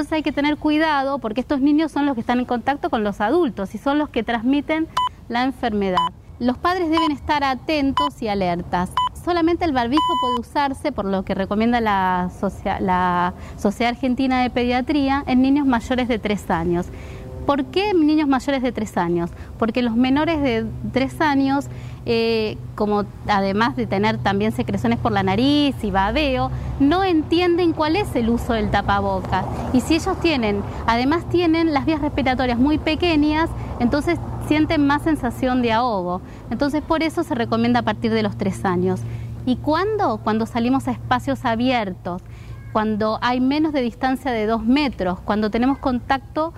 Entonces hay que tener cuidado porque estos niños son los que están en contacto con los adultos y son los que transmiten la enfermedad. Los padres deben estar atentos y alertas. Solamente el barbijo puede usarse, por lo que recomienda la, Sociedad Argentina de Pediatría, en niños mayores de 3 años. ¿Por qué niños mayores de 3 años? Porque los menores de 3 años, eh, como además de tener también secreciones por la nariz y babeo, no entienden cuál es el uso del tapabocas. Y si ellos tienen, además tienen las vías respiratorias muy pequeñas, entonces sienten más sensación de ahogo. Entonces por eso se recomienda a partir de los 3 años. ¿Y cuándo? Cuando salimos a espacios abiertos, cuando hay menos de distancia de 2 metros, cuando tenemos contacto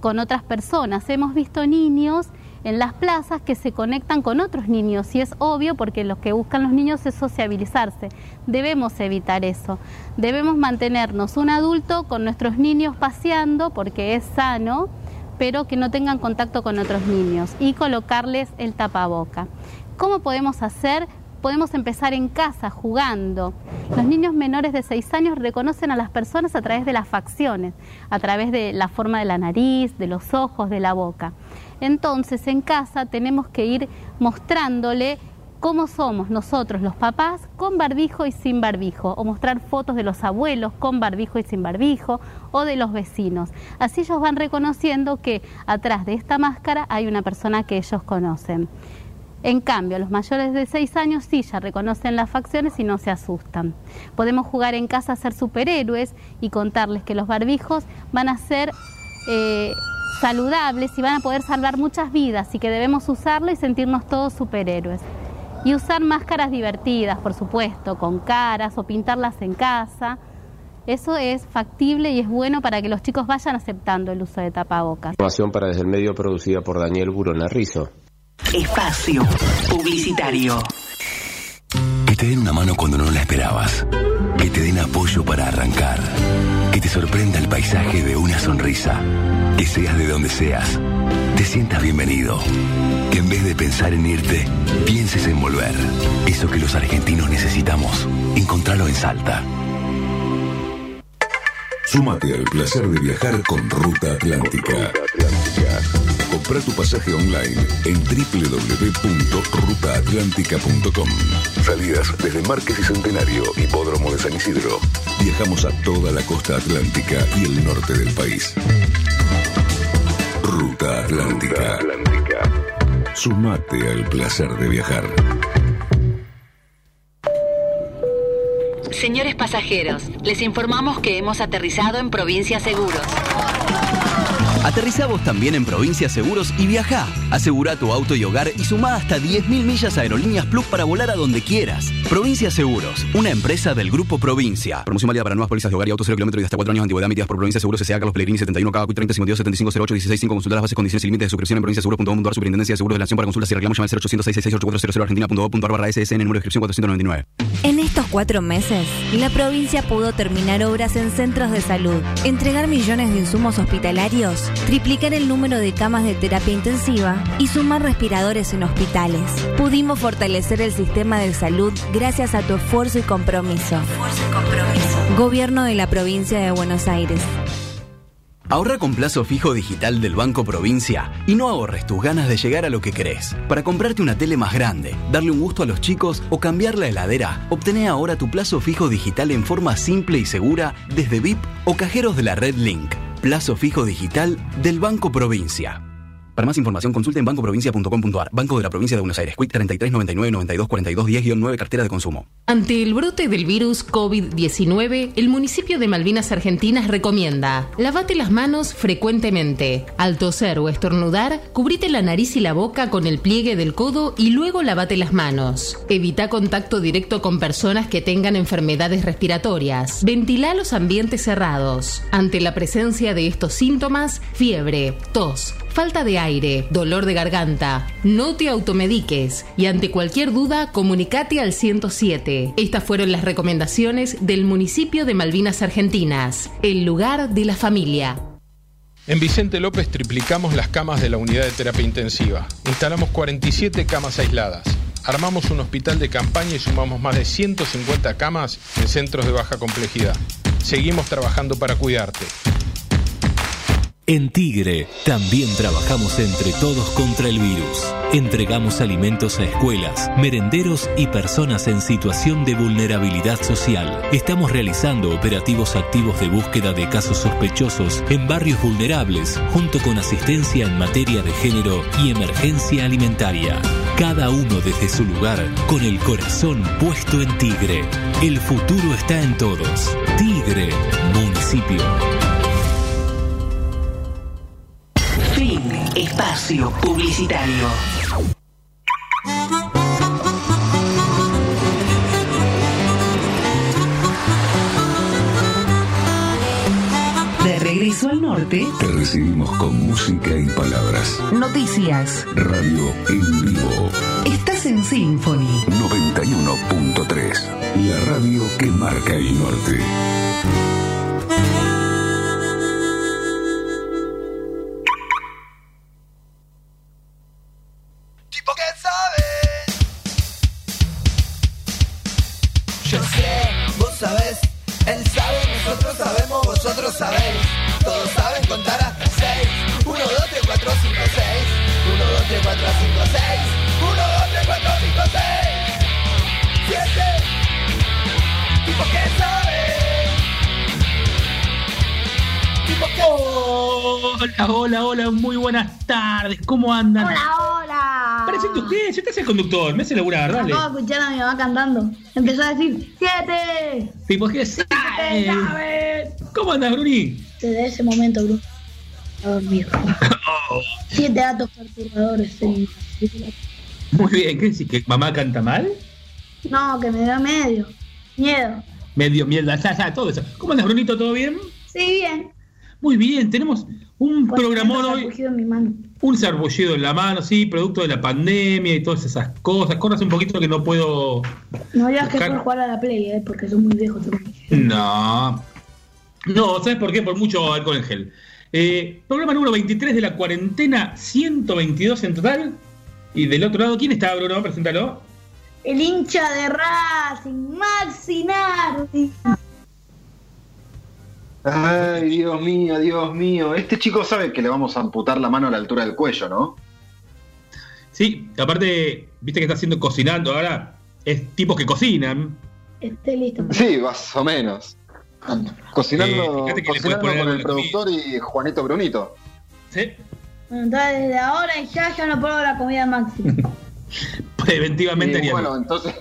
con otras personas. Hemos visto niños en las plazas que se conectan con otros niños y es obvio porque lo que buscan los niños es sociabilizarse. Debemos evitar eso. Debemos mantenernos un adulto con nuestros niños paseando porque es sano, pero que no tengan contacto con otros niños y colocarles el tapaboca. ¿Cómo podemos hacer? podemos empezar en casa jugando. Los niños menores de 6 años reconocen a las personas a través de las facciones, a través de la forma de la nariz, de los ojos, de la boca. Entonces en casa tenemos que ir mostrándole cómo somos nosotros los papás con barbijo y sin barbijo, o mostrar fotos de los abuelos con barbijo y sin barbijo, o de los vecinos. Así ellos van reconociendo que atrás de esta máscara hay una persona que ellos conocen. En cambio, los mayores de 6 años sí ya reconocen las facciones y no se asustan. Podemos jugar en casa a ser superhéroes y contarles que los barbijos van a ser eh, saludables y van a poder salvar muchas vidas y que debemos usarlo y sentirnos todos superhéroes. Y usar máscaras divertidas, por supuesto, con caras o pintarlas en casa. Eso es factible y es bueno para que los chicos vayan aceptando el uso de tapabocas. Información para desde el medio producida por Daniel Burona Rizo. Espacio Publicitario. Que te den una mano cuando no la esperabas. Que te den apoyo para arrancar. Sorprenda el paisaje de una sonrisa. Que seas de donde seas. Te sientas bienvenido. Que en vez de pensar en irte, pienses en volver. Eso que los argentinos necesitamos. Encontralo en Salta. Súmate al placer de viajar con Ruta Atlántica. Compra tu pasaje online en www.rutaatlántica.com. Salidas desde Márquez y Centenario, Hipódromo de San Isidro. Viajamos a toda la costa atlántica y el norte del país. Ruta Atlántica. Sumate al placer de viajar. Señores pasajeros, les informamos que hemos aterrizado en Provincia Seguros. Aterriza vos también en Provincia Seguros y viaja. Asegura tu auto y hogar y suma hasta 10.000 millas a Aerolíneas Plus para volar a donde quieras. Provincia Seguros, una empresa del Grupo Provincia. Promoción válida para nuevas pólizas de hogar y autos 0 kilómetros y hasta 4 años de antigüedad emitidas por Provincia Seguros S.A. Carlos Pellegrini 71 KQ 30 52 75 08 16 5 Consultar las bases, condiciones y límites de suscripción en provinciaseguros.com.ar Superintendencia de Seguros de la Nación para consultas y reclamos llama al 0800 666 argentina.gov.ar barra SSN número de inscripción 499. En estos cuatro meses, la provincia pudo terminar obras en centros de salud, entregar millones de insumos hospitalarios, triplicar el número de camas de terapia intensiva y sumar respiradores en hospitales. Pudimos fortalecer el sistema de salud gracias a tu esfuerzo y compromiso. Gobierno de la provincia de Buenos Aires. Ahorra con plazo fijo digital del Banco Provincia y no ahorres tus ganas de llegar a lo que querés. Para comprarte una tele más grande, darle un gusto a los chicos o cambiar la heladera, obtené ahora tu plazo fijo digital en forma simple y segura desde VIP o cajeros de la Red Link. Plazo fijo digital del Banco Provincia. Para más información consulte en bancoprovincia.com.ar. Banco de la Provincia de Buenos Aires. Quick 33 99 92 42 10 9 cartera de consumo. Ante el brote del virus COVID-19, el municipio de Malvinas Argentinas recomienda lavate las manos frecuentemente. Al toser o estornudar, cubrite la nariz y la boca con el pliegue del codo y luego lavate las manos. Evita contacto directo con personas que tengan enfermedades respiratorias. Ventila los ambientes cerrados. Ante la presencia de estos síntomas, fiebre, tos, falta de aire, dolor de garganta. No te automediques y ante cualquier duda comunicate al 107. Estas fueron las recomendaciones del municipio de Malvinas Argentinas, el lugar de la familia. En Vicente López triplicamos las camas de la unidad de terapia intensiva. Instalamos 47 camas aisladas. Armamos un hospital de campaña y sumamos más de 150 camas en centros de baja complejidad. Seguimos trabajando para cuidarte. En Tigre también trabajamos entre todos contra el virus. Entregamos alimentos a escuelas, merenderos y personas en situación de vulnerabilidad social. Estamos realizando operativos activos de búsqueda de casos sospechosos en barrios vulnerables, junto con asistencia en materia de género y emergencia alimentaria. Cada uno desde su lugar, con el corazón puesto en Tigre. El futuro está en todos. Tigre, municipio. Espacio publicitario. De regreso al norte. Te recibimos con música y palabras. Noticias. Radio en vivo. Estás en Symphony. 91.3. La radio que marca el norte. Hola, hola, hola, muy buenas tardes. ¿Cómo andan? Hola, hola. Parecen ustedes, usted es el conductor, me hace laburar, dale. De escuchar a mi mamá cantando. Empezó a decir ¡Siete! Tipo que sabe. ¿Cómo andas, Bruni? Desde ese momento, Bruno. A dormir. Oh, Siete datos perturbadores en muy bien, ¿qué decís? ¿Que mamá canta mal? No, que me da medio. Miedo. Medio mierda, ya, ya, todo eso. ¿Cómo andas, Brunito? ¿Todo bien? Sí, bien. Muy bien, tenemos un programón hoy. en mi mano. Un sarpullido en la mano, sí, producto de la pandemia y todas esas cosas. Corras un poquito que no puedo. No digas que por jugar a la play, eh, porque son muy viejos. No. No, ¿sabes por qué? Por mucho alcohol en gel. Eh, programa número 23 de la cuarentena, 122 en total. Y del otro lado, ¿quién está, Bruno? Preséntalo. El hincha de Racing, Maxi Nardi. Ay, Dios mío, Dios mío. Este chico sabe que le vamos a amputar la mano a la altura del cuello, ¿no? Sí, aparte, viste que está haciendo cocinando ahora. Es tipos que cocinan. Esté listo. Sí, más o menos. Cocinando, Eh, fíjate que le puedes cocinando poner con el comida. productor y Juanito Brunito. Sí. Bueno, entonces desde ahora y ya ya no pruebo la comida Maxi. Preventivamente haríamos. bueno, entonces,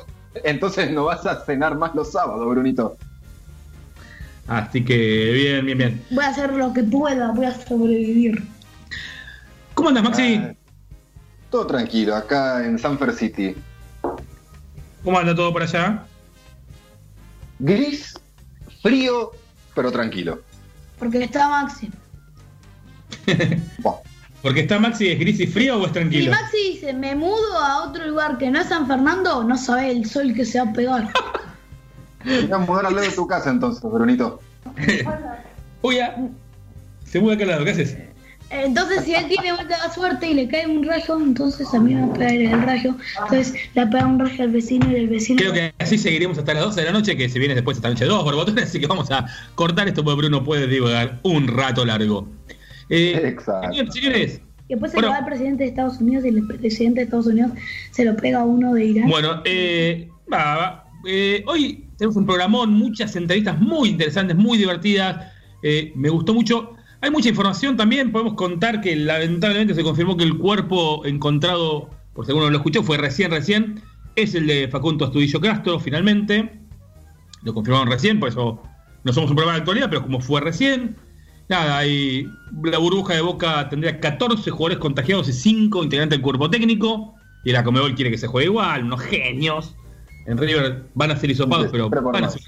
entonces no vas a cenar más los sábados, Brunito. Así que, bien, bien, bien. Voy a hacer lo que pueda, voy a sobrevivir. ¿Cómo andas, Maxi? Ah, todo tranquilo, acá en Sanfer City. ¿Cómo anda todo por allá? Gris, frío, pero tranquilo. Porque está Maxi. Porque está Maxi, ¿es gris y frío o es Si tranquilo? Maxi dice, me mudo a otro lugar que no es San Fernando, no sabe el sol que se va a pegar. Voy a mudar al lado de tu casa entonces, Brunito. Uy, ya. Se mueve acá al lado, ¿qué haces? Entonces, si él tiene mucha suerte y le cae un rayo, entonces a mí me va a pegar el rayo. Entonces, le pega un rayo al vecino y el vecino. Creo que así seguiremos hasta las 12 de la noche, que se viene después esta noche dos borbotones, así que vamos a cortar esto porque Bruno puede divagar un rato largo. Eh, Exacto. señores, señores, Y después se Bueno. lo va al presidente de Estados Unidos y el presidente de Estados Unidos se lo pega a uno de Irán. bueno, eh, va, va. Eh, hoy tenemos un programón, muchas entrevistas muy interesantes, muy divertidas. eh, me gustó mucho. Hay mucha información también. Podemos contar que lamentablemente se confirmó que el cuerpo encontrado, por si alguno lo escuchó, fue recién, recién. Es el de Facundo Astudillo Castro, finalmente. Lo confirmaron recién, por eso no somos un programa de actualidad, pero como fue recién. Nada, la burbuja de Boca tendría 14 jugadores contagiados y 5 integrantes del cuerpo técnico. Y la Comebol quiere que se juegue igual, unos genios. En River van a ser hisopados, pero Siempre por van a ser.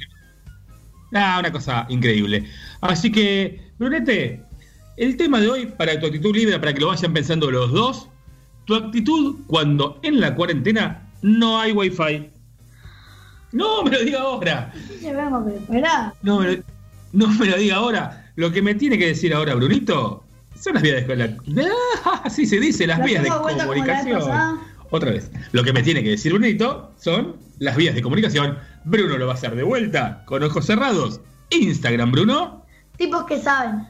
Ah, una cosa increíble. Así que, Brunete, el tema de hoy, para tu actitud libre, para que lo vayan pensando los dos, tu actitud cuando en la cuarentena no hay wifi. No me lo diga ahora. No me, lo, no me lo diga ahora. Lo que me tiene que decir ahora, Brunito, son las vías de la- Ah, Así se dice, las La vías de comunicación. Otra vez. Lo que me tiene que decir Brunito son las vías de comunicación. Bruno lo va a hacer de vuelta, con ojos cerrados. Instagram, Bruno. Tipos que saben.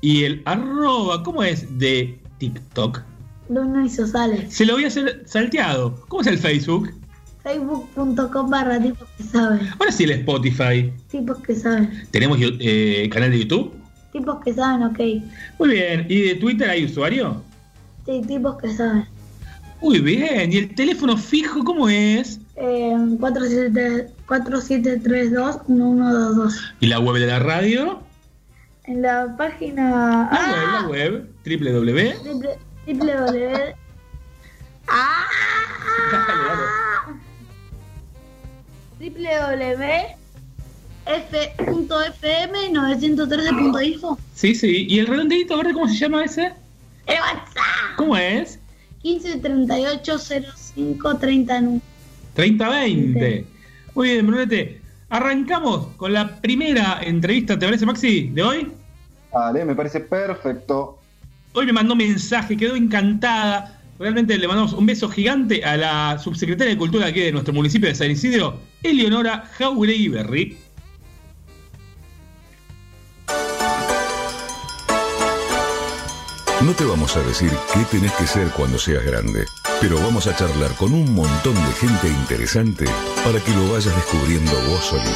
¿Y el arroba, cómo es de TikTok? Bruno Isosales. Se lo voy a hacer salteado. ¿Cómo es el Facebook? Facebook.com barra tipos que saben. Ahora sí el Spotify. Tipos que saben. ¿Tenemos eh, canal de YouTube? Tipos que saben, ok. Muy bien. ¿Y de Twitter hay usuario? Sí, tipos que saben. Muy bien. ¿Y el teléfono fijo cómo es? Eh, 4732-1122. ¿Y la web de la radio? En la página... La web, la web. www. www. ¡Ah! www.f.fm913.info. Sí, sí. ¿Y el redondito, a ver cómo se llama ese? El WhatsApp. ¿Cómo es? 15380530. 3020. Muy bien, Brunete. Arrancamos con la primera entrevista, ¿te parece, Maxi, de hoy? Vale, me parece perfecto. Hoy me mandó mensaje, quedó encantada. Realmente le mandamos un beso gigante a la subsecretaria de Cultura aquí de nuestro municipio de San Isidro, Eleonora Jauregui Berry. No te vamos a decir qué tenés que ser cuando seas grande, pero vamos a charlar con un montón de gente interesante para que lo vayas descubriendo vos solito.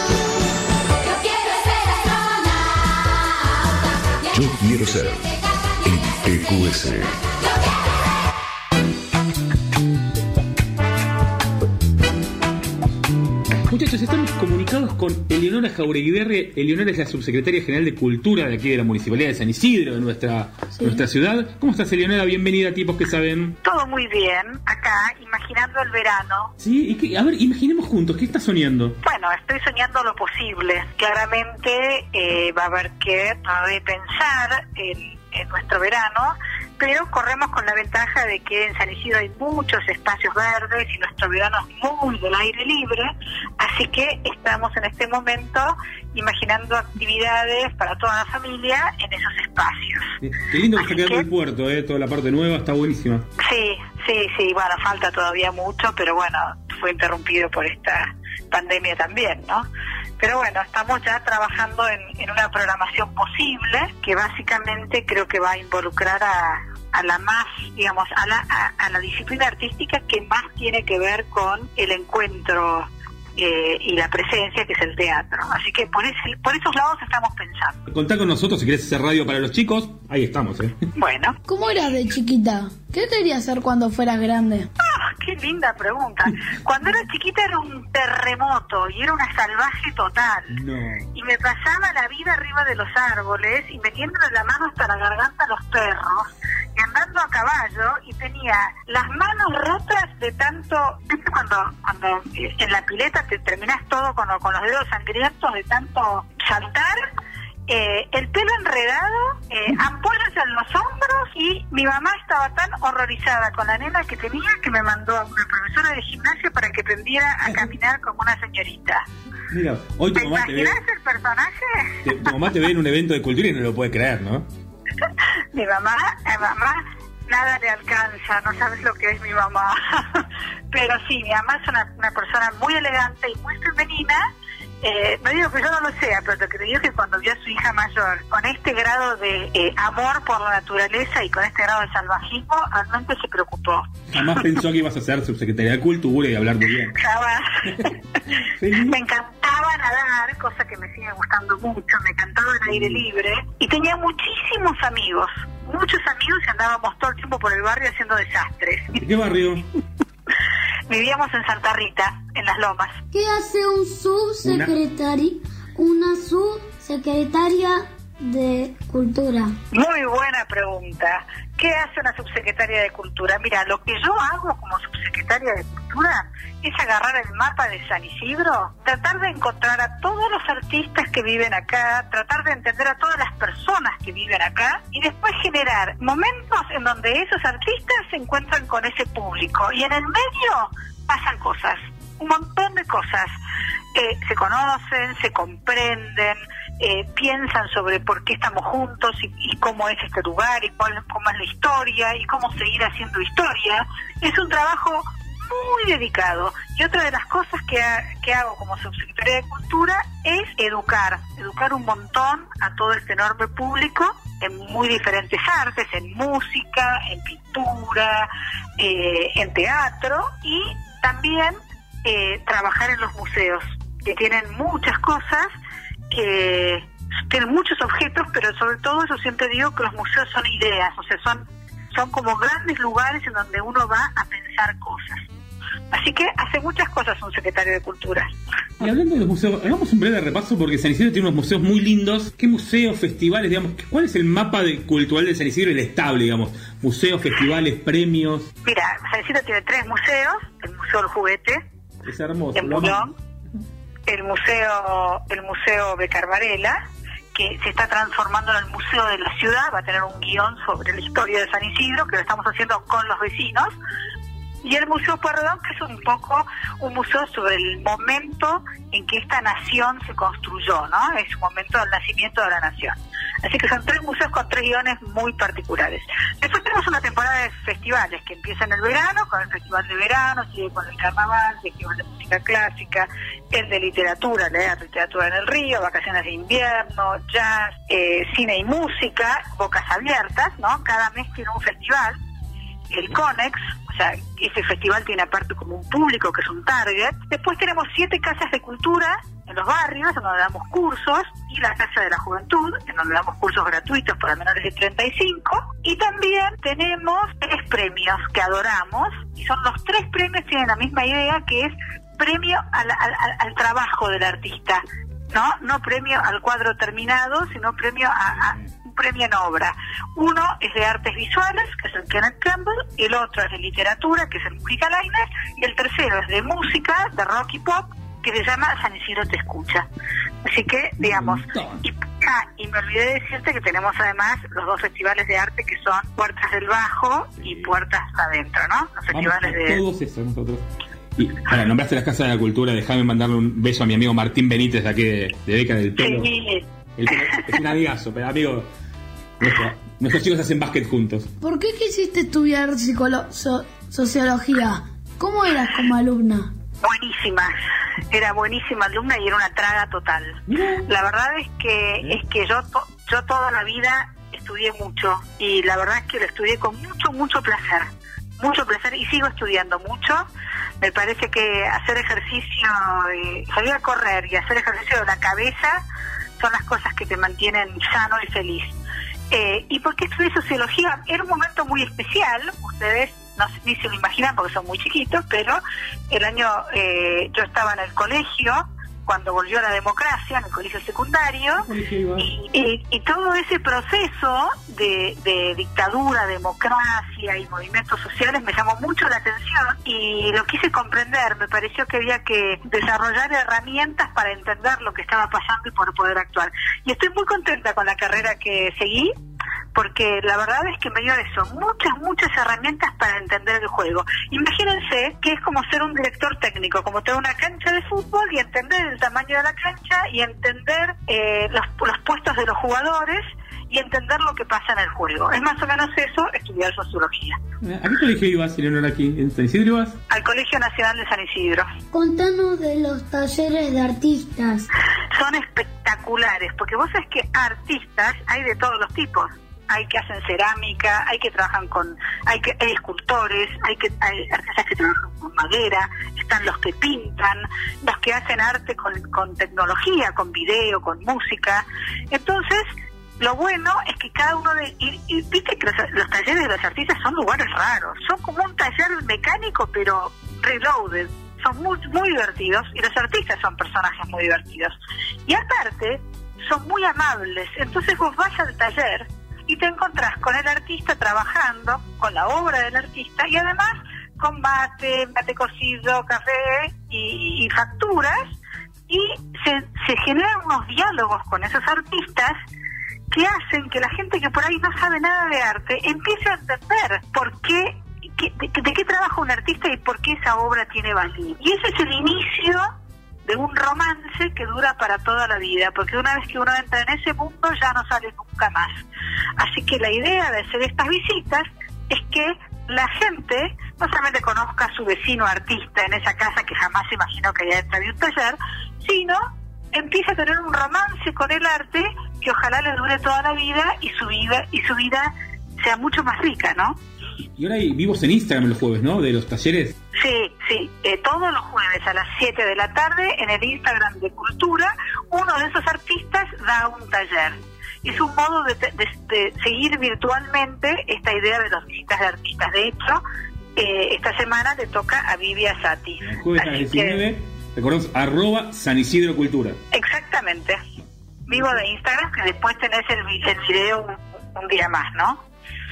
Yo quiero ser en TQS. Muchachos, estamos comunicados con Eleonora Jauregui Eleonora es la subsecretaria general de Cultura de aquí de la Municipalidad de San Isidro, de nuestra, nuestra ciudad. ¿Cómo estás, Eleonora? Bienvenida a Tipos que Saben. Todo muy bien, acá, imaginando el verano. Sí, y que, a ver, imaginemos juntos, ¿qué estás soñando? Bueno, estoy soñando lo posible. Claramente eh, va a haber que repensar en, en nuestro verano pero corremos con la ventaja de que en San Isidro hay muchos espacios verdes y nuestro verano es muy del aire libre, así que estamos en este momento imaginando actividades para toda la familia en esos espacios. Qué lindo que está quedando el puerto, ¿eh? toda la parte nueva está buenísima. Sí, sí, sí, bueno, falta todavía mucho, pero bueno, fue interrumpido por esta pandemia también, ¿no? Pero bueno, estamos ya trabajando en, en, una programación posible que básicamente creo que va a involucrar a, a la más, digamos, a la, a, a, la disciplina artística que más tiene que ver con el encuentro eh, y la presencia, que es el teatro. Así que por, ese, por esos lados estamos pensando. Contá con nosotros si querés hacer radio para los chicos. Ahí estamos, ¿eh? Bueno. ¿Cómo eras de chiquita? ¿Qué querías hacer cuando fueras grande? Ah, qué linda pregunta. Cuando era chiquita era un terremoto y era una salvaje total. No. Y me pasaba la vida arriba de los árboles y metiéndole la mano hasta la garganta a los perros y andando a caballo y tenía las manos rotas de tanto, ¿viste cuando, cuando en la pileta te terminas todo con, con los dedos sangrientos de tanto saltar? Eh, el pelo enredado, eh, ampollas en los hombros y mi mamá estaba tan horrorizada con la nena que tenía que me mandó a una profesora de gimnasia para que aprendiera a caminar como una señorita. Mira, hoy tu ¿Te mamá te ve, el personaje? te- tu mamá te ve en un evento de cultura y no lo puede creer, ¿no? mi mamá, mi mamá nada le alcanza, no sabes lo que es mi mamá. Pero sí, mi mamá es una, una persona muy elegante y muy femenina. Eh, no digo que yo no lo sea, pero lo que te digo es que cuando vio a su hija mayor con este grado de eh, amor por la naturaleza y con este grado de salvajismo, realmente se preocupó. Jamás pensó que ibas a ser subsecretaria de Cultura y hablar muy bien. Me encantaba nadar, cosa que me sigue gustando mucho, me encantaba el aire libre y tenía muchísimos amigos, muchos amigos y andábamos todo el tiempo por el barrio haciendo desastres. ¿De qué barrio? Vivíamos en Santa Rita, en las Lomas. ¿Qué hace un subsecretario, una subsecretaria de Cultura? Muy buena pregunta. ¿Qué hace una subsecretaria de Cultura? Mira, lo que yo hago como subsecretaria de Cultura es agarrar el mapa de San Isidro, tratar de encontrar a todos los artistas que viven acá, tratar de entender a todas las personas que viven acá y después generar momentos en donde esos artistas se encuentran con ese público y en el medio pasan cosas, un montón de cosas. Eh, se conocen, se comprenden, eh, piensan sobre por qué estamos juntos y, y cómo es este lugar y cuál, cómo es la historia y cómo seguir haciendo historia. Es un trabajo muy dedicado. Y otra de las cosas que, que hago como subsecretaria de Cultura es educar, educar un montón a todo este enorme público en muy diferentes artes, en música, en pintura, eh, en teatro y también eh, trabajar en los museos, que tienen muchas cosas, que tienen muchos objetos, pero sobre todo yo siempre digo que los museos son ideas, o sea, son, son como grandes lugares en donde uno va a pensar cosas. Así que hace muchas cosas un secretario de Cultura. Y hablando de los museos, hagamos un breve repaso porque San Isidro tiene unos museos muy lindos. ¿Qué museos, festivales, digamos? ¿Cuál es el mapa de- cultural de San Isidro, el estable, digamos? Museos, festivales, premios. Mira, San Isidro tiene tres museos, el Museo del Juguete, Es hermoso. en. Bulón, el Museo, el Museo Becar Varela, que se está transformando en el Museo de la Ciudad, va a tener un guion sobre la historia de San Isidro, que lo estamos haciendo con los vecinos, y el Museo Pueyrredón, que es un poco un museo sobre el momento en que esta nación se construyó, ¿no? Es un momento del nacimiento de la nación. Así que son tres museos con tres guiones muy particulares. Después tenemos una temporada de festivales que empieza en el verano, con el Festival de Verano, sigue con el Carnaval, Festival de Música Clásica, el de Literatura, la Literatura en el Río, Vacaciones de Invierno, Jazz, eh, Cine y Música, Bocas Abiertas, ¿no? Cada mes tiene un festival el CONEX, o sea, ese festival tiene aparte como un público que es un target. Después tenemos siete casas de cultura en los barrios, en donde damos cursos, y la Casa de la Juventud, en donde damos cursos gratuitos para menores de 35. Y también tenemos tres premios que adoramos, y son los tres premios, tienen la misma idea, que es premio al- al- al trabajo del artista. No, no premio al cuadro terminado, sino premio a, a un premio en obra. Uno es de artes visuales, que es el Kenneth Campbell, el otro es de literatura, que es el Música Lainer, y el tercero es de música, de rock y pop, que se llama San Isidro Te Escucha. Así que, digamos, y, ah, y me olvidé de decirte que tenemos además los dos festivales de arte que son Puertas del Bajo y Puertas Adentro, ¿no? Los festivales de... todos esos nosotros. Y nombraste las casas de la cultura, déjame mandarle un beso a mi amigo Martín Benítez de aquí de, de Beca del Pelo. Sí, El pelo es un amigazo, pero amigo, nuestros chicos hacen básquet juntos. ¿Por qué quisiste estudiar psicolo- so- sociología? ¿Cómo eras como alumna? buenísima. Era buenísima alumna y era una traga total. La verdad es que es que yo to- yo toda la vida estudié mucho y la verdad es que lo estudié con mucho mucho placer. Mucho placer y sigo estudiando mucho. Me parece que hacer ejercicio eh, salir a correr y hacer ejercicio de la cabeza son las cosas que te mantienen sano y feliz eh, ¿Y por qué estudié sociología? Era un momento muy especial, ustedes no ni se lo imaginan porque son muy chiquitos, pero el año eh, yo estaba en el colegio cuando volvió la democracia, en el colegio secundario, y, y- y todo ese proceso de, de dictadura, democracia y movimientos sociales me llamó mucho la atención y lo quise comprender. Me pareció que había que desarrollar herramientas para entender lo que estaba pasando y por poder actuar. Y estoy muy contenta con la carrera que seguí porque la verdad es que me dio eso, muchas, muchas herramientas para entender el juego. Imagínense que es como ser un director técnico, como tener una cancha de fútbol y entender el tamaño de la cancha y entender eh, los, los puestos de los jugadores y entender lo que pasa en el juego. Es más o menos eso, estudiar sociología. ¿A qué colegio ibas, Eleonora, aquí? ¿En San Isidro ibas? Al Colegio Nacional de San Isidro. Contanos de los talleres de artistas. son espectaculares, porque vos sabés que artistas hay de todos los tipos. Hay que hacen cerámica, hay que trabajan con, hay que hay escultores, hay que hay artistas que trabajan con madera, están los que pintan, los que hacen arte con, con tecnología, con video, con música. Entonces, lo bueno es que cada uno de y, y viste que los, talleres de los artistas son lugares raros, son como un taller mecánico pero reloaded, son muy muy divertidos y los artistas son personajes muy divertidos. Y aparte, son muy amables. Entonces vos vas al taller y te encontrás con el artista trabajando, con la obra del artista y además con mate, mate cocido, café y, y facturas y se, se generan unos diálogos con esos artistas que hacen que la gente que por ahí no sabe nada de arte empiece a entender por qué, qué- de, de qué trabaja un artista y por qué esa obra tiene valor. Y ese es el inicio de un romance que dura para toda la vida, porque una vez que uno entra en ese mundo ya no sale nunca más. Así que la idea de hacer estas visitas es que la gente no solamente conozca a su vecino artista en esa casa que jamás se imaginó que allá dentro de un taller, sino empiece a tener un romance con el arte que ojalá le dure toda la vida y su vida y su vida sea mucho más rica, ¿no? Y ahora hay vivos en Instagram los jueves, ¿no? De los talleres. Sí, sí, eh, todos los jueves a las 7 de la tarde en el Instagram de Cultura, uno de esos artistas da un taller. Es un modo de, de- de seguir virtualmente esta idea de las visitas de artistas. De hecho, eh, esta semana le toca a Vivia Sati. El jueves a las Así que- 19, recordemos, arroba San Isidro Cultura. Exactamente. Vivo de Instagram, que después tenés el, vi- el video un, un día más, ¿no?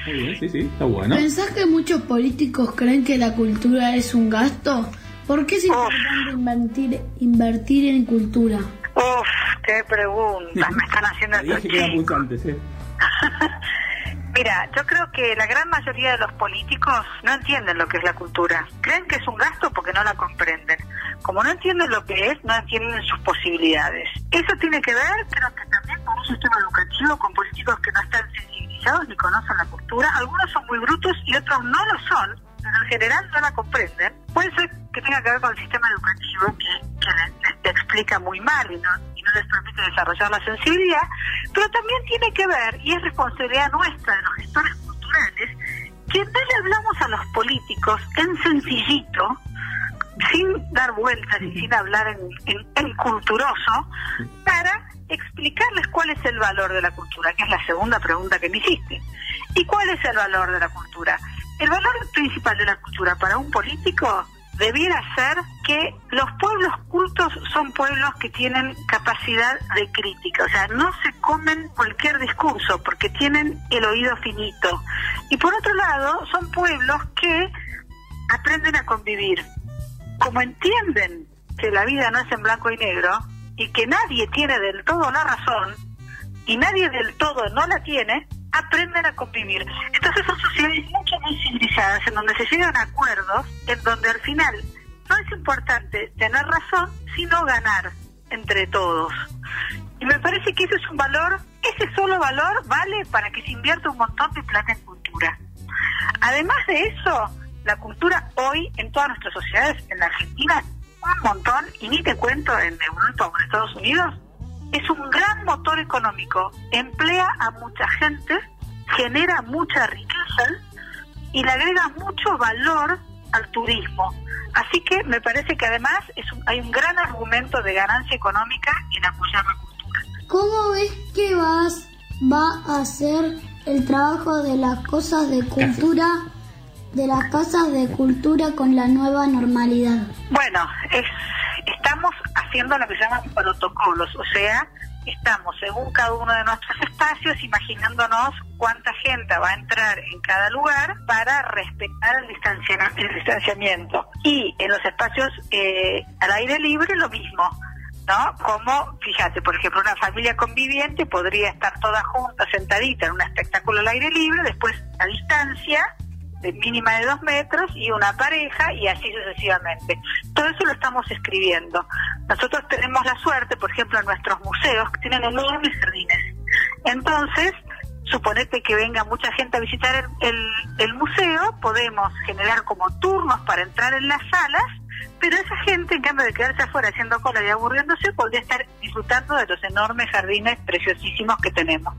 Muy bien, sí, sí, está bueno. ¿Pensás que muchos políticos creen que la cultura es un gasto? ¿Por qué es importante invertir, invertir en cultura? Uf, qué preguntas me están haciendo estos chicos. punzantes, ¿eh? Mira, yo creo que la gran mayoría de los políticos no entienden lo que es la cultura. Creen que es un gasto porque no la comprenden. Como no entienden lo que es, no entienden sus posibilidades. Eso tiene que ver, creo que también con un sistema educativo, con políticos que no están sensibilizados ni conocen la cultura. Algunos son muy brutos y otros no lo son, en general no la comprenden. Puede ser que tenga que ver con el sistema educativo que, que le, le- le explica muy mal y no, y no les permite desarrollar la sensibilidad, pero también tiene que ver, y es responsabilidad nuestra de los gestores culturales, que no le hablamos a los políticos en sencillito, sin dar vueltas y sin hablar en, en- en culturoso, para explicarles cuál es el valor de la cultura, que es la segunda pregunta que me hiciste. ¿Y cuál es el valor de la cultura? El valor principal de la cultura para un político debiera ser que los pueblos cultos son pueblos que tienen capacidad de crítica, o sea, no se comen cualquier discurso porque tienen el oído finito. Y por otro lado, son pueblos que aprenden a convivir. Como entienden que la vida no es en blanco y negro y que nadie tiene del todo la razón y nadie del todo no la tiene, aprenden a convivir. Entonces son sociedades mucho más civilizadas en donde se llegan a acuerdos, en donde al final no es importante tener razón, sino ganar entre todos. Y me parece que ese es un valor, ese solo valor vale para que se invierta un montón de plata en cultura. Además de eso, la cultura hoy en todas nuestras sociedades, en la Argentina, un montón, y ni te cuento en Europa o en Estados Unidos, es un gran motor económico. Emplea a mucha gente, genera mucha riqueza y le agrega mucho valor al turismo. Así que me parece que además es un- hay un gran argumento de ganancia económica en apoyar la cultura. ¿Cómo ves que vas va a hacer el trabajo de las cosas de cultura, de las casas de cultura con la nueva normalidad? Bueno, es, estamos haciendo lo que se llaman protocolos, o sea, estamos según cada uno de nuestros espacios imaginándonos cuánta gente va a entrar en cada lugar para respetar el, distanciana- el distanciamiento. Y en los espacios eh, al aire libre lo mismo. ¿No? Como, fíjate, por ejemplo, una familia conviviente podría estar toda junta, sentadita en un espectáculo al aire libre, después a distancia, de mínima de dos metros y una pareja y así sucesivamente. Todo eso lo estamos escribiendo. Nosotros tenemos la suerte, por ejemplo, en nuestros museos que tienen enormes jardines. Entonces, suponete que venga mucha gente a visitar el, el- el museo, podemos generar como turnos para entrar en las salas, pero esa gente, en cambio de quedarse afuera haciendo cola y aburriéndose, podría estar disfrutando de los enormes jardines preciosísimos que tenemos.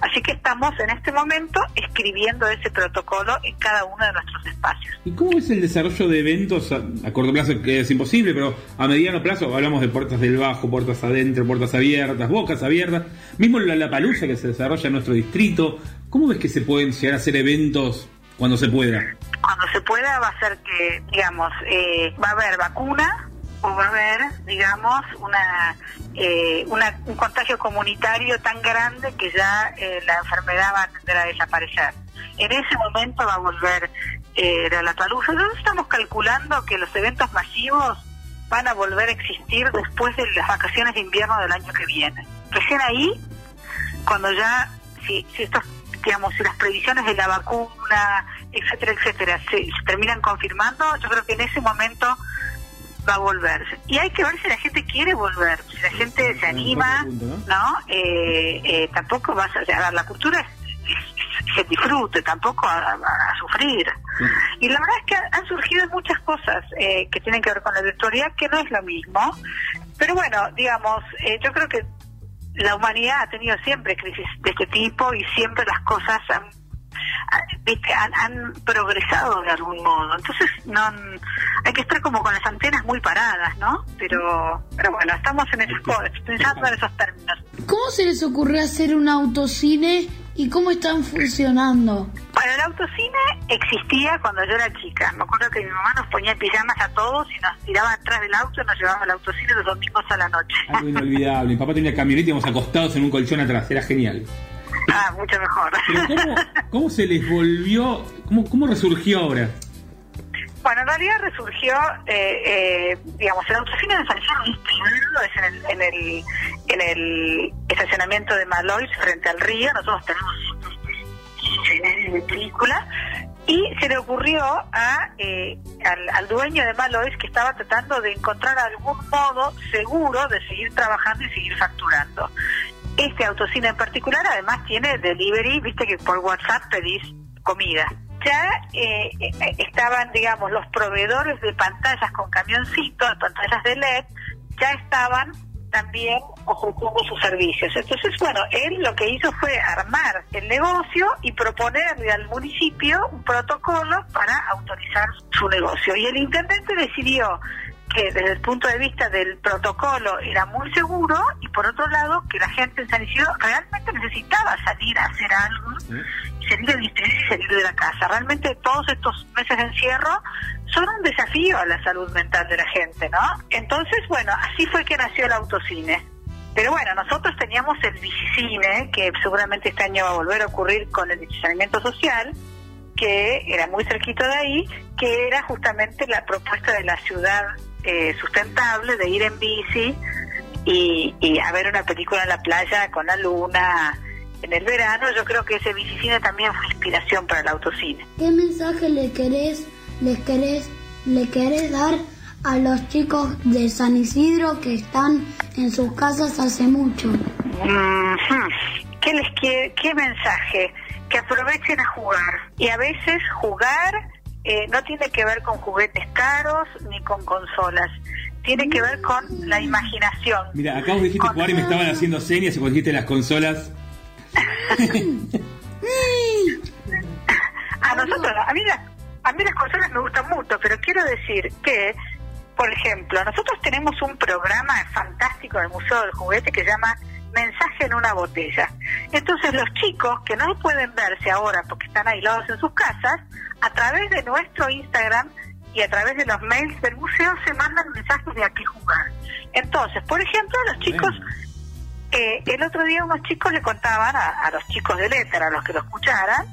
Así que estamos en este momento escribiendo ese protocolo en cada uno de nuestros espacios. ¿Y cómo es el desarrollo de eventos a, a corto plazo? Que es imposible, pero a mediano plazo hablamos de puertas del bajo, puertas adentro, puertas abiertas, bocas abiertas. Mismo la, la palusa que se desarrolla en nuestro distrito. ¿Cómo ves que se pueden llegar a hacer eventos cuando se pueda? Cuando se pueda va a ser que, digamos, eh, va a haber vacuna o va a haber, digamos, una, eh, una- un contagio comunitario tan grande que ya eh, la enfermedad va a tender a desaparecer. En ese momento va a volver eh, la Lollapalooza. Nosotros estamos calculando que los eventos masivos van a volver a existir después de las vacaciones de invierno del año que viene. Recién ahí, cuando ya, si, si estos, digamos, si las previsiones de la vacuna, etcétera, etcétera, se, se terminan confirmando, yo creo que en ese momento va a volver. Y hay que ver si la gente quiere volver, si la gente se anima, ¿no? Eh, eh, tampoco vas a, a ver, la cultura es, que disfrute, tampoco a, a- sufrir. Y la verdad es que han surgido muchas cosas eh, que tienen que ver con la virtualidad, que no es lo mismo. Pero bueno, digamos, eh, yo creo que la humanidad ha tenido siempre crisis de este tipo y siempre las cosas han, viste, han, han progresado de algún modo. Entonces no hay que estar como con las antenas muy paradas, ¿no? Pero, pero bueno, estamos en esas cosas, pensando en esos términos. ¿Cómo se les ocurrió hacer un autocine y cómo están funcionando? Bueno, el autocine existía cuando yo era chica. Me acuerdo que mi mamá nos ponía pijamas a todos y nos tiraba atrás del auto y nos llevaba al autocine los domingos a la noche. Algo inolvidable. Mi papá tenía camioneta y íbamos acostados en un colchón atrás. Era genial. Ah, mucho mejor. Pero ¿cómo, cómo se les volvió? ¿Cómo, cómo resurgió ahora? Bueno, en realidad resurgió, eh, eh, digamos, el autocine de San Juan primero es en el, en el, en el estacionamiento de Malois frente al río. Nosotros tenemos de película y se le ocurrió a, eh, al, al dueño de Malois que estaba tratando de encontrar algún modo seguro de seguir trabajando y seguir facturando. Este autocine en particular además tiene delivery, viste que por WhatsApp pedís comida. Ya eh, estaban, digamos, los proveedores de pantallas con camioncitos, pantallas de LED, ya estaban también ofreciendo sus servicios. Entonces, bueno, él lo que hizo fue armar el negocio y proponerle al municipio un protocolo para autorizar su negocio. Y el intendente decidió que desde el punto de vista del protocolo era muy seguro y por otro lado que la gente en San Isidro realmente necesitaba salir a hacer algo, salir de distrito y salir de la casa. Realmente todos estos meses de encierro son un desafío a la salud mental de la gente, ¿no? Entonces, bueno, así fue que nació el autocine. Pero bueno, nosotros teníamos el bicicine, que seguramente este año va a volver a ocurrir con el distanciamiento social, que era muy cerquito de ahí, que era justamente la propuesta de la ciudad eh, sustentable de ir en bici y, y a ver una película en la playa con la luna en el verano. Yo creo que ese bicicine también fue inspiración para el autocine. ¿Qué mensaje le querés, les querés, le querés dar a los chicos de San Isidro que están en sus casas hace mucho? ¿Qué les qué mensaje? Que aprovechen a jugar. Y a veces jugar eh, no tiene que ver con juguetes caros ni con consolas. Tiene que ver con la imaginación. Mira, acá vos dijiste jugar y me estaban haciendo señas y vos dijiste las consolas. A nosotros, a mí, las- a mí las consolas me gustan mucho, pero quiero decir que, por ejemplo, nosotros tenemos un programa fantástico del Museo del Juguete que se llama Mensaje en una botella. Entonces los chicos que no pueden verse ahora porque están aislados en sus casas, a través de nuestro Instagram y a través de los mails del museo se mandan mensajes de a qué jugar. Entonces, por ejemplo, los chicos eh, el otro día unos chicos le contaban a, a los chicos del éter, a los que lo escucharan,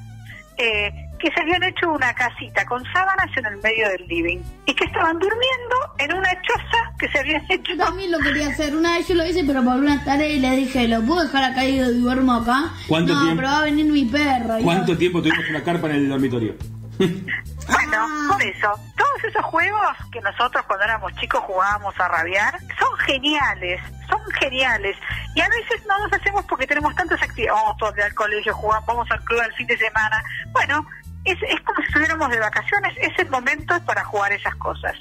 eh, que se habían hecho una casita con sábanas en el medio del living y que estaban durmiendo en una choza que se habían hecho. Yo también lo quería hacer. Una vez yo lo hice, pero por una tarea y le dije, ¿lo puedo dejar acá y yo duermo acá? ¿Cuánto no, tiempo? pero va a venir mi perro. Y ¿Cuánto tiempo tuvimos una carpa en el dormitorio? Bueno, por eso, todos esos juegos que nosotros cuando éramos chicos jugábamos a rabiar, son geniales, son geniales. Y a veces no los hacemos porque tenemos tantas actividades, vamos todos al colegio, jugamos, vamos al club el fin de semana. Bueno, es, es como si estuviéramos de vacaciones, es el momento para jugar esas cosas.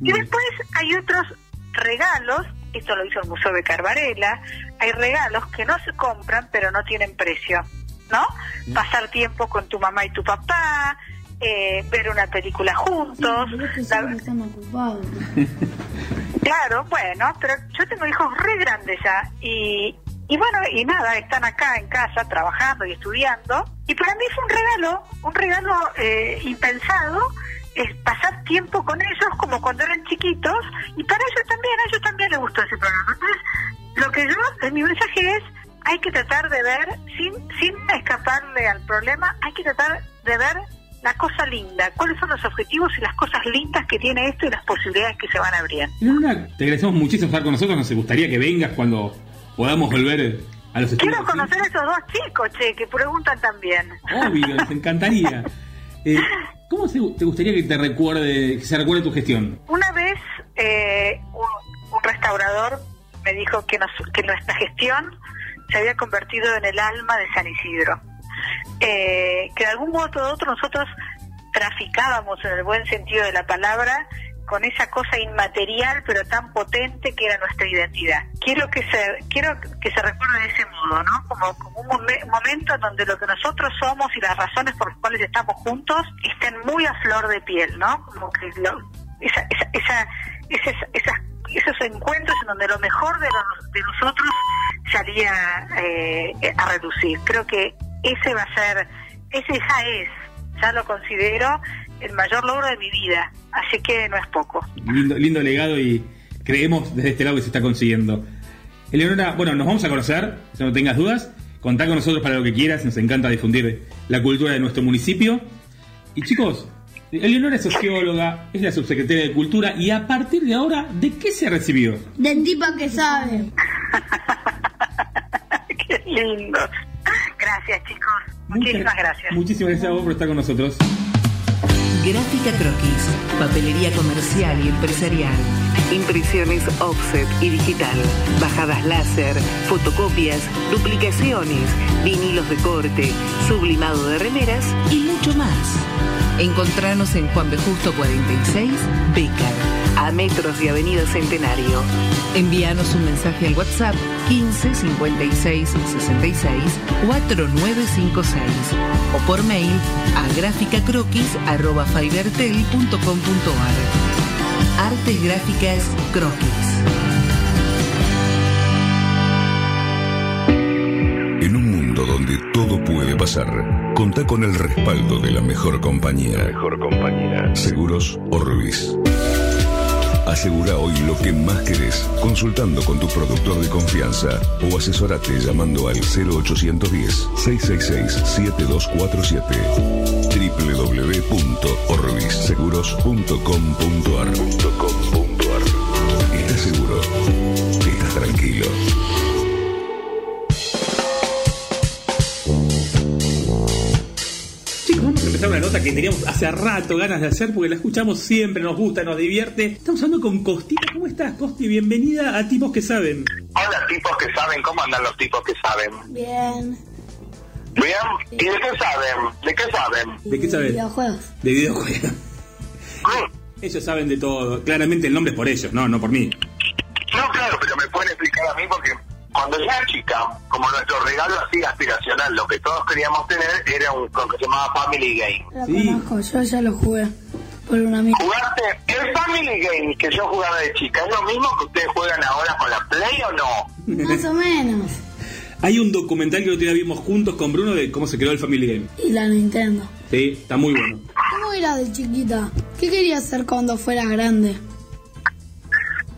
Y después hay otros regalos, esto lo hizo el Museo de Carvarela, hay regalos que no se compran pero no tienen precio, ¿no? Pasar tiempo con tu mamá y tu papá, eh, ver una película juntos. Que la-. Claro, bueno, pero yo tengo hijos re grandes ya y, y bueno, y nada, están acá en casa trabajando y estudiando. Y para mí fue un regalo, un regalo eh, impensado, es pasar tiempo con ellos como cuando eran chiquitos y para ellos también, a ellos también les gustó ese programa. Entonces, lo que yo, eh, mi mensaje es, hay que tratar de ver, sin, sin escaparle al problema, hay que tratar de ver la cosa linda, cuáles son los objetivos y las cosas lindas que tiene esto y las posibilidades que se van abriendo. Luna, te agradecemos muchísimo estar con nosotros. Nos gustaría que vengas cuando podamos volver a los estudios. Quiero conocer a esos dos chicos, che, que preguntan también. Obvio, nos encantaría. Eh, ¿Cómo se- te gustaría que te recuerde, que se recuerde tu gestión? Una vez eh, un, un restaurador me dijo que, nos- que nuestra gestión se había convertido en el alma de San Isidro. Eh, que de algún modo u otro nosotros traficábamos en el buen sentido de la palabra con esa cosa inmaterial pero tan potente que era nuestra identidad. Quiero que se quiero que se recuerde de ese modo, ¿no? Como, como un momen- momento en donde lo que nosotros somos y las razones por las cuales estamos juntos estén muy a flor de piel, ¿no? Como que lo- esa, esa, esa, esas, esas- esos encuentros en donde lo mejor de, de nosotros salía eh, a reducir. Creo que ese va a ser, ese ya es, ya lo considero el mayor logro de mi vida, así que no es poco. Lindo, lindo legado y creemos desde este lado que se está consiguiendo. Eleonora, bueno, nos vamos a conocer, si no tengas dudas. Contá con nosotros para lo que quieras, nos encanta difundir la cultura de nuestro municipio. Y chicos, Eleonora es socióloga, es la subsecretaria de Cultura y a partir de ahora, ¿de qué se recibió? Del tipo que sabe. Qué lindo. Gracias, chicos. Muchísimas gracias. Muchísimas gracias a vos por estar con nosotros. Gráfica Croquis, papelería comercial y empresarial. Impresiones offset y digital, bajadas láser, fotocopias, duplicaciones, vinilos de corte, sublimado de remeras y mucho más. Encontranos en Juan B. Justo 46, Becar, a metros de Avenida Centenario. Envíanos un mensaje al WhatsApp 15 56 66 4956 o por mail a graficacroquis.fibertel.com.ar. Artes Gráficas Croquis. En un mundo donde todo puede pasar, contá con el respaldo de la mejor compañía. mejor compañía. Seguros Orbis. Asegura hoy lo que más querés consultando con tu productor de confianza o asesorate llamando al 0810-666-7247 www.orbisseguros.com.ar una nota que teníamos hace rato ganas de hacer porque la escuchamos siempre, nos gusta, nos divierte. Estamos hablando con Costita. ¿Cómo estás, Costi? Bienvenida a Tipos que Saben. Hola, tipos que saben, ¿cómo andan los tipos que saben? Bien. ¿Bien? ¿Y de qué saben? ¿De qué saben? ¿De qué sabes? Videojuegos. De videojuegos. Ellos saben de todo. Claramente el nombre es por ellos, no, no por mí. No, claro, pero me pueden explicar a mí porque cuando yo era chica, como nuestro regalo así aspiracional, lo que todos queríamos tener era un lo que se llamaba Family Game. Lo conozco, yo ya lo jugué por un amigo. ¿Jugaste el Family Game que yo jugaba de chica? ¿Es lo mismo que ustedes juegan ahora con la Play o no? Más o menos. Hay un documental que el otro día vimos juntos con Bruno de cómo se creó el Family Game. Y la Nintendo. Sí, está muy bueno. ¿Cómo era de chiquita? ¿Qué quería hacer cuando fuera grande?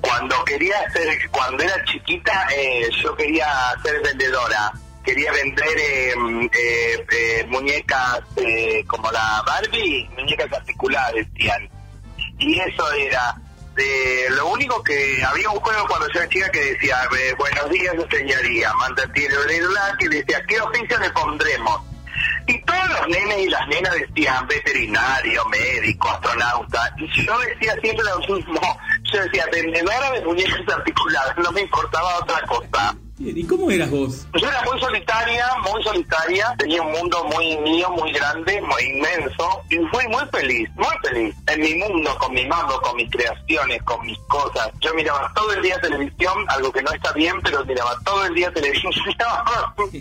Cuando quería ser, cuando era chiquita, eh, yo quería ser vendedora. Quería vender eh, eh, eh, muñecas eh, como la Barbie, muñecas articulares, decían. Y eso era. Lo único que había un juego cuando yo era chica que decía, eh, buenos días señoría, manda tiene black y decía, ¿qué oficio le pondremos? Y todos los nenes y las nenas decían veterinario, médico, astronauta. Y yo decía siempre lo mismo. Yo decía, vendedora de muñecas articulares, no me importaba otra cosa. ¿Y cómo eras vos? Yo era muy solitaria, muy solitaria, tenía un mundo muy mío, muy grande, muy inmenso, y fui muy feliz, muy feliz en mi mundo, con mi mambo, con mis creaciones, con mis cosas. Yo miraba todo el día televisión, algo que no está bien, pero miraba todo el día televisión.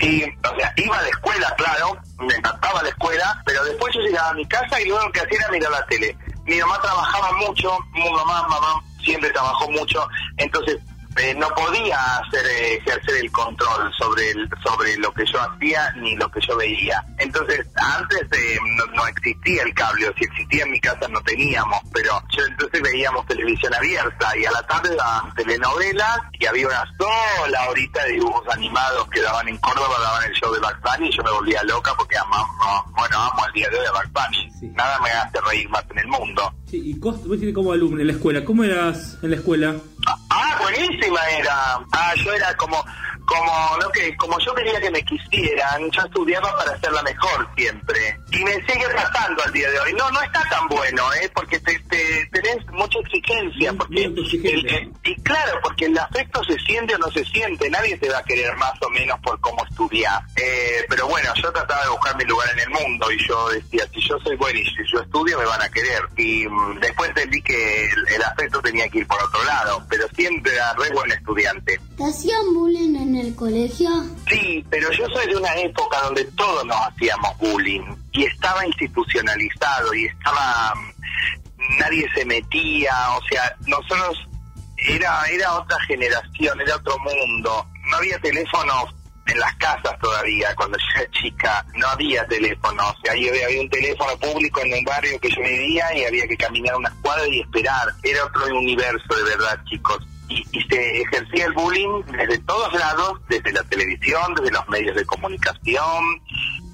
y, o sea, iba a la escuela, claro, me encantaba la escuela, pero después yo llegaba a mi casa y luego lo que hacía era mirar la tele. Mi mamá trabajaba mucho, mi mamá, mamá siempre trabajó mucho, entonces eh, no podía hacer eh, ejercer el control sobre el, sobre lo que yo hacía ni lo que yo veía. Entonces, antes eh, no, no existía el cable, o si existía en mi casa no teníamos, pero yo entonces veíamos televisión abierta y a la tarde daban telenovelas y había una sola horita de dibujos animados que daban en Córdoba, daban el show de Bugs Bunny y yo me volvía loca porque amamos, bueno, amo el día de hoy a Bugs Bunny. Nada me hace reír más en el mundo. Sí, y vos como alumno en la escuela. ¿Cómo eras en la escuela? Ah, buenísima era. Ah, yo era como como no que como yo quería que me quisieran, yo estudiaba para ser la mejor siempre. Y me sigue pasando al día de hoy. No, no está tan bueno, ¿eh? Porque te, te- tenés mucha exigencia. Porque el- eh, y claro, porque el afecto se siente o no se siente. Nadie te va a querer más o menos por cómo estudiar. Eh, pero bueno, yo trataba de buscar mi lugar en el mundo y yo decía, si yo soy bueno y si yo estudio, me van a querer. Y mm, después entendí que el, el afecto tenía que ir por otro lado. Pero siempre era re buen estudiante. ¿Te hacían bullying en el colegio? Sí, pero yo soy de una época donde todos nos hacíamos bullying y estaba institucionalizado y estaba mm, nadie se metía, o sea, nosotros era era otra generación, era otro mundo. No había teléfonos en las casas todavía cuando yo era chica, no había teléfonos, había, había un teléfono público en un barrio que yo vivía y había que caminar unas cuadras y esperar. Era otro universo de verdad, chicos y, y se ejercía el bullying desde todos lados, desde la televisión, desde los medios de comunicación,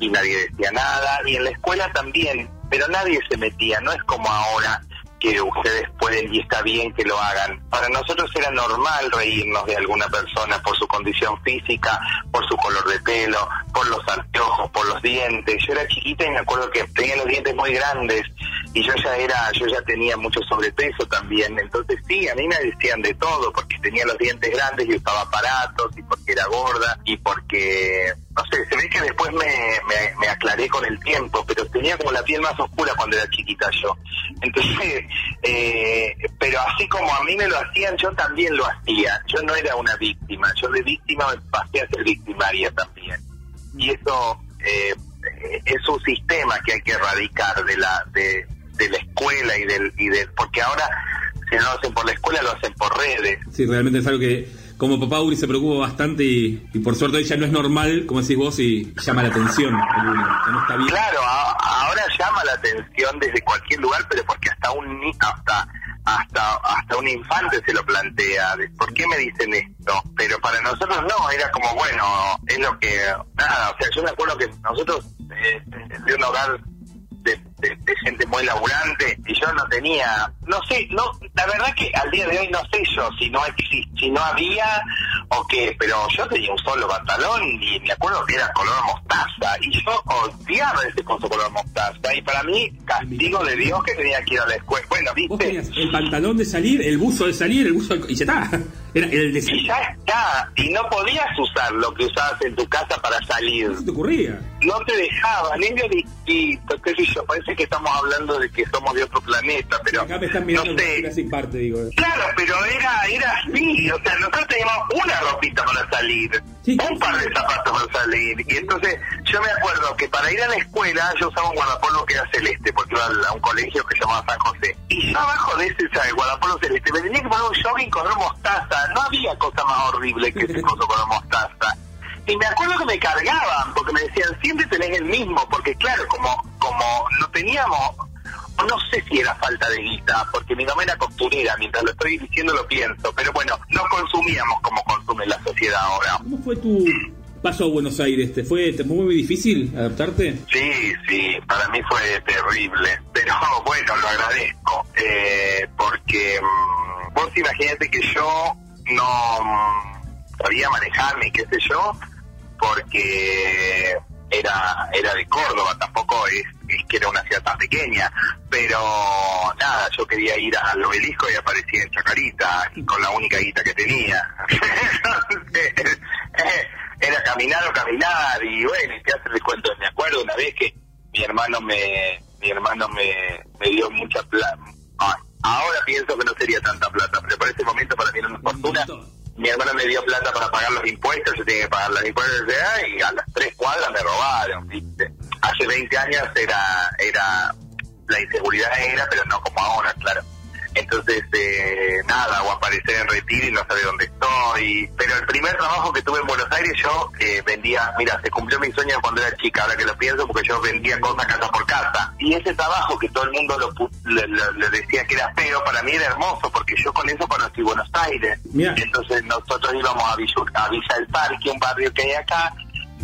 y nadie decía nada, y en la escuela también, pero nadie se metía, no es como ahora que ustedes pueden y está bien que lo hagan. Para nosotros era normal reírnos de alguna persona por su condición física, por su color de pelo, por los anteojos, por los dientes. Yo era chiquita y me acuerdo que tenía los dientes muy grandes y yo ya era, yo ya tenía mucho sobrepeso también. Entonces sí, a mí me decían de todo porque tenía los dientes grandes y usaba aparatos y porque era gorda y porque no sé, se ve que después me, me, aclaré con el tiempo, pero tenía como la piel más oscura cuando era chiquita yo. Entonces, eh, pero así como a mí me lo hacían, yo también lo hacía. Yo no era una víctima, yo de víctima me pasé a ser victimaria también. Y eso eh, es un sistema que hay que erradicar de la de, de la escuela y del y del porque ahora si no lo hacen por la escuela lo hacen por redes. Sí, realmente es algo que como papá Uri se preocupa bastante y, por suerte ya no es normal, como decís vos, y llama la atención. no. Claro, ahora llama la atención desde cualquier lugar, pero porque hasta un hasta hasta hasta un infante se lo plantea, de, ¿por qué me dicen esto? Pero para nosotros no, era como bueno, es lo que nada, o sea, yo me acuerdo que nosotros eh, de un hogar de, de- gente muy laburante y yo no tenía, no sé, no, la verdad que al día de hoy no sé yo si no exi- si no había o qué, pero yo tenía un solo pantalón y me acuerdo que era color mostaza y yo odiaba ese coso color mostaza y para mí castigo de Dios que tenía que ir a la escuela. Bueno, viste, el pantalón de salir, el buzo de salir, el buzo de... y ya está. Era el de y ya está, y no podías usar lo que usabas en tu casa para salir. ¿Qué te ocurría? no te dejaban, niño distinto, qué sé yo, parece que estamos hablando de que somos de otro planeta, pero Acá me están no sé. casi parte, digo. Claro, pero era, era así, o sea, nosotros teníamos una ropita para salir, un par de zapatos para salir, y entonces yo me acuerdo que para ir a la escuela yo usaba un guardapolvo que era celeste, porque iba a un colegio que se llamaba San José, y yo abajo de ese ¿sabes? guardapolvo celeste me tenía que poner un jogging color mostaza, no había cosa más horrible que ese coso color mostaza. Y me acuerdo que me cargaban, porque me decían, siempre tenés el mismo, porque claro, como, como no teníamos, no sé si era falta de guita, porque mi mamá era costurera, mientras lo estoy diciendo lo pienso, pero bueno, no consumíamos como consume la sociedad ahora. ¿Cómo fue tu paso a Buenos Aires? ¿Te fue, te fue muy difícil adaptarte? Sí, sí, para mí fue terrible, pero bueno, lo agradezco, eh, porque mm, vos imaginate que yo no mm, sabía manejarme, qué sé yo, porque era era de Córdoba, tampoco es, que era una ciudad tan pequeña, pero nada, yo quería ir al obelisco y aparecía en Chacarita, con la única guita que tenía. Era caminar o caminar, y bueno, te hace el cuento, me acuerdo una vez que mi hermano me mi hermano me, me dio mucha plata. Ahora pienso que no sería tanta plata, pero para ese momento para mí era una fortuna. Mi hermano me dio plata para pagar los impuestos, yo tenía que pagar los impuestos y a las tres cuadras me robaron, ¿viste? Hace 20 años era, era, la inseguridad era, pero no como ahora, claro. Entonces, eh, nada, o aparecer en retiro y no saber dónde estoy. Pero el primer trabajo que tuve en Buenos Aires, yo eh, vendía, mira, se cumplió mi sueño cuando era chica, ahora que lo pienso, porque yo vendía cosas casa por casa. Y ese trabajo que todo el mundo lo, le, le- le decía que era feo, para mí era hermoso, porque yo con eso conocí Buenos Aires. Mira. Entonces nosotros íbamos a, a Villa del Parque, un barrio que hay acá,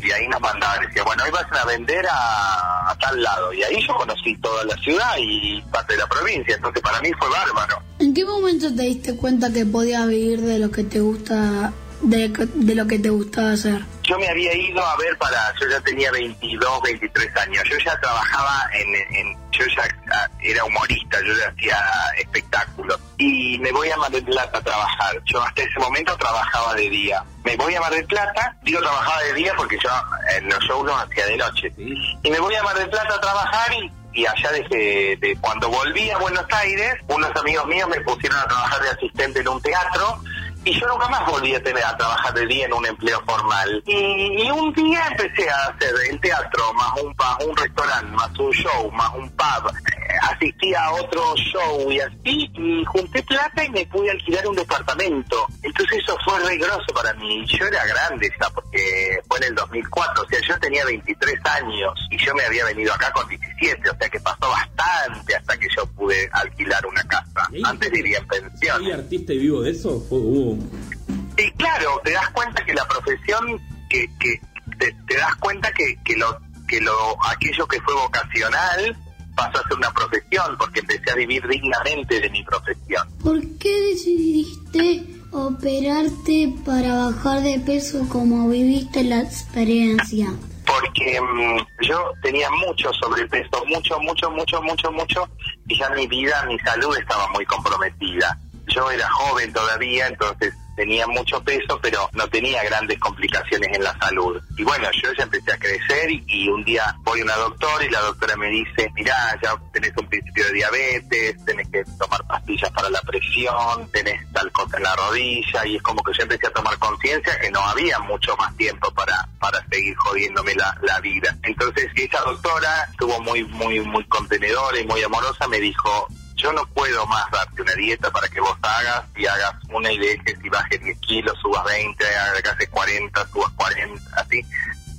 y ahí nos mandaban, decía, bueno, hoy vas a vender a, a tal lado. Y ahí yo conocí toda la ciudad y parte de la provincia, entonces para mí fue bárbaro. ¿En qué momento te diste cuenta que podías vivir de lo que te gusta de, de lo que te gustaba hacer? Yo me había ido a ver para, yo ya tenía 22, 23 años, yo ya trabajaba en, en yo ya ah, era humorista, yo ya hacía espectáculos y me voy a Mar del Plata a trabajar. Yo hasta ese momento trabajaba de día. Me voy a Mar del Plata, digo trabajaba de día porque yo en los shows los hacía de noche. Y me voy a Mar del Plata a trabajar y y allá desde de cuando volví a Buenos Aires, unos amigos míos me pusieron a trabajar de asistente en un teatro y yo nunca más volví a tener a trabajar de día en un empleo formal. Y, un día empecé a hacer el teatro, más un, un restaurante, más un show, más un pub. Asistí a otro show y así, y junté plata y me pude alquilar un departamento. Entonces eso fue re grosso para mí. Yo era grande ya, porque fue en el 2004, o sea, yo tenía 23 años y yo me había venido acá con 17, o sea que pasó bastante hasta que yo pude alquilar una casa. Antes vivía en pensión. ¿Soy artista y vivo de eso? ¿Hubo y claro, te das cuenta que la profesión, que, que te, das cuenta que, que, lo, que lo, aquello que fue vocacional pasó a ser una profesión, porque empecé a vivir dignamente de mi profesión. ¿Por qué decidiste operarte para bajar de peso como viviste la experiencia? Porque mm, yo tenía mucho sobrepeso, mucho, mucho, mucho, mucho, mucho, y ya mi vida, mi salud estaba muy comprometida. Yo era joven todavía, entonces tenía mucho peso, pero no tenía grandes complicaciones en la salud. Y bueno, yo ya empecé a crecer y, un día voy a una doctora y la doctora me dice, mirá, ya tenés un principio de diabetes, tenés que tomar pastillas para la presión, tenés tal cosa en la rodilla y es como que yo empecé a tomar conciencia que no había mucho más tiempo para, para seguir jodiéndome la, la vida. Entonces esa doctora estuvo muy, muy, muy contenedora y muy amorosa, me dijo, yo no puedo más darte una dieta para que vos hagas y hagas una y dejes y bajes 10 kilos, subas 20, hagas 40, subas 40, así.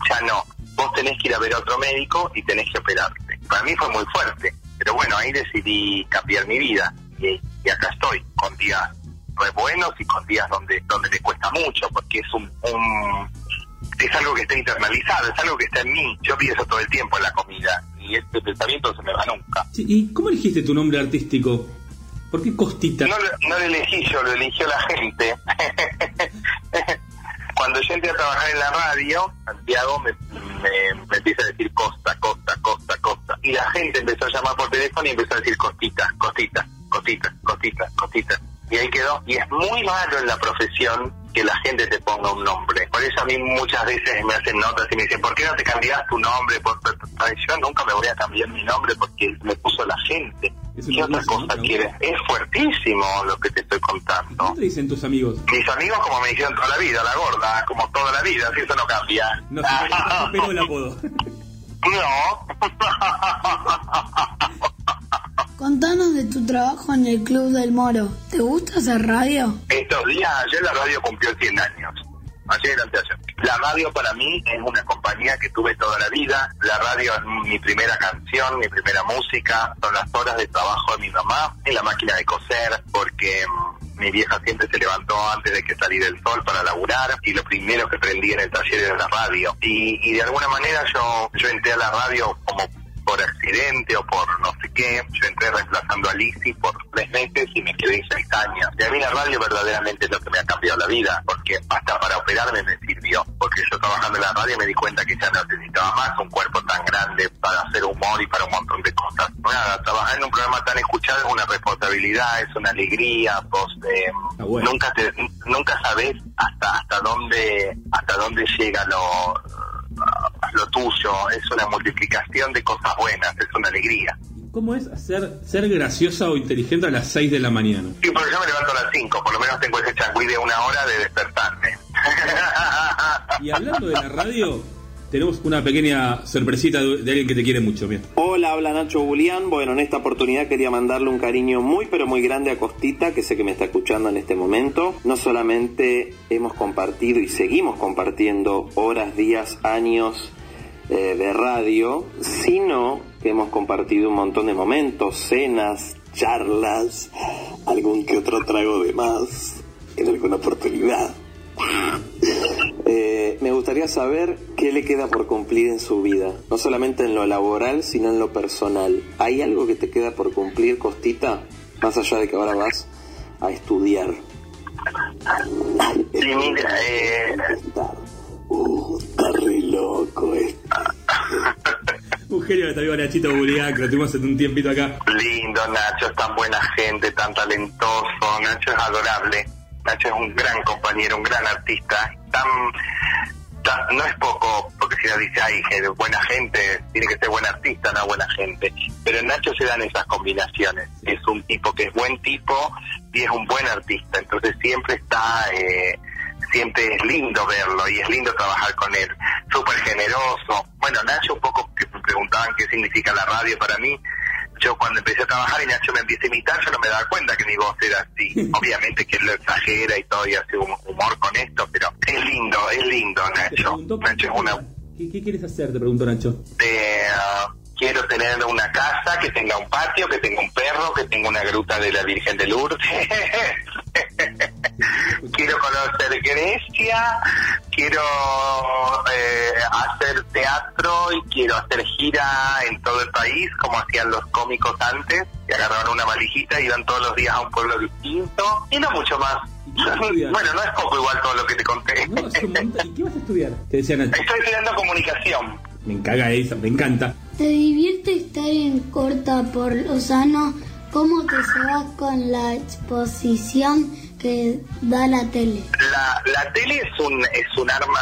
Ya no. Vos tenés que ir a ver a otro médico y tenés que operarte. Para mí fue muy fuerte, pero bueno, ahí decidí cambiar mi vida y, acá estoy, con días buenos y con días donde donde me cuesta mucho, porque es un, un es algo que está internalizado, es algo que está en mí. Yo pienso todo el tiempo en la comida y este pensamiento se me va nunca. ¿Y cómo elegiste tu nombre artístico? ¿Por qué Costita? No, no lo elegí yo, lo eligió la gente. Cuando yo entré a trabajar en la radio, Santiago me, me, empieza a decir Costa, Costa, Costa, Costa. Y la gente empezó a llamar por teléfono y empezó a decir Costita, Costita, Costita, Costita, Costita. Y ahí quedó. Y es muy malo en la profesión que la gente te ponga un nombre. Por eso a mí muchas veces me hacen notas y me dicen, ¿por qué no te cambias tu nombre? Por, yo nunca me voy a cambiar mi nombre porque me puso la gente. ¿Qué otra cosa quieres? Es fuertísimo lo que te estoy contando. ¿Qué te dicen tus amigos? Mis amigos como me dijeron toda la vida, la gorda, como toda la vida, si eso no cambia. No, pero el apodo. No. Contanos de tu trabajo en el Club del Moro. ¿Te gusta hacer radio? Estos días, ayer la radio cumplió 100 años. Ayer ayer. La radio para mí es una compañía que tuve toda la vida. La radio es mi primera canción, mi primera música. Son las horas de trabajo de mi mamá en la máquina de coser, porque mm, mi vieja siempre se levantó antes de que saliera el sol para laburar y lo primero que prendí en el taller era la radio. Y, y de alguna manera yo, yo entré a la radio como por accidente o por no sé qué. Yo entré reemplazando a Lizzie por tres meses y me quedé seis años. Y a mí la radio verdaderamente es lo que me ha cambiado la vida, porque hasta para operarme me sirvió. Porque yo trabajando en la radio me di cuenta que ya no necesitaba más un cuerpo tan grande para hacer humor y para un montón de cosas. Nada, trabajar en un programa tan escuchado es una responsabilidad, es una alegría. Vos eh, nunca te, nunca sabés hasta hasta dónde hasta dónde llega lo lo tuyo, es una multiplicación de cosas buenas, es una alegría. ¿Cómo es hacer, ser graciosa o inteligente a las 6 de la mañana? Sí, porque yo me levanto a las 5, por lo menos tengo ese changüí de una hora de despertarme. y hablando de la radio, tenemos una pequeña sorpresita de, alguien que te quiere mucho. Bien. Hola, habla Nacho Julián. Bueno, en esta oportunidad quería mandarle un cariño muy pero muy grande a Costita, que sé que me está escuchando en este momento. No solamente hemos compartido y seguimos compartiendo horas, días, años eh, de radio, sino que hemos compartido un montón de momentos, cenas, charlas, algún que otro trago de más en alguna oportunidad. Eh, me gustaría saber qué le queda por cumplir en su vida, no solamente en lo laboral, sino en lo personal. ¿Hay algo que te queda por cumplir, Costita? Más allá de que ahora vas a estudiar. Y mira, eh, Está re loco esto. Un genio nuestro amigo Nachito Burián, que lo tuvimos hace un tiempito acá. lindo Nacho, es tan buena gente, tan talentoso, Nacho es adorable, Nacho es un gran compañero, un gran artista, tan, no es poco, porque si uno dice, ay, buena gente, tiene que ser buen artista, no buena gente, pero Nacho se dan esas combinaciones, es un tipo que es buen tipo y es un buen artista, entonces siempre está... Eh, siempre es lindo verlo y es lindo trabajar con él. Súper generoso. Bueno, Nacho, un poco que preguntaban qué significa la radio para mí. Yo cuando empecé a trabajar y Nacho me empieza a imitar, yo no me daba cuenta que mi voz era así. Obviamente que él lo exagera y todo y hace hum- humor con esto, pero es lindo, es lindo Nacho. Nacho es una... ¿Qué, qué quieres hacer? Te preguntó Nacho. eh, quiero tener una casa que tenga un patio, que tenga un perro, que tenga una gruta de la Virgen de Lourdes. quiero conocer Grecia, quiero hacer teatro y quiero hacer gira en todo el país, como hacían los cómicos antes, que agarraban una valijita y iban todos los días a un pueblo distinto, y no mucho más. bueno, no es poco igual todo lo que te conté. ¿Y qué vas a estudiar? Te decía Nacho. Estoy estudiando comunicación. Me encaga esa, me encanta. ¿Te divierte estar en corta por Lozano? ¿Cómo te llevas con la exposición que da la tele? La, la tele es un, es un arma,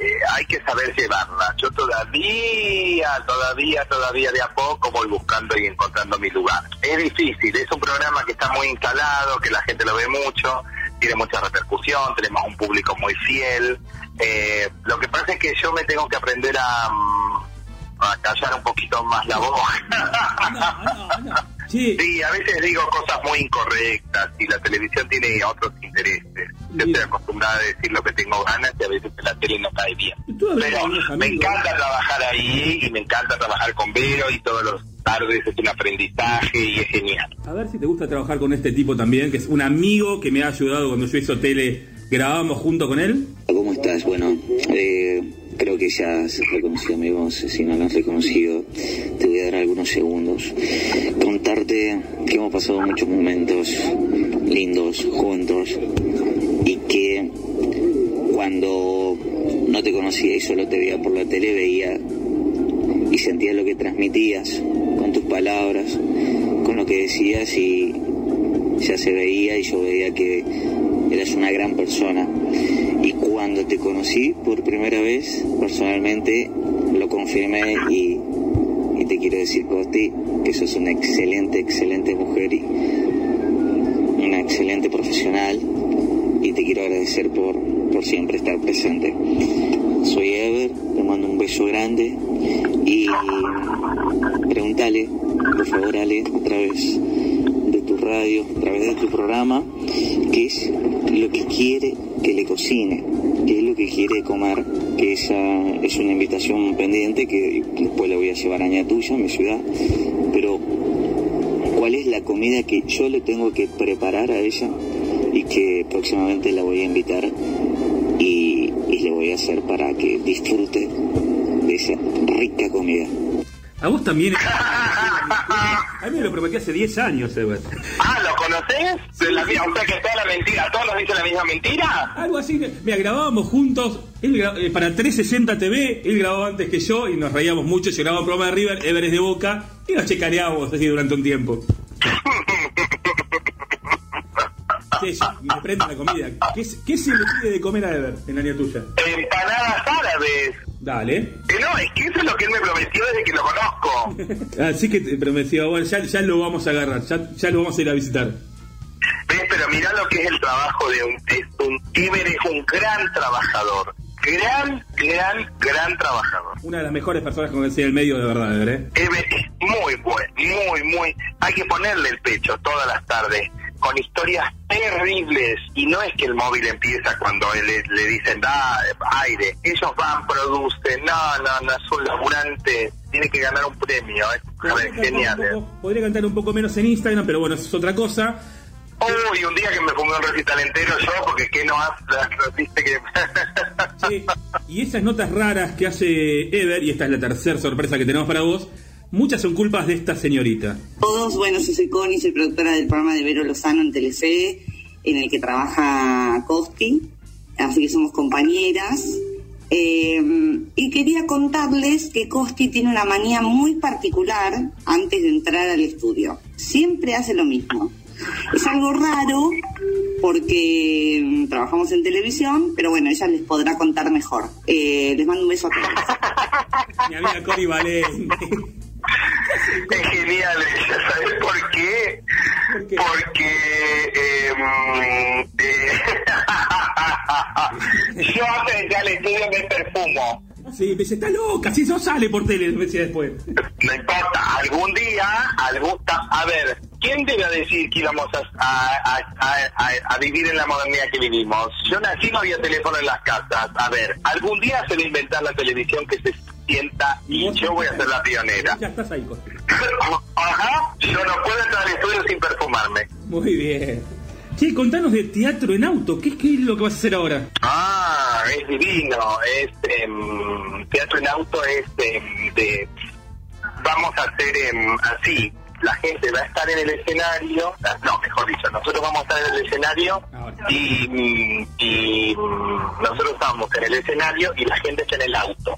eh, hay que saber llevarla. Yo todavía, todavía, todavía de a poco voy buscando y encontrando mi lugar. Es difícil, es un programa que está muy instalado, que la gente lo ve mucho, tiene mucha repercusión, tenemos un público muy fiel. Eh, lo que pasa es que yo me tengo que aprender a, mm, a callar un poquito más la voz. Sí. a veces digo cosas muy incorrectas y la televisión tiene otros intereses. Yo estoy acostumbrada a decir lo que tengo ganas y a veces en la tele no cae bien. Pero me encanta trabajar ahí y me encanta trabajar con Vero y todos los tardes es un aprendizaje y es genial. A ver si te gusta trabajar con este tipo también, que es un amigo que me ha ayudado cuando yo hizo tele. Grabábamos junto con él. ¿Cómo estás? Bueno, eh, creo que ya has reconocido mi voz. Si no lo has reconocido, te voy a dar algunos segundos. Contarte que hemos pasado muchos momentos lindos juntos y que cuando no te conocía y solo te veía por la tele, veía y sentía lo que transmitías con tus palabras, con lo que decías y ya se veía y yo veía que eras una gran persona. Y cuando te conocí por primera vez, personalmente lo confirmé y, te quiero decir, Costi, que sos una excelente, excelente mujer y una excelente profesional y te quiero agradecer por, por siempre estar presente. Soy Ever, te mando un beso grande y pregúntale, por favor, Ale, a través de tu radio, a través de tu programa, qué es lo que quiere que le cocine, qué es lo que quiere comer, que esa es una invitación pendiente que después la voy a llevar a Ñatuya, mi ciudad, pero cuál es la comida que yo le tengo que preparar a ella y que próximamente la voy a invitar y, y le voy a hacer para que disfrute de esa rica comida. A vos también. A mí me lo prometí hace 10 años, Ever. Ah, ¿lo conoces? De la misma, o sea que toda la mentira, todos nos dicen la misma mentira. Algo así. Mira, grabábamos juntos él eh, para 360 TV. Él grababa antes que yo y nos reíamos mucho. Yo grababa un programa de River, Ever es de Boca. Y nos checareábamos así durante un tiempo. Me prende la comida. ¿Qué, qué se le pide de comer a Ever en la niña tuya? Empanadas árabes. Dale. Eh, no, es que eso es lo que él me prometió desde que lo conozco. Así que te prometió, bueno, ya, ya lo vamos a agarrar, ya, ya lo vamos a ir a visitar. ¿Ves? Pero mirá lo que es el trabajo de un... Es un Iber es un gran trabajador. Gran, gran, gran trabajador. Una de las mejores personas con el el medio de verdad, Ever, ¿eh? Ever es muy bueno, muy, muy... Hay que ponerle el pecho todas las tardes con historias terribles y no es que el móvil empieza cuando le, le dicen da aire, ellos van, producen, no, no, no es un laburante, tiene que ganar un premio, es a ver, genial. eh. Podría cantar un poco menos en Instagram, pero bueno, eso es otra cosa. Uy, un día que me fumé un recital entero yo, porque que no hace, viste que... Sí, y esas notas raras que hace Ever, y esta es la tercera sorpresa que tenemos para vos, muchas son culpas de esta señorita. Todos, bueno, yo soy Connie, soy productora del programa de Vero Lozano en Telefe en el que trabaja Costi, así que somos compañeras. Eh, y quería contarles que Costi tiene una manía muy particular antes de entrar al estudio. Siempre hace lo mismo. Es algo raro porque trabajamos en televisión, pero bueno, ella les podrá contar mejor. Eh, les mando un beso a todos. Mi amiga Cori Valente. Es genial ella, ¿sabes por qué? Porque eh, eh, yo entrar al estudio me perfumo. Sí, me dice, está loca, si eso sale por tele, me decía después. No importa, algún día, algún, a ver, ¿quién a decir que íbamos a- a- a vivir en la modernidad que vivimos? Yo nací, no había teléfono en las casas. A ver, algún día se va a inventar la televisión que se sienta y yo voy a ser la pionera. Ya estás ahí, Costi. Ajá, yo no puedo entrar al estudio sin perfumarme. Muy bien. Che, contanos de teatro en auto. ¿Qué, qué es lo que vas a hacer ahora? Ah, es divino. Es em, teatro en auto, es em, de. Vamos a hacer em, así. La gente va a estar en el escenario. ah, No, mejor dicho, nosotros vamos a estar en el escenario y, mm, y mm, nosotros estamos en el escenario y la gente está en el auto.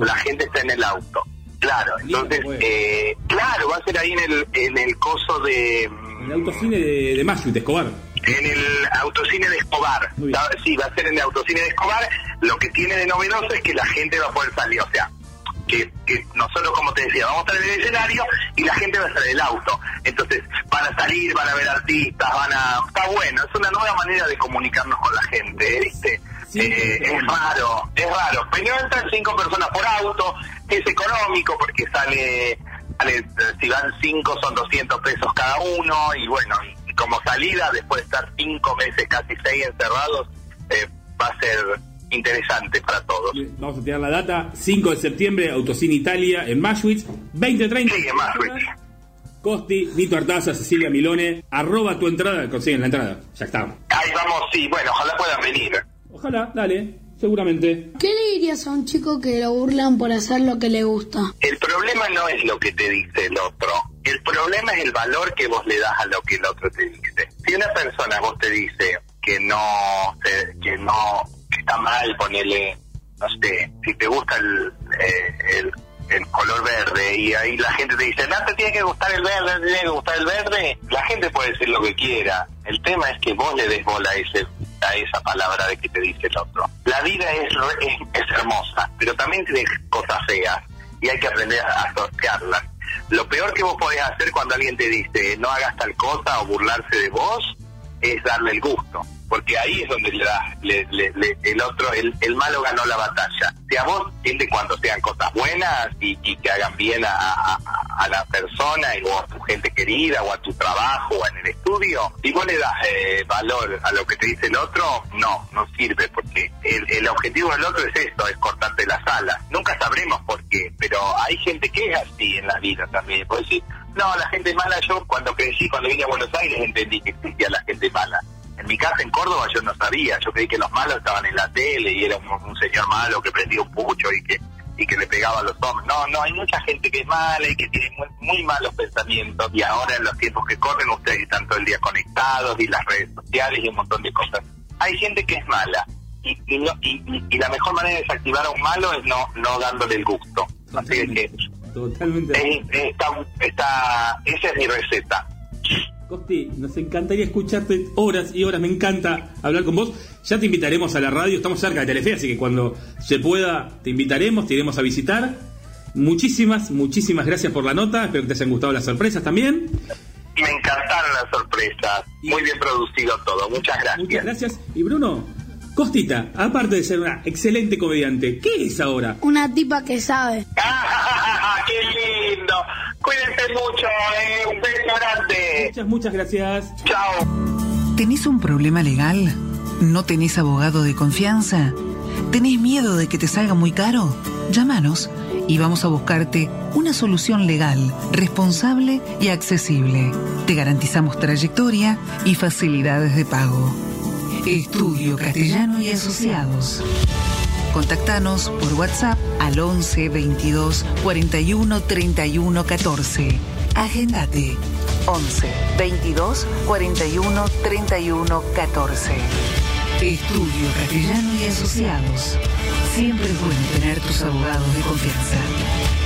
La gente está en el auto. Claro, entonces, eh, claro, va a ser ahí en el, en el coso de. En el autocine de, de Mayu, de Escobar. En el autocine de Escobar. Ah, Sí, va a ser en el autocine de Escobar. Lo que tiene de novedoso es que la gente va a poder salir. O sea, que, que nosotros, como te decía, vamos a estar en el escenario y la gente va a estar en el auto. Entonces, van a salir, van a ver artistas, van a... Está bueno, es una nueva manera de comunicarnos con la gente, ¿viste? Eh, es raro, es raro. Primero entran cinco personas por auto, es económico porque sale, sale, si van cinco son 200 pesos cada uno y bueno, y, como salida, después de estar cinco meses, casi seis encerrados, eh, va a ser interesante para todos. Vamos a tirar la data. 5 de septiembre, Autocine Italia en Mashwitz. 2030. Sí, en Mashwitz. Costi, Nito Artaza, Cecilia Milone. Arroba tu entrada. Consiguen la entrada. Ya está. Ahí vamos, sí, bueno, ojalá puedan venir. Ojalá, dale. Seguramente. ¿Qué le dirías a un chico que lo burlan por hacer lo que le gusta? El problema no es lo que te dice el otro. El problema es el valor que vos le das a lo que el otro te dice. Si una persona vos te dice que no, que no, que está mal, ponele, no sé, si te gusta el, eh, el, el color verde y ahí la gente te dice, no te tiene que gustar el verde, no te tiene que gustar el verde, la gente puede decir lo que quiera. El tema es que vos le des bola a, ese, esa palabra de que te dice el otro. La vida es, hermosa, pero también tiene cosas feas y hay que aprender a, a. Lo peor que vos podés hacer cuando alguien te dice no hagas tal cosa o burlarse de vos es darle el gusto, porque ahí es donde le le- le- el otro, el, malo ganó la batalla. Si a vos, siempre cuando sean cosas buenas y, y que hagan bien a la persona y, o a tu gente querida o a tu trabajo o en el estudio, si vos le das eh, valor a lo que te dice el otro, no, no sirve, porque el, el objetivo del otro es esto, es cortarte las alas. Nunca sabremos por qué, pero hay gente que es así en la vida también. Puedes decir, no, la gente mala, yo cuando crecí, cuando vine a Buenos Aires, entendí que existía la gente mala. En mi casa en Córdoba yo no sabía, yo creí que los malos estaban en la tele y era un, un señor malo que prendía un pucho y que y que le pegaba a los hombres. No, no, hay mucha gente que es mala y que tiene muy, muy malos pensamientos y ahora en los tiempos que corren ustedes están todo el día conectados y las redes sociales y un montón de cosas. Hay gente que es mala y, y, no, y, y- la mejor manera de desactivar a un malo es no, no dándole el gusto. Así que Totalmente. es- está, está, esa es mi receta. Costi, nos encantaría escucharte horas y horas. Me encanta hablar con vos. Ya te invitaremos a la radio. Estamos cerca de Telefe, así que cuando se pueda, te invitaremos, te iremos a visitar. Muchísimas, muchísimas gracias por la nota. Espero que te hayan gustado las sorpresas también. Me encantaron las sorpresas. Muy bien producido todo. Muchas gracias. Muchas gracias. Y Bruno, Costita, aparte de ser una excelente comediante, ¿qué es ahora? Una tipa que sabe. ¡Ah, qué lindo! Cuídense mucho, eh. Un beso grande. Muchas, muchas gracias. Chao. ¿Tenés un problema legal? ¿No tenés abogado de confianza? ¿Tenés miedo de que te salga muy caro? Llámanos y vamos a buscarte una solución legal, responsable y accesible. Te garantizamos trayectoria y facilidades de pago. Estudio Castellano y Asociados. Contactanos por WhatsApp al 11 22 41 31 14. Agendate 11 22 41 31 14. Estudio Castellano y Asociados. Siempre es bueno tener tus abogados de confianza.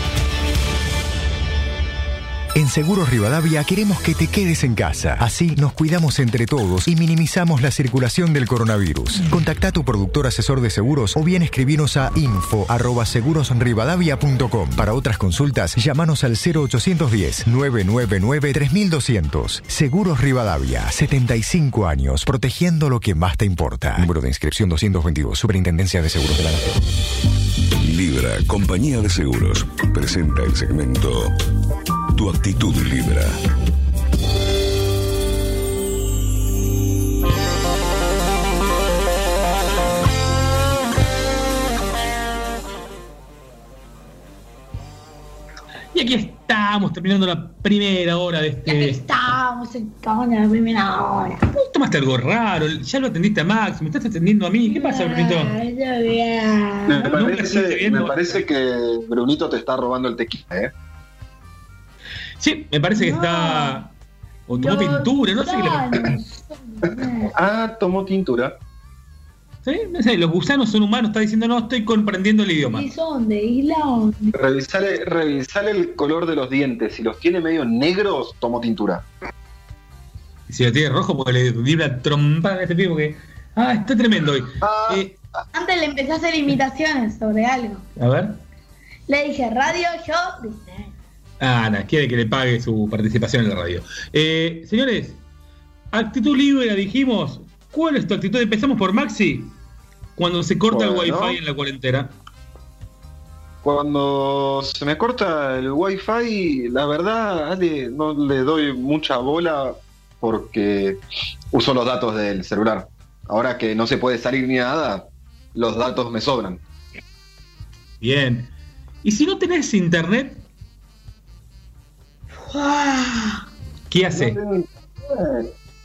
En Seguros Rivadavia queremos que te quedes en casa. Así nos cuidamos entre todos y minimizamos la circulación del coronavirus. Contacta a tu productor asesor de seguros o bien escribinos a info@segurosrivadavia.com. Para otras consultas, llámanos al 0810 999 3200. Seguros Rivadavia, 75 años protegiendo lo que más te importa. Número de inscripción 222, Superintendencia de Seguros de la Nación. Libra, compañía de seguros, presenta el segmento Tu actitud Libra. Y aquí estamos terminando la primera hora de este. Estamos en la primera hora. ¿Vos tomaste algo raro? Ya lo atendiste a Max, me estás atendiendo a mí. ¿Qué pasa, Brunito? Ay, está bien. Me parece, me parece que Brunito te está robando el tequila, ¿eh? Sí, me parece que está. O tomó Los pintura, no sé qué le danos. Ah, tomó tintura. ¿Sí? No sé, los gusanos son humanos, está diciendo, no estoy comprendiendo el idioma. ¿Y son de isla o Revisale, revisale el color de los dientes. Si los tiene medio negros, tomó tintura. Y si lo tiene rojo, porque le vibra trompa a este pibe, porque. Ah, está tremendo hoy. Ah. Eh, Antes le empecé a hacer imitaciones sobre algo. a ver. Le dije radio, yo, viste. Ah, no, quiere que le pague su participación en la radio. Eh, señores, actitud libre, la dijimos. ¿Cuál es tu actitud? Empezamos por Maxi. Cuando se corta el Bueno. wifi en la cuarentena. Cuando se me corta el wifi, la verdad, Ale, no le doy mucha bola porque uso los datos del celular. Ahora que no se puede salir ni nada, los datos me sobran. Bien. Y si no tenés internet, ¿qué hace?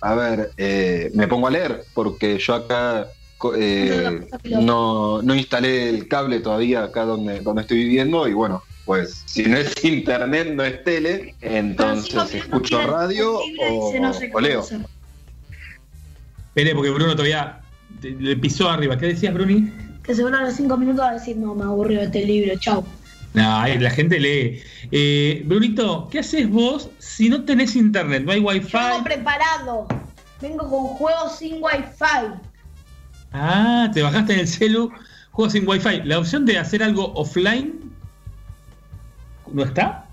A ver, eh, me pongo a leer porque yo acá co- eh, no, no instalé el cable todavía acá donde, donde estoy viviendo y bueno, pues si no es internet, no es tele, entonces escucho radio o, no sé o cómo leo. Esperé, porque Bruno todavía le pisó arriba. ¿Qué decías, Bruni? Que seguro a los cinco minutos va a decir, no, me aburrió este libro, chau. No, la gente lee. Eh, Brunito, ¿qué haces vos si no tenés internet? No hay wifi. Vengo preparado. Vengo con juegos sin wifi. Ah, te bajaste en el celu, juegos sin wifi. La opción de hacer algo offline no está.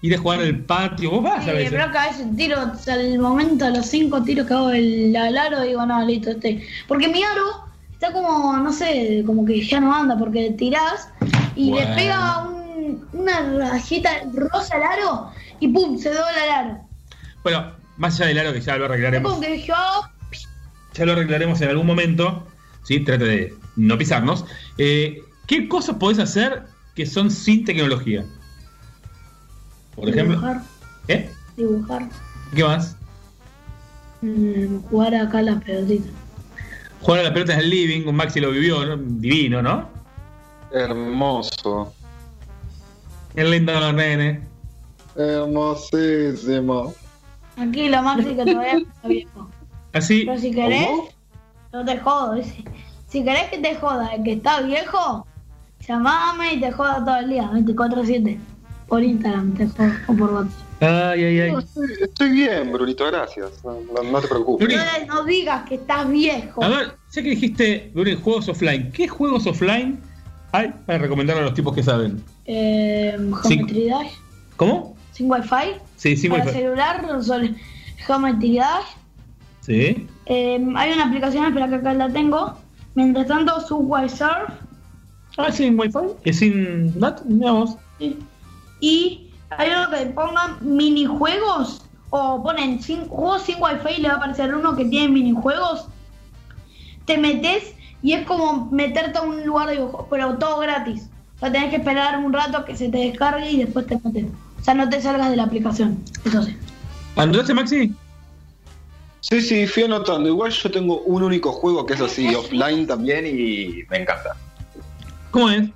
Ir a jugar al patio, vos vas a Eh, veces. pero que a veces tiro, al momento, a los cinco tiros que hago el, al aro, digo, no, listo, este. Porque mi aro está como, no sé, como que ya no anda, porque tirás y Bueno. le pega un- una rayita rosa al aro y pum, se dobla el aro. Bueno, más allá del aro que ya lo arreglaremos. Pum, que yo hago, Ya lo arreglaremos en algún momento. Sí, trate de no pisarnos. Eh, ¿Qué cosas podés hacer que son sin tecnología? Por ejemplo. dibujar, ¿Eh? dibujar, ¿Qué más? mm, jugar acá las pelotitas. Jugar a la pelota en el living, con Maxi lo vivió, ¿no? divino, ¿no? Hermoso. El lindo de los nenes. Hermosísimo. Aquí lo Maxi que todavía no está viejo. Así. Pero si querés, no te jodo. dice. Si querés que te joda el que está viejo, llamame y te joda todo el día, 24-7. Por Instagram te jodo o por WhatsApp. Ay, ay, ay. No, estoy, estoy bien, Brunito, gracias. No, no- no te preocupes. No, no digas que estás viejo. A ver, ya que dijiste, Bruni, juegos offline, ¿qué juegos offline hay para recomendar a los tipos que saben? Eh, Geometry Dash, ¿Cómo? sin wifi. Sí, sin Para wifi. celular, son Geometry Dash. Sí. Eh, hay una aplicación, espera que acá la tengo. Mientras tanto, Subway Surf. Ah, sin wifi. ¿Es sin NAT? Veamos. Y hay uno que pongan minijuegos o ponen sin, juegos sin wifi y le va a aparecer uno que tiene minijuegos. Te metes y es como meterte a un lugar de videojuegos, pero todo gratis. O sea, tenés que esperar un rato que se te descargue y después te metes. O sea, no te salgas de la aplicación. Eso sí. ¿Anotaste, Maxi? Sí, sí, fui anotando. Igual yo tengo un único juego que es así, offline también, y me encanta. ¿Cómo es?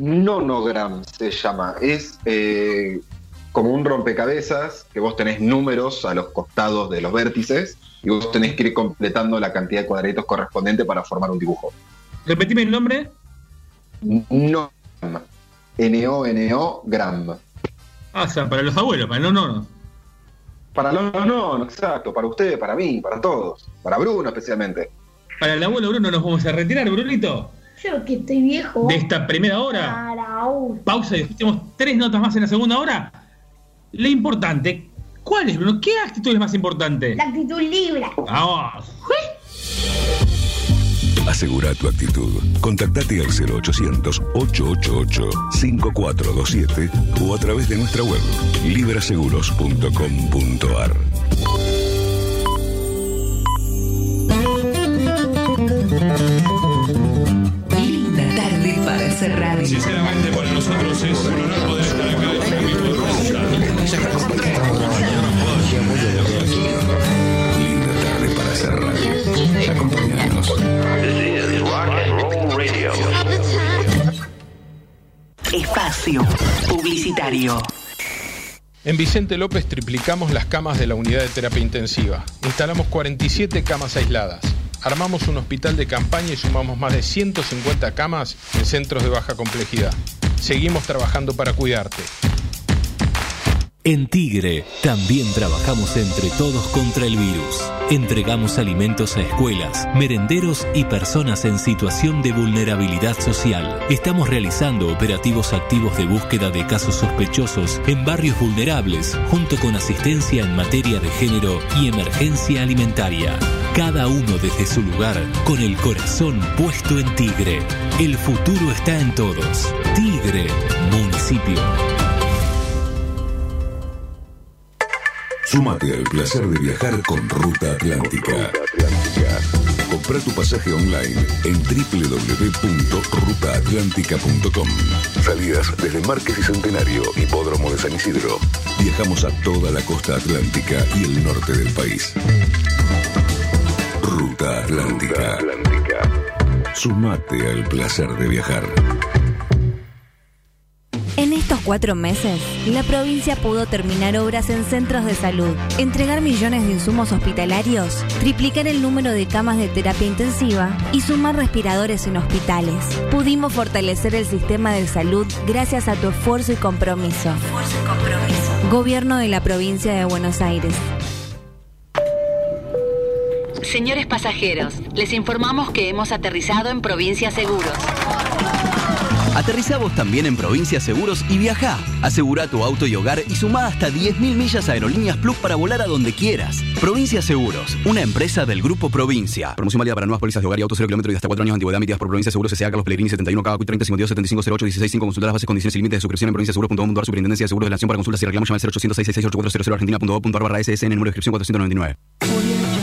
Nonogram se llama. Es eh, como un rompecabezas que vos tenés números a los costados de los vértices y vos tenés que ir completando la cantidad de cuadraditos correspondiente para formar un dibujo. Repetime el nombre. No. N-O-N-O Gram. Ah, o sea, para los abuelos, para los nonos. Para los no, no, exacto, para usted, para mí, para todos, para Bruno especialmente. Para el abuelo Bruno nos vamos a retirar, Brunito, Yo que estoy viejo. de esta primera hora. Araú. Pausa y escuchemos tres notas más en la segunda hora. Lo importante, ¿cuál es, Bruno? ¿Qué actitud es más importante? La actitud libre. Vamos. Asegura tu actitud. Contactate al 0800-888-5427 o a través de nuestra web libraseguros.com.ar. Publicitario. En Vicente López triplicamos las camas de la unidad de terapia intensiva. Instalamos 47 camas aisladas. Armamos un hospital de campaña y sumamos más de 150 camas en centros de baja complejidad. Seguimos trabajando para cuidarte. En Tigre también trabajamos entre todos contra el virus. Entregamos alimentos a escuelas, merenderos y personas en situación de vulnerabilidad social. Estamos realizando operativos activos de búsqueda de casos sospechosos en barrios vulnerables, junto con asistencia en materia de género y emergencia alimentaria. Cada uno desde su lugar, con el corazón puesto en Tigre. El futuro está en todos. Tigre, municipio. Súmate al placer de viajar con Ruta Atlántica. Compra tu pasaje online en www.rutaatlántica.com. Salidas desde Márquez y Centenario, Hipódromo de San Isidro. Viajamos a toda la costa atlántica y el norte del país. Ruta Atlántica. Sumate al placer de viajar. En estos cuatro meses, la provincia pudo terminar obras en centros de salud, entregar millones de insumos hospitalarios, triplicar el número de camas de terapia intensiva y sumar respiradores en hospitales. Pudimos fortalecer el sistema de salud gracias a tu esfuerzo y compromiso. Gobierno de la provincia de Buenos Aires. Señores pasajeros, les informamos que hemos aterrizado en Provincia Seguros. Aterrizá vos también en Provincia Seguros y viajá. Asegura tu auto y hogar y sumá hasta 10.000 millas a Aerolíneas Plus para volar a donde quieras. Provincia Seguros, una empresa del Grupo Provincia. Promoción válida para nuevas pólizas de hogar y auto 0 kilómetros y hasta 4 años de antigüedad emitidas por Provincia Seguros S.A. Carlos Pellegrini 71 KQ 30 52 75 08 16 5 Consultar las bases, condiciones y límites de suscripción en provinciaseguros.com.ar Superintendencia de Seguros de la Nación para consultas y reclamos llama al 0800 666 argentina.gov.ar barra SSN número de inscripción 499.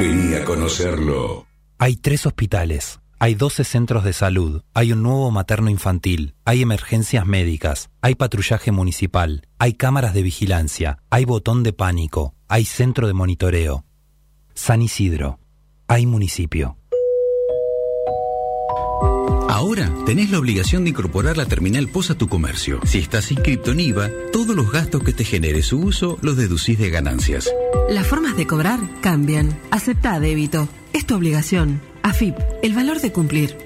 Vení a conocerlo. Hay tres hospitales, hay 12 centros de salud, hay un nuevo materno infantil, hay emergencias médicas, hay patrullaje municipal, hay cámaras de vigilancia, hay botón de pánico, hay centro de monitoreo. San Isidro, hay municipio. Ahora tenés la obligación de incorporar la terminal POS a tu comercio. Si estás inscripto en IVA, todos los gastos que te genere su uso los deducís de ganancias. Las formas de cobrar cambian. Acepta débito. Es tu obligación. AFIP, el valor de cumplir.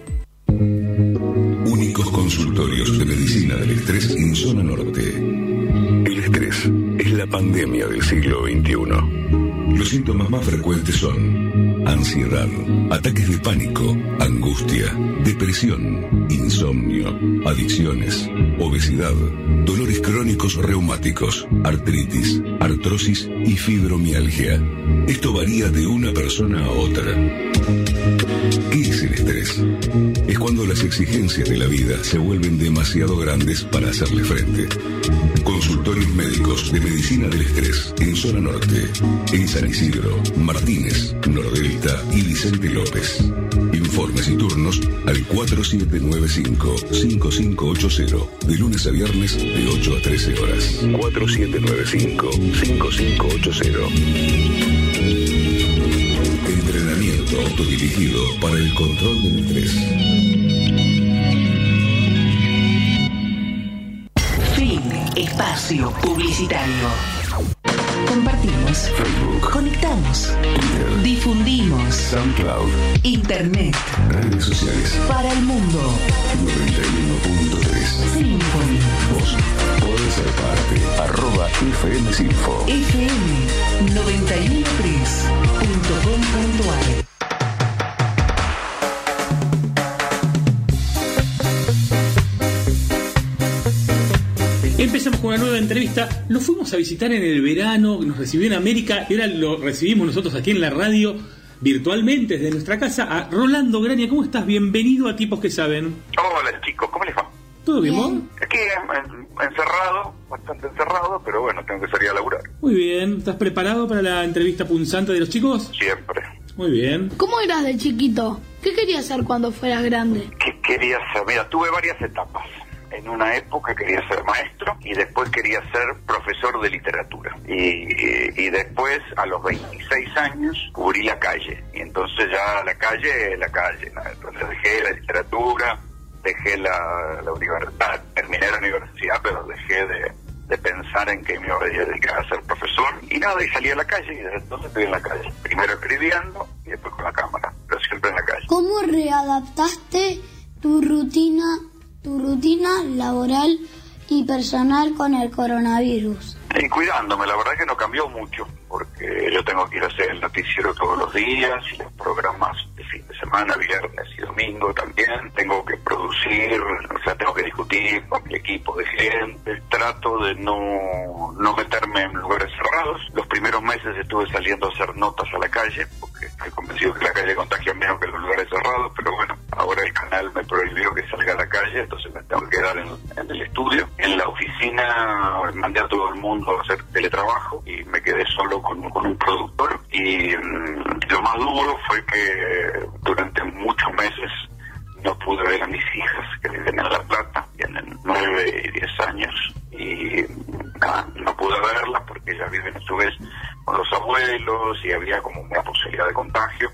Únicos consultorios de medicina del estrés en zona norte. El estrés es la pandemia del siglo XXI. Los síntomas más frecuentes son ansiedad, ataques de pánico, angustia, depresión, insomnio, adicciones, obesidad, dolores crónicos reumáticos, artritis, artrosis y fibromialgia. Esto varía de una persona a otra. ¿Qué es el estrés? Es cuando las exigencias de la vida se vuelven demasiado grandes para hacerle frente. Consultorios médicos de medicina del estrés en zona norte, en San Isidro, Martínez, Y Vicente López. Informes y turnos al 4795-5580, de lunes a viernes de 8 a 13 horas. 4795-5580. Entrenamiento autodirigido para el control del estrés. Fin. Espacio publicitario. Compartimos. Facebook. Conectamos. Difundimos. SoundCloud. Internet. Redes sociales. Para el mundo. 91.3. Symphony. Vos podés ser parte. Arroba FM Sinfo. FM 913.com.ar Empezamos con una nueva entrevista. Lo fuimos a visitar en el verano, nos recibió en América y ahora lo recibimos nosotros aquí en la radio virtualmente desde nuestra casa a Rolando Graña. ¿Cómo estás? Bienvenido a Tipos que Saben. Hola chicos, ¿cómo les va? ¿Todo bien, vos? Aquí en- encerrado, bastante encerrado, pero bueno, tengo que salir a laburar. Muy bien. ¿Estás preparado para la entrevista punzante de los chicos? Siempre. Muy bien. ¿Cómo eras de chiquito? ¿Qué querías ser cuando fueras grande? ¿Qué quería ser? Mira, tuve varias etapas. En una época quería ser maestro y después quería ser profesor de literatura. Y, después, a los 26 años, cubrí la calle. Y entonces ya la calle, la calle. Entonces dejé la literatura, dejé la, la universidad, terminé la universidad, pero dejé de, de pensar en que me iba a dedicar a ser profesor. Y nada, y salí a la calle y desde entonces estoy en la calle. Primero escribiendo y después con la cámara, pero siempre en la calle. ¿Cómo readaptaste tu rutina, tu rutina laboral y personal con el coronavirus? Y cuidándome, la verdad que no cambió mucho, porque yo tengo que ir a hacer el noticiero todos los días y los programas de fin de semana, viernes y domingo también. Tengo que producir, o sea, tengo que discutir con mi equipo de gente. Trato de no, no meterme en lugares cerrados. Los primeros meses estuve saliendo a hacer notas a la calle, porque estoy convencido que la calle contagia menos que los lugares cerrados, pero bueno, ahora el canal me prohibió que salga a la calle, entonces me tengo que quedar en, en el estudio. En la oficina mandé a todo el mundo a hacer teletrabajo y me quedé solo con, un productor. Y mm, lo más duro fue que durante muchos meses no pude ver a mis hijas que viven en La Plata, tienen nueve y diez años, y nada, no pude verlas porque ellas viven a su vez con los abuelos y había como una posibilidad de contagio.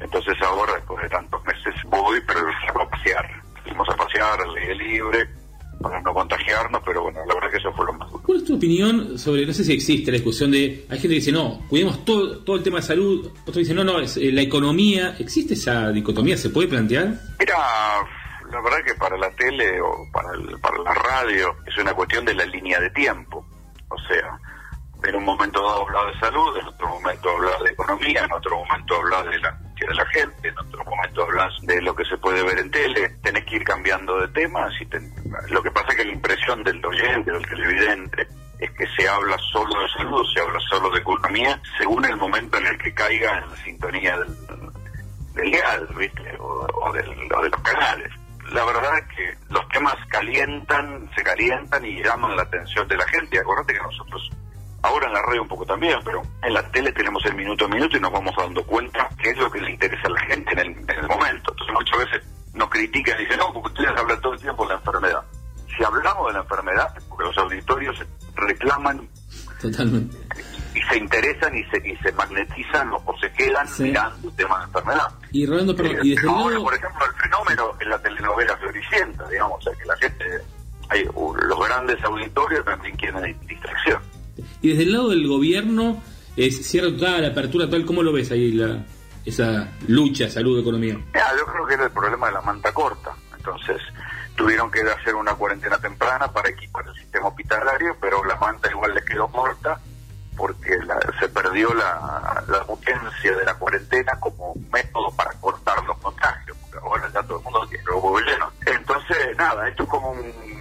Entonces ahora, después de tantos meses, voy, pero los a pasear. Fuimos a pasear al aire libre para no contagiarnos, pero bueno, la verdad que eso fue lo más duro. ¿Cuál es tu opinión sobre, no sé si existe la discusión de, hay gente que dice, no, cuidemos todo, todo el tema de salud, otros dicen, no, no, es eh, la economía, ¿existe esa dicotomía? ¿Se puede plantear? Mira, la verdad que para la tele o para, el- para la radio es una cuestión de la línea de tiempo. O sea, en un momento dado hablar de salud, en otro momento hablar de economía, en otro momento hablar de la de la gente, en otro momento hablas de lo que se puede ver en tele. Tenés que ir cambiando de temas. Lo que pasa es que la impresión del oyente, del televidente, es que se habla solo de salud, se habla solo de economía, según el momento en el que caiga en la sintonía del, del ¿viste? O, o de los canales. La verdad es que los temas calientan, se calientan y llaman la atención de la gente. Acordate que nosotros, ahora en la radio un poco también, pero en la tele tenemos el minuto a minuto y nos vamos dando cuenta qué es lo que le interesa a la gente en el, en el momento. Entonces muchas veces nos critican y dicen, no, porque ustedes hablan todo el tiempo de la enfermedad. Si hablamos de la enfermedad, es porque los auditorios reclaman Totalmente. y se interesan y se, y se magnetizan o, o se quedan Sí. mirando el tema de enfermedad. Y Rolando, y desde el Ahora, por ejemplo, el fenómeno en la telenovela Floricienta, digamos, o sea, que la gente, hay, uh, los grandes auditorios también quieren distracción. Y desde el lado del gobierno, es cierre total, apertura total, ¿cómo lo ves ahí la, esa lucha salud-economía? Mira, yo creo que era el problema de la manta corta. Entonces, tuvieron que hacer una cuarentena temprana para equipar el sistema hospitalario, pero la manta igual le quedó corta porque la- se perdió la, la potencia de la cuarentena como método para cortar los contagios, porque ahora ya todo el mundo tiene los llenos. Entonces, nada, esto es como un...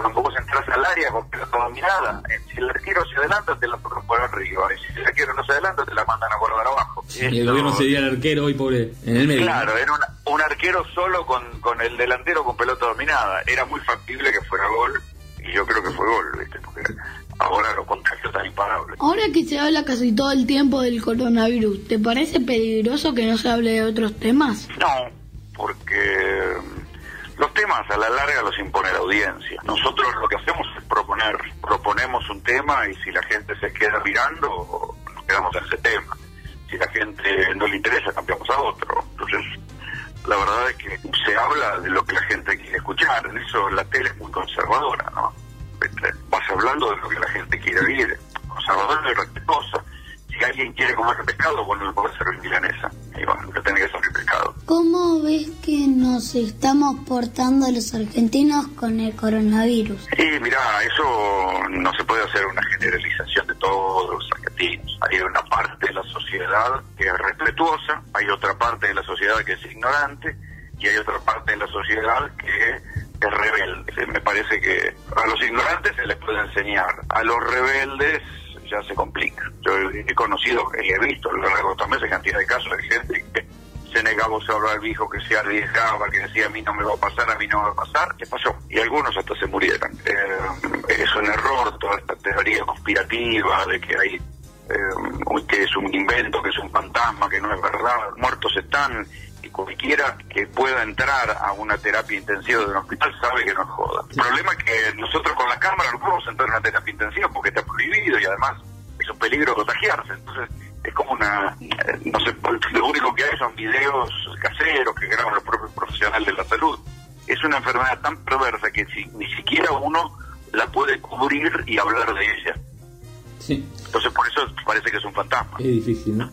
viste, Cuando vos entras al área con pelota dominada, eh, si el arquero se adelanta, te la tocan por arriba, y si el arquero no se adelanta, te la mandan a guardar abajo. Y el Esto- gobierno sería el arquero hoy, pobre, en el medio. Claro, era una- un arquero solo con, con el delantero con pelota dominada. Era muy factible que fuera gol, y yo creo que fue gol, ¿viste? Porque ahora los contagios están imparables. Ahora que se habla casi todo el tiempo del coronavirus, ¿te parece peligroso que no se hable de otros temas? No, porque los temas a la larga los impone la audiencia. Nosotros lo que hacemos es proponer, proponemos un tema y si la gente se queda mirando, nos quedamos en ese tema. Si la gente no le interesa, cambiamos a otro. Entonces, la verdad es que se habla de lo que la gente quiere escuchar. En eso la tele es muy conservadora, ¿no? ¿Viste? Vas hablando de lo que la gente quiere oír. Conservadora y respetuosa. Si alguien quiere comer pescado, bueno, le puede servir milanesa. Y bueno, que tiene que servir pescado. ¿Cómo ves que nos estamos portando los argentinos con el coronavirus? Y mira, eso no se puede hacer una generalización de todos los argentinos. Hay una parte de la sociedad que es respetuosa, hay otra parte de la sociedad que es ignorante y hay otra parte de la sociedad que es rebelde. Me parece que a los ignorantes se les puede enseñar, a los rebeldes ya se complica. Yo he conocido y he visto a lo largo de estos meses cantidad de casos de gente que se negaba a usar barbijo, que se arriesgaba, que decía a mí no me va a pasar, a mí no me va a pasar. ¿Qué pasó? Y algunos hasta se murieron. Eh, es un error toda esta teoría conspirativa de que hay eh, que es un invento, que es un fantasma, que no es verdad. Muertos están y cualquiera que pueda entrar a una terapia intensiva de un hospital sabe que no es joda. El problema es que nosotros con la cámara no podemos entrar en una terapia intensiva porque está prohibido y además es un peligro contagiarse. Entonces es como una, no sé, lo único que hay son videos caseros que graban los propios profesionales de la salud. Es una enfermedad tan perversa que si, ni siquiera uno la puede cubrir y hablar de ella. Sí, Entonces por eso parece que es un fantasma. es difícil, ¿no?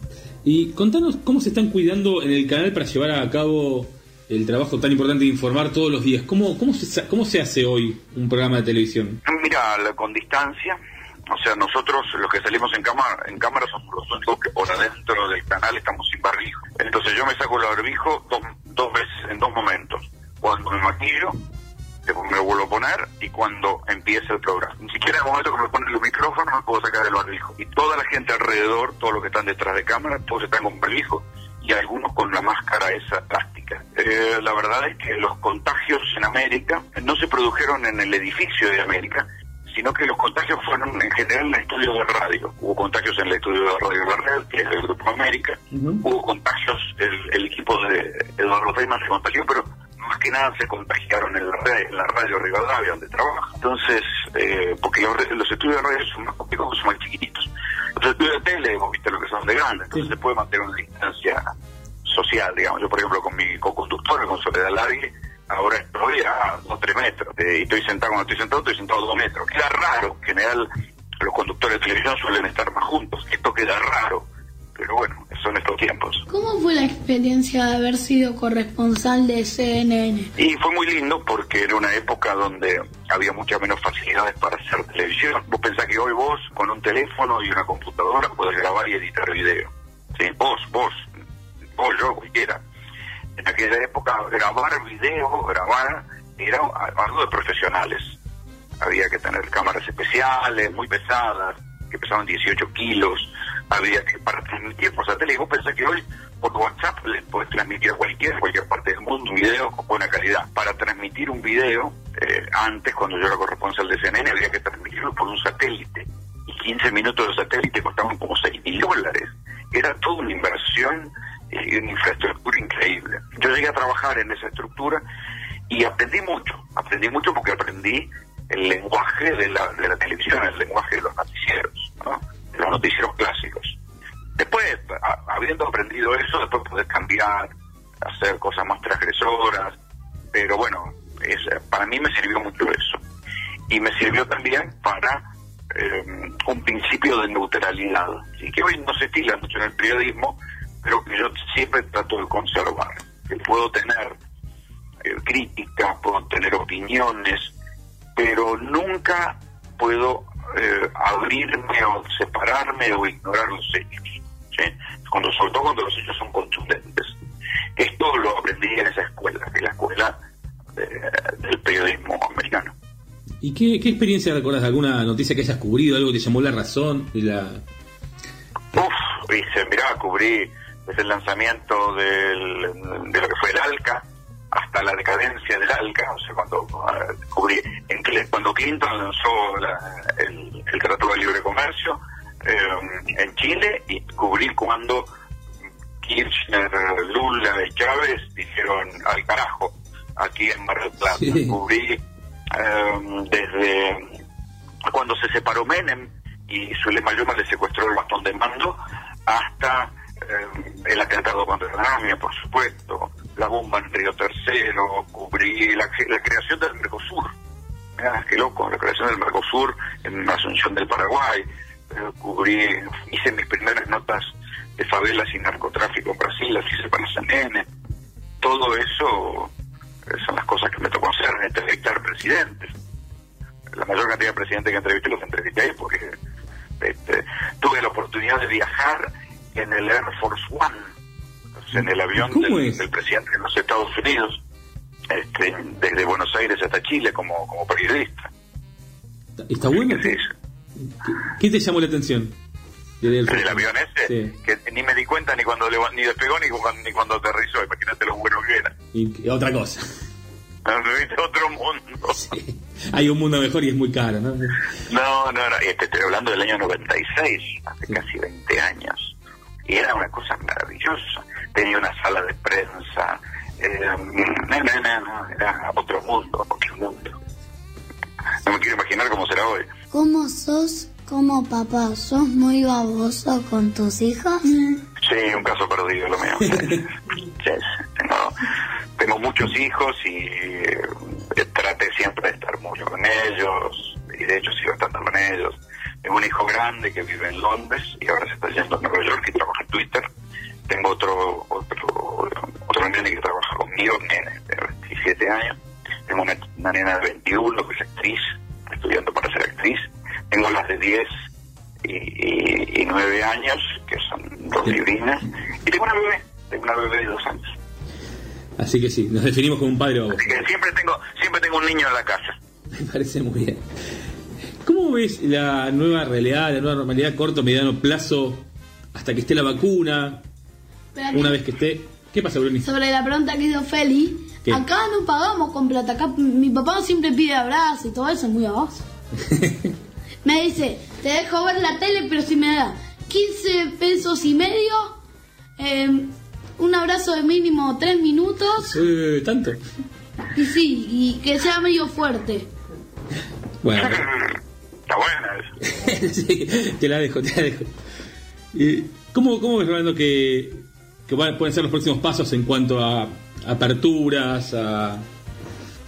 Y contanos cómo se están cuidando en el canal para llevar a cabo el trabajo tan importante de informar todos los días. ¿Cómo, cómo, se, cómo se hace hoy un programa de televisión? Mira, con distancia, o sea, nosotros los que salimos en cámara, en cámara somos los únicos que por adentro del canal estamos sin barbijo. Entonces yo me saco el barbijo dos, dos veces, en dos momentos. Cuando me maquillo, me lo vuelvo a poner y cuando empieza el programa. Ni siquiera en el momento que me ponen los micrófonos me puedo sacar el barbijo. Y toda la gente alrededor, todos los que están detrás de cámara, todos están con barbijo y algunos con la máscara esa plástica. Eh, la verdad es que los contagios en América no se produjeron en el edificio de América, sino que los contagios fueron en general en el estudio de radio. Hubo contagios en el estudio de radio La Red, que es el Grupo América. Hubo contagios, el, el equipo de Eduardo Feynman se contagió, pero más que nada se contagiaron en la, en la radio Rivadavia, donde trabaja. Entonces, eh, porque los, los estudios de radio son más complicados, son más chiquititos. Los estudios de tele, hemos visto lo que son de grandes, entonces se puede mantener una distancia social, digamos. Yo, por ejemplo, con mi co-conductor, con Soledad Largue, ahora estoy a 2 3 metros. Eh, y estoy sentado, cuando estoy sentado, estoy sentado a 2 metros. Queda raro, en general los conductores de televisión suelen estar más juntos. Esto queda raro, pero bueno, son estos tiempos. ¿Cómo fue la experiencia de haber sido corresponsal de CNN? Y fue muy lindo porque era una época donde había muchas menos facilidades para hacer televisión. Vos pensás que hoy vos, con un teléfono y una computadora, podés grabar y editar video. Sí, vos, vos, vos, yo, cualquiera. En aquella época, grabar video, grabar, era algo de profesionales. Había que tener cámaras especiales, muy pesadas, que pesaban 18 kilos. Había que, para transmitir por satélite, vos pensás que hoy por WhatsApp le podés transmitir a cualquiera, cualquier parte del mundo, un video con buena calidad. Para transmitir un video, eh, antes, cuando yo era corresponsal de CNN, había que transmitirlo por un satélite. Y 15 minutos de satélite costaban como 6 mil dólares. Era toda una inversión y una infraestructura increíble. Yo llegué a trabajar en esa estructura y aprendí mucho. Aprendí mucho porque aprendí el lenguaje de la, de la televisión, el lenguaje de los noticieros, ¿no? Los noticieros clásicos. Después, habiendo aprendido eso, después poder cambiar, hacer cosas más transgresoras, pero bueno, es- para mí me sirvió mucho eso. Y me sirvió también para eh, un principio de neutralidad, y que hoy no se estila mucho en el periodismo, pero que yo siempre trato de conservar, que puedo tener eh, críticas, puedo tener opiniones, pero nunca puedo eh, abrirme o separarme o ignorar los hechos. ¿sí? Cuando, sobre todo cuando los hechos son contundentes. Esto lo aprendí en esa escuela, en la escuela de- del periodismo americano. ¿Y qué, qué experiencia recuerdas? ¿Alguna noticia que hayas cubrido? ¿Algo que te llamó la razón? Y la... Uf, hice, mirá, cubrí desde el lanzamiento del, de lo que fue el ALCA hasta la decadencia del ALCA, o sea, cuando Cle- cuando Clinton lanzó la- el, el Tratado de Libre Comercio eh, en Chile y cubrí cuando Kirchner, Lula y Chávez dijeron al carajo aquí en Mar del Plata. Sí. Cubrí eh, desde cuando se separó Menem y Zulema Yoma le secuestró el bastón de mando hasta eh, el atentado contra la AMIA, por supuesto, la bomba en Río Tercero, cubrí la, creación del Mercosur. Mirá, qué loco, la creación del Mercosur en Asunción del Paraguay, eh, cubrí, hice mis primeras notas de favelas y narcotráfico en Brasil, las hice para CNN. Todo eso eh, son las cosas que me tocó hacer, entrevistar presidentes. La mayor cantidad de presidentes que entrevisté los entrevisté ahí porque este, tuve la oportunidad de viajar en el Air Force One, en el avión ¿Cómo del, es? del presidente de los Estados Unidos, este, desde Buenos Aires hasta Chile como, como periodista. ¿Está bueno? ¿Qué, qué te llamó la atención? El avión ese, Sí. que ni me di cuenta ni cuando leva- ni despegó ni cuando, ni cuando aterrizó, imagínate lo bueno que era. Y, otra cosa. Otro mundo. Hay un mundo mejor y es muy caro, ¿no? No, no, no, y te estoy hablando del año 96, hace casi 20 años. Y era una cosa maravillosa. Tenía una sala de prensa. eh, no, no, no, era otro mundo, otro mundo. No me quiero imaginar cómo será hoy. ¿Cómo sos como papá? ¿Sos muy baboso con tus hijos? Sí, un caso perdido lo mío. Sí, sí, tengo, tengo muchos hijos y eh, traté siempre de estar mucho con ellos y de hecho sigo estando con ellos. Tengo un hijo grande que vive en Londres y ahora se está yendo a Nueva York y trabaja en Twitter. Tengo otro otro otro nene que trabaja conmigo, nene de 27 años. Tengo una, una nena de 21 que es actriz, estudiando para ser actriz. Tengo las de 10 y, y, y 9 años, que son dos librinas. Y tengo una bebé, tengo una bebé de dos años. Así que sí, nos definimos como un padre. Así que siempre tengo, siempre tengo un niño en la casa. Me parece muy bien. ¿Cómo ves la nueva realidad, la nueva normalidad corto, mediano plazo, hasta que esté la vacuna? Espérate. Una vez que esté. ¿Qué pasa, Bruni? Sobre la pregunta que hizo Feli, ¿Qué? acá no pagamos con plata. Acá mi papá siempre pide abrazo y todo eso, es muy baboso. me dice, te dejo ver la tele, pero si me da 15 pesos y medio, eh, un abrazo de mínimo 3 minutos, Eh, ¿Tanto? y sí, y que sea medio fuerte. Bueno, Está buena eso. sí, te la dejo, te la dejo. Eh, ¿Cómo, cómo ves, Rolando, que, que van- pueden ser los próximos pasos en cuanto a aperturas, a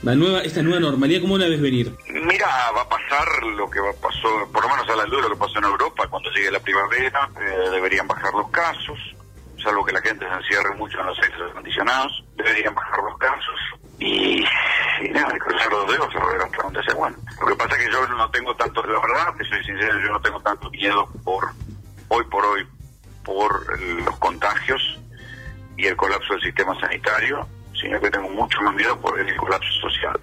la nueva, esta nueva normalidad? ¿Cómo la ves venir? Mira, va a pasar lo que va- pasó, por lo menos a la luz, lo que pasó en Europa cuando llegue la primavera. eh, deberían bajar los casos, salvo que la gente se encierre mucho en los aires acondicionados. Deberían bajar los casos. Y, y nada, cruzar los dedos a ver hasta dónde se aguanta. Lo que pasa es que yo no tengo tanto, la verdad, te soy sincero, yo no tengo tanto miedo por, hoy por hoy, por los contagios y el colapso del sistema sanitario, sino que tengo mucho más miedo por el colapso social.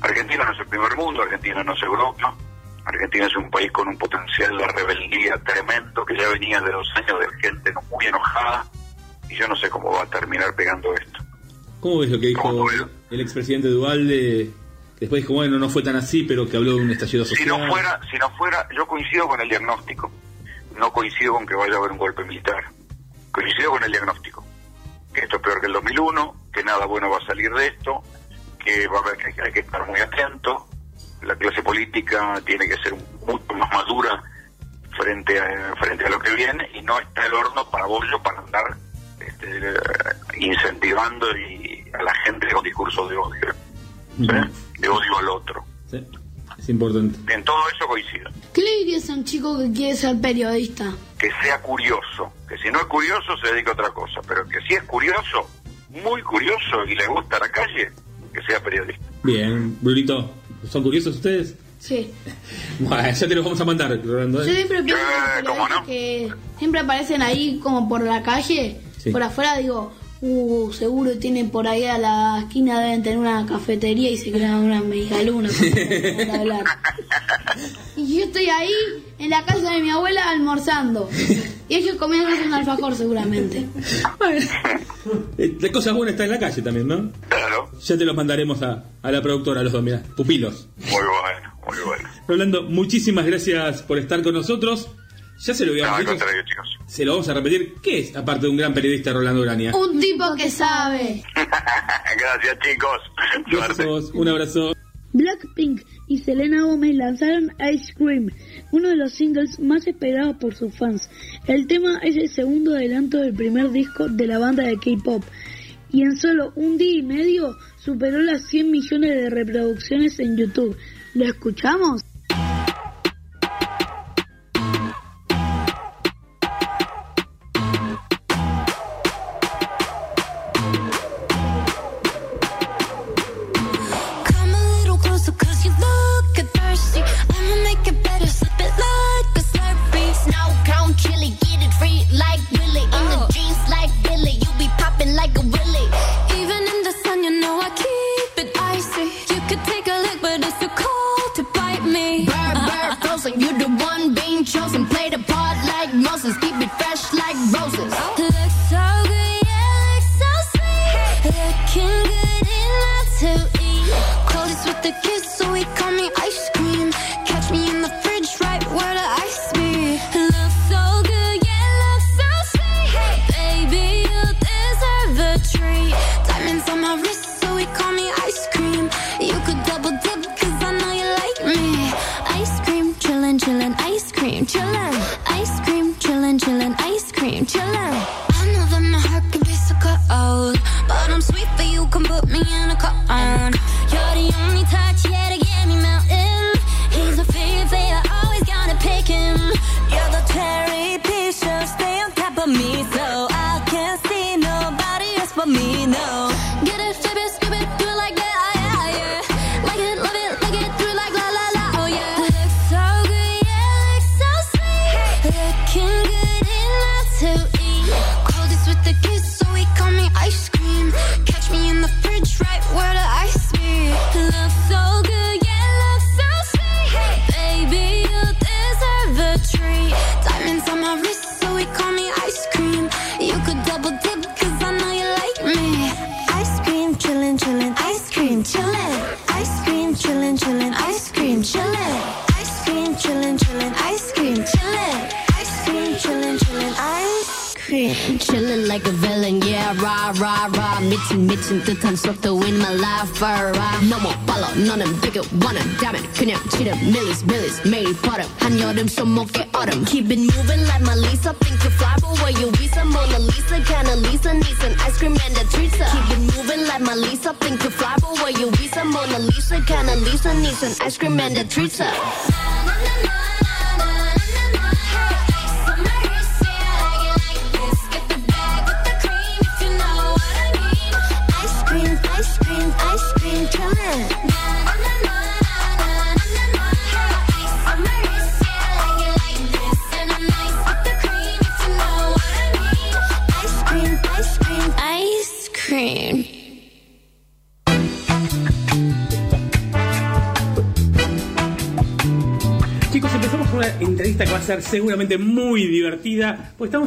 Argentina no es el primer mundo, Argentina no es Europa, Argentina es un país con un potencial de rebeldía tremendo que ya venía de dos años de gente muy enojada y yo no sé cómo va a terminar pegando esto. ¿Cómo ves lo que dijo el expresidente Duvalde? Después dijo, bueno, no fue tan así, pero que habló de un estallido Si social. no fuera, si no fuera, yo coincido con el diagnóstico, no coincido con que vaya a haber un golpe militar, coincido con el diagnóstico, que esto es peor que el 2001, que nada bueno va a salir de esto, que va a haber que hay que estar muy atento, la clase política tiene que ser mucho más madura frente a, frente a lo que viene y no está el horno para bollo para andar este, incentivando y a la gente con discursos de odio, ¿sí? de odio al otro. Sí, es importante. En todo eso coincido. ¿Qué le dirías a un chico que quiere ser periodista? que sea curioso, que si no es curioso se dedica a otra cosa, pero que si es curioso, muy curioso y le gusta la calle, que sea periodista. Bien, Brunito, ¿son curiosos ustedes? Sí. Bueno, ya te los vamos a mandar, Rolando. Yo ¿eh? siempre pienso en los colores que siempre aparecen ahí como por la calle, Sí. por afuera digo, uh, seguro tienen por ahí a la esquina deben tener una cafetería y se crean una para hablar. Y yo estoy ahí en la casa de mi abuela almorzando. Y ellos comiendo un alfajor seguramente. Eh, La cosa buena está en la calle también, ¿no? Claro. Ya te los mandaremos a, a la productora, a los dos, mirá, pupilos. Muy bueno, muy bueno. Rolando, muchísimas gracias por estar con nosotros. Ya se lo No, habíamos al dicho, chicos. se lo vamos a repetir. ¿Qué es, aparte de un gran periodista, Rolando Urania? Un tipo que sabe. Gracias, chicos. Gracias a vos, un abrazo. Blackpink y Selena Gomez lanzaron Ice Cream, uno de los singles más esperados por sus fans. El tema es el segundo adelanto del primer disco de la banda de K-pop y en solo un día y medio superó las 100 millones de reproducciones en YouTube. ¿Lo escuchamos?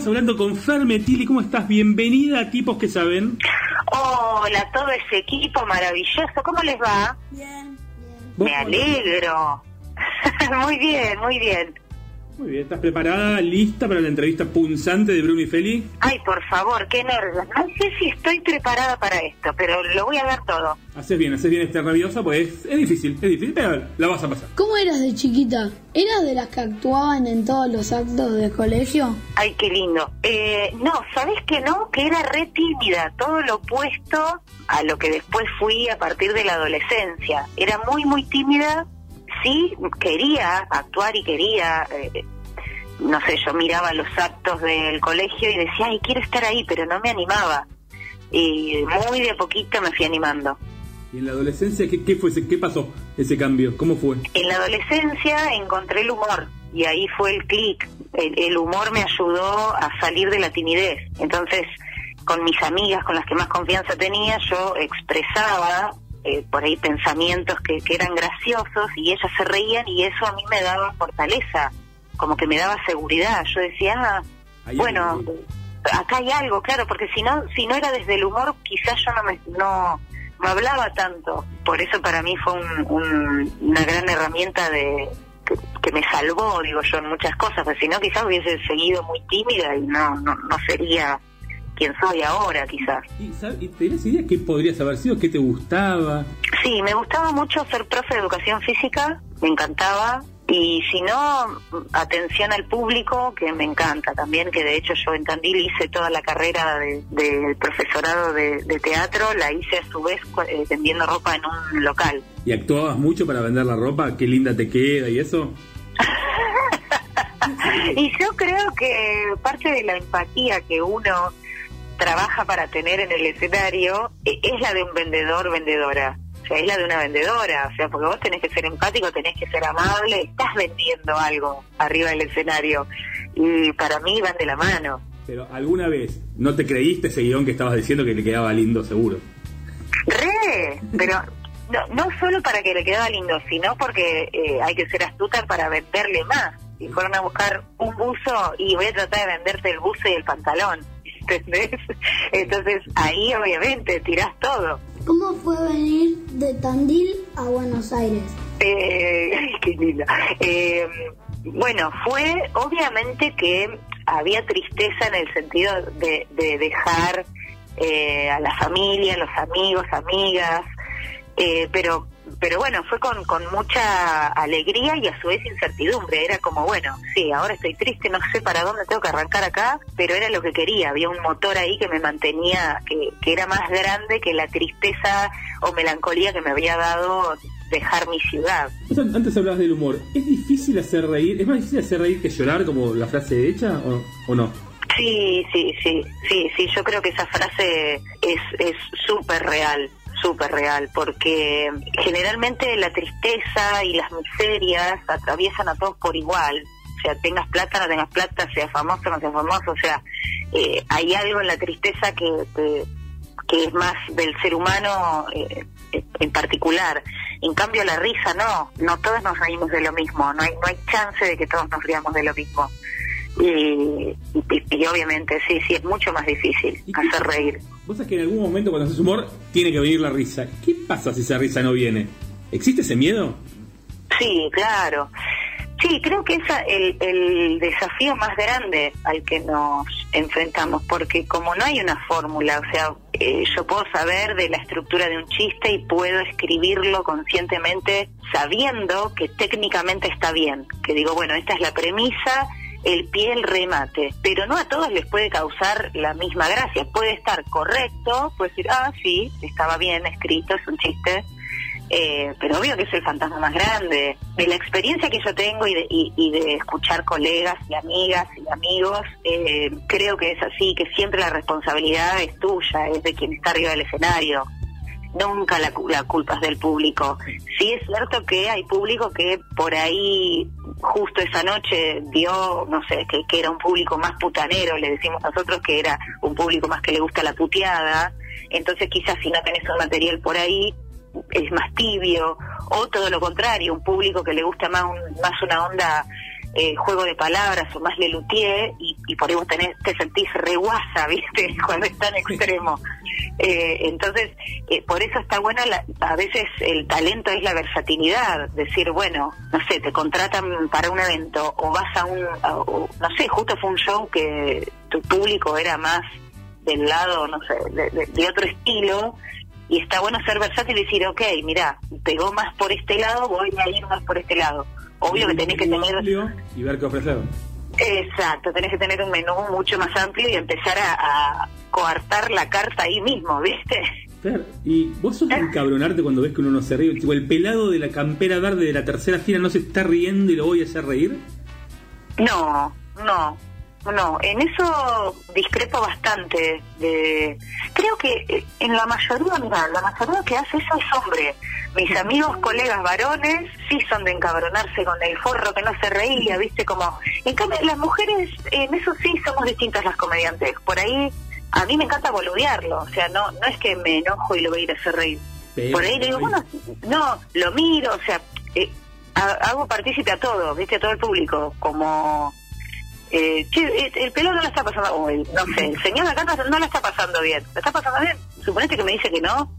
Estamos hablando con Fer Metili. ¿Cómo estás? Bienvenida a Tipos que Saben. Hola, todo ese equipo maravilloso. ¿Cómo les va? Bien. Me alegro. muy bien, muy bien. Muy bien, ¿estás preparada, lista para la entrevista punzante de Bruno y Feli? Ay, por favor, qué nervios. No sé si estoy preparada para esto, pero lo voy a dar todo. Haces bien, haces bien estar nerviosa, pues es, es difícil, es difícil, pero la vas a pasar. ¿Cómo eras de chiquita? ¿Eras de las que actuaban en todos los actos de colegio? Ay, qué lindo. Eh, no, ¿sabes que no? Que era re tímida, todo lo opuesto a lo que después fui a partir de la adolescencia. Era muy, muy tímida. Sí, quería actuar y quería, eh, no sé, yo miraba los actos del colegio y decía, ay, quiero estar ahí, pero no me animaba. Y muy de poquito me fui animando. ¿Y en la adolescencia qué, qué fue ese- qué pasó ese cambio? ¿Cómo fue? En la adolescencia encontré el humor y ahí fue el clic. El, el humor me ayudó a salir de la timidez. Entonces, con mis amigas, con las que más confianza tenía, yo expresaba eh, por ahí pensamientos que, que eran graciosos y ellas se reían y eso a mí me daba fortaleza, como que me daba seguridad. Yo decía, ah, bueno, acá hay algo, claro, porque si no, si no era desde el humor, quizás yo no me, no, no hablaba tanto. Por eso para mí fue un- un- una gran herramienta de que, que me salvó, digo yo, en muchas cosas, porque si no quizás hubiese seguido muy tímida y no, no, no sería quien soy ahora, quizás. ¿Y, y tenías idea qué podrías haber sido? ¿Qué te gustaba? Sí, me gustaba mucho ser profe de educación física, me encantaba. Y si no, atención al público, que me encanta también, que de hecho yo en Tandil hice toda la carrera de- del profesorado de, de teatro, la hice a su vez eh, vendiendo ropa en un local. ¿Y actuabas mucho para vender la ropa? ¿Qué linda te queda y eso? Y yo creo que parte de la empatía que uno trabaja para tener en el escenario eh, es la de un vendedor, vendedora. Es la de una vendedora. O sea, porque vos tenés que ser empático, tenés que ser amable, estás vendiendo algo arriba del escenario. Y para mí van de la mano. Pero alguna vez no te creíste ese guion que estabas diciendo que le quedaba lindo seguro. ¡Re! Pero no, no solo para que le quedaba lindo, sino porque eh, hay que ser astuta para venderle más. Si fueron a buscar un buzo y voy a tratar de venderte el buzo y el pantalón. ¿Entendés? Entonces ahí obviamente tirás todo. ¿Cómo fue venir de Tandil a Buenos Aires? Eh, qué linda. Eh, bueno, fue obviamente que había tristeza en el sentido de, de dejar eh, a la familia, los amigos, amigas, eh, pero pero bueno, fue con, con mucha alegría y a su vez incertidumbre. Era como, bueno, sí, ahora estoy triste, no sé para dónde tengo que arrancar acá, pero era lo que quería. Había un motor ahí que me mantenía, que, que era más grande que la tristeza o melancolía que me había dado dejar mi ciudad. Antes hablabas del humor. ¿Es difícil hacer reír? ¿Es más difícil hacer reír que llorar como la frase hecha o, o no? Sí, sí, sí, sí, sí, yo creo que esa frase es es súper real, súper real, porque generalmente la tristeza y las miserias atraviesan a todos por igual, o sea, tengas plata, no tengas plata, sea famoso, no sea famoso, o sea, eh, hay algo en la tristeza que, que, que es más del ser humano eh, en particular. En cambio, la risa no, no todos nos reímos de lo mismo, no hay, no hay chance de que todos nos riamos de lo mismo. Y, y- y obviamente sí, sí, es mucho más difícil hacer reír. Vos sabés que en algún momento cuando haces humor tiene que venir la risa. ¿Qué pasa si esa risa no viene? ¿Existe ese miedo? Sí, claro. Sí, creo que es el, el desafío más grande al que nos enfrentamos, porque como no hay una fórmula, o sea, eh, yo puedo saber de la estructura de un chiste y puedo escribirlo conscientemente sabiendo que técnicamente está bien, que digo, bueno, esta es la premisa, el pie, el remate, pero no a todos les puede causar la misma gracia, puede estar correcto, puede decir, ah, sí, estaba bien escrito, es un chiste, eh, pero obvio que es el fantasma más grande. De la experiencia que yo tengo y de, y, y de escuchar colegas y amigas y amigos, eh, creo que es así, que siempre la responsabilidad es tuya, es de quien está arriba del escenario. Nunca la, la culpa es del público. Sí es cierto que hay público que por ahí justo esa noche dio, no sé, que, que era un público más putanero, le decimos nosotros que era un público más que le gusta la puteada. Entonces quizás si no tenés un material por ahí, es más tibio, o todo lo contrario, un público que le gusta más, un- más una onda eh, juego de palabras o más lelutier y, y por ahí vos tenés, te sentís reguasa, ¿viste? Cuando es tan extremo. Eh, entonces, eh, por eso está bueno, la- a veces el talento es la versatilidad, decir, bueno, no sé, te contratan para un evento o vas a un, a- o, no sé, justo fue un show que tu público era más del lado, no sé, de, de- de otro estilo, y está bueno ser versátil y decir, ok, mira, pegó más por este lado, voy a ir más por este lado. Obvio que tenés que tener... Y ver qué ofrecer. Exacto, tenés que tener un menú mucho más amplio y empezar a, a coartar la carta ahí mismo, ¿viste? Fer, ¿y vos sos de encabronarte cuando ves que uno no se ríe? Tipo, el pelado de la campera verde de la tercera fila no se está riendo y lo voy a hacer reír. No, no, no, en eso discrepo bastante. De, creo que eh, en la mayoría, mira, la mayoría que hace eso es hombre. Mis amigos, colegas varones, sí son de encabronarse con el forro que no se reía, viste, como... En cambio, las mujeres, en eso sí somos distintas las comediantes. Por ahí, a mí me encanta boludearlo, o sea, no no es que me enojo y lo voy a ir a hacer reír. Pero, Por ahí digo, bueno, no, lo miro, o sea, eh, ha- hago partícipe a todo, viste, a todo el público, como... Eh, che, eh, el pelón no la está pasando, o el, no sé, el señor acá no, no la está pasando bien. ¿La está pasando bien? Suponete que me dice que no,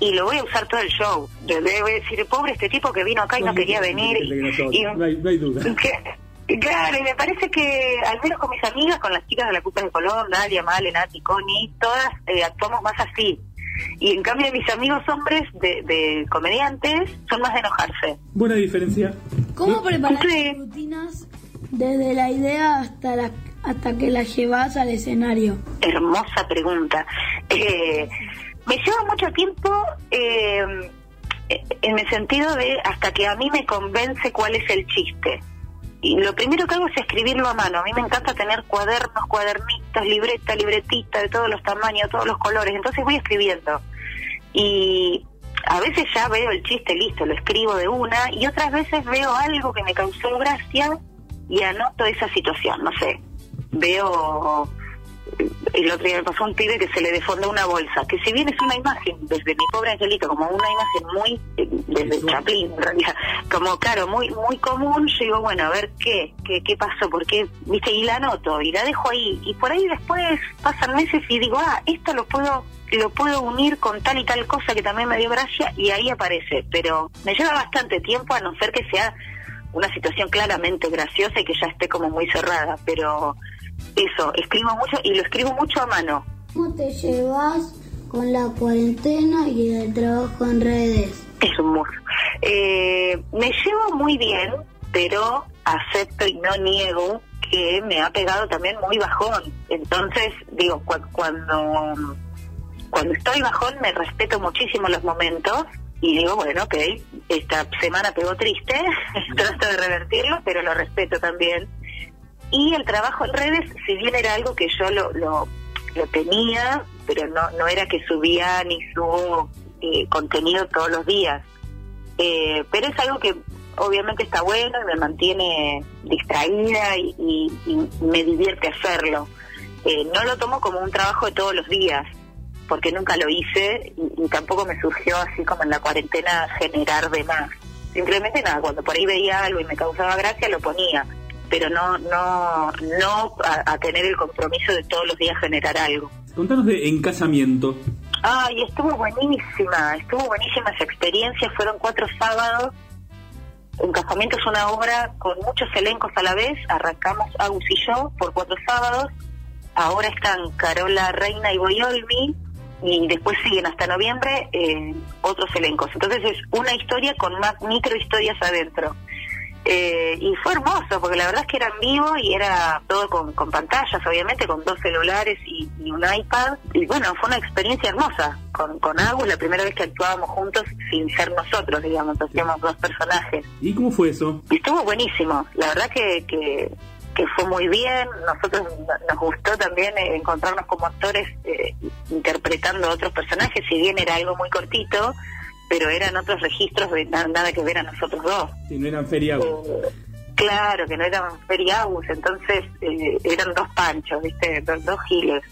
y lo voy a usar todo el show. Le voy a decir, pobre este tipo que vino acá y no quería venir. y- No hay, no hay duda. que- claro, y me parece que, al menos con mis amigas, con las chicas de la Culpa de Colón, Nadia, Male, Nati, Connie, todas eh, actuamos más así. Y en cambio mis amigos hombres de, de comediantes son más de enojarse. Buena diferencia. ¿Cómo preparas tus rutinas desde la idea hasta la, hasta que la llevas al escenario? Hermosa pregunta. Eh, me lleva mucho tiempo eh, en el sentido de hasta que a mí me convence cuál es el chiste. Y lo primero que hago es escribirlo a mano. A mí me encanta tener cuadernos, cuadernitos, libreta, libretita de todos los tamaños, todos los colores. Entonces voy escribiendo. Y a veces ya veo el chiste listo, lo escribo de una. Y otras veces veo algo que me causó gracia y anoto esa situación. No sé, veo el otro día me pasó un pibe que se le defondó una bolsa, que si bien es una imagen desde mi pobre angelito, como una imagen muy, desde Chaplin en realidad, como claro, muy muy común, yo digo, bueno, a ver qué, qué, qué pasó, por qué, viste, y la anoto, y la dejo ahí, y por ahí después pasan meses y digo, ah, esto lo puedo lo puedo unir con tal y tal cosa que también me dio gracia y ahí aparece, pero me lleva bastante tiempo a no ser que sea una situación claramente graciosa y que ya esté como muy cerrada, pero eso, escribo mucho y lo escribo mucho a mano. ¿Cómo te llevas con la cuarentena y el trabajo en redes? Es un muro. Eh, me llevo muy bien, pero acepto y no niego que me ha pegado también muy bajón. Entonces, digo, cu- cuando, cuando estoy bajón me respeto muchísimo los momentos y digo, bueno, ok, esta semana pegó triste, trato de revertirlo, pero lo respeto también. Y el trabajo en redes, si bien era algo que yo lo, lo, lo tenía, pero no, no era que subía ni subo eh, contenido todos los días. Eh, pero es algo que obviamente está bueno y me mantiene distraída y, me divierte hacerlo. Eh, no lo tomo como un trabajo de todos los días, porque nunca lo hice y, y tampoco me surgió así como en la cuarentena generar de más. Simplemente nada, cuando por ahí veía algo y me causaba gracia lo ponía, pero no no no a, a tener el compromiso de todos los días generar algo. Contanos de Encasamiento. Ay, estuvo buenísima, estuvo buenísima esa experiencia, fueron cuatro sábados. Un casamiento es una obra con muchos elencos a la vez, arrancamos Agus y yo por cuatro sábados, ahora están Carola Reina y Boyolmi, y después siguen hasta noviembre eh, otros elencos. Entonces es una historia con más micro historias adentro. Eh, y fue hermoso, porque la verdad es que era en vivo y era todo con, con pantallas, obviamente, con dos celulares y, y un iPad. Y bueno, fue una experiencia hermosa. Con, con Agus, la primera vez que actuábamos juntos sin ser nosotros, digamos, hacíamos dos personajes. ¿Y cómo fue eso? Estuvo buenísimo. La verdad que, que, que fue muy bien. Nosotros no- nos gustó también eh, encontrarnos como actores eh, interpretando otros personajes, si bien era algo muy cortito, pero eran otros registros de na- nada que ver a nosotros dos. Si no eran feriados. Claro, que no eran feriados, entonces eh, eran dos panchos, ¿viste? Dos, dos giles,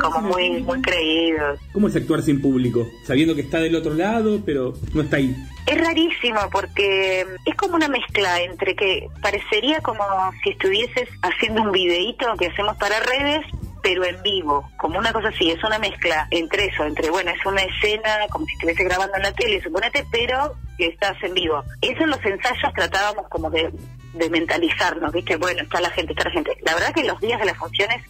Como muy muy creídos. ¿Cómo es actuar sin público? Sabiendo que está del otro lado, pero no está ahí. Es rarísimo porque es como una mezcla entre que parecería como si estuvieses haciendo un videíto que hacemos para redes, pero en vivo, como una cosa así, es una mezcla entre eso, entre, bueno, es una escena como si estuviese grabando en la tele, suponete, pero que estás en vivo. Eso en los ensayos tratábamos como de, de mentalizarnos, ¿viste? Bueno, está la gente, está la gente. La verdad que los días de las funciones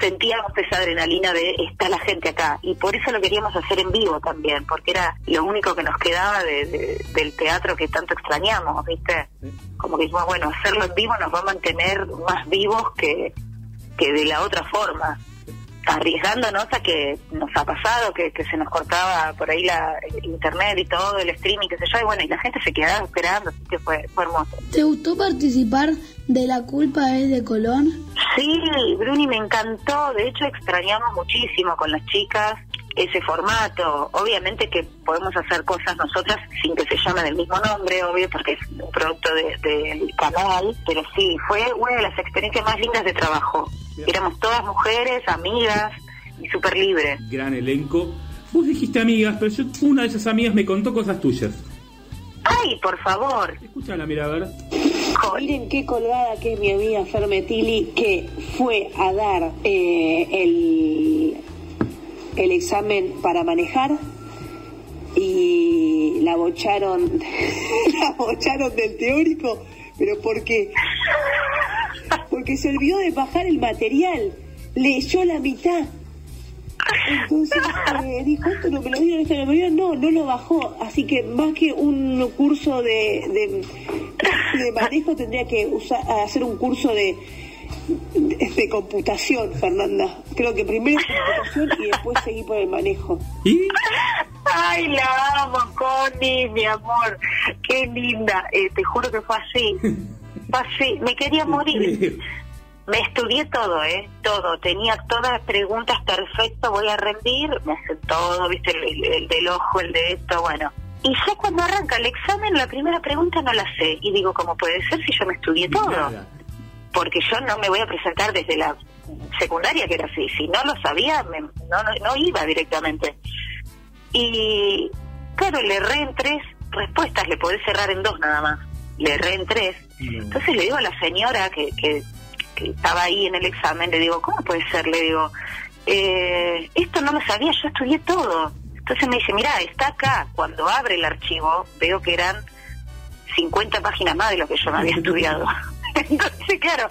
sentíamos esa adrenalina de está la gente acá. Y por eso lo queríamos hacer en vivo también porque era lo único que nos quedaba de- de- del teatro que tanto extrañamos viste como que dijimos bueno hacerlo en vivo nos va a mantener más vivos que, que de la otra forma arriesgándonos a que nos ha pasado que, que se nos cortaba por ahí la el internet y todo el streaming qué sé yo y bueno y la gente se quedaba esperando así que fue, fue hermoso ¿Te gustó participar de La culpa es de Colón? Sí, Bruni me encantó. De hecho, extrañamos muchísimo con las chicas ese formato. Obviamente que podemos hacer cosas nosotras sin que se llame del mismo nombre, obvio, porque es un producto de- del canal. Pero sí, fue una de las experiencias más lindas de trabajo. Éramos todas mujeres, amigas y súper libres. Gran elenco. Vos dijiste amigas, pero yo, una de esas amigas me contó cosas tuyas. ¡Ay, por favor! Escúchala, mira, a ver. Miren qué colgada que es mi amiga Fermetili que fue a dar eh, el, el examen para manejar y la bocharon, la bocharon del teórico, pero porque porque se olvidó de bajar el material, leyó la mitad. Entonces eh, dijo, esto no me lo dieron, esto no me lo no, no lo bajó. Así que más que un curso de, de, de manejo, tendría que usar, hacer un curso de, de, de computación, Fernanda. Creo que primero computación y después seguir por el manejo. Ay, la amo, Connie, mi amor. Qué linda. Eh, te juro que fue así. Fue así. Me quería morir. Me estudié todo, ¿eh? Todo. Tenía todas las preguntas perfecto. Voy a rendir. Me hace todo, ¿viste? El, el- el del ojo, el de esto, bueno. Y ya cuando arranca el examen, la primera pregunta no la sé. Y digo, ¿cómo puede ser si yo me estudié todo? Porque yo no me voy a presentar desde la secundaria, que era así. Si no lo sabía, me- no, no, no iba directamente. Y claro, le erré en tres respuestas, le podés cerrar en dos nada más. Le erré en tres. Entonces le digo a la señora que, que, que estaba ahí en el examen, le digo, ¿cómo puede ser? Le digo, eh, esto no lo sabía, yo estudié todo. Entonces me dice, mira, está acá. Cuando abre el archivo, veo que eran 50 páginas más de lo que yo me había estudiado. Entonces, claro,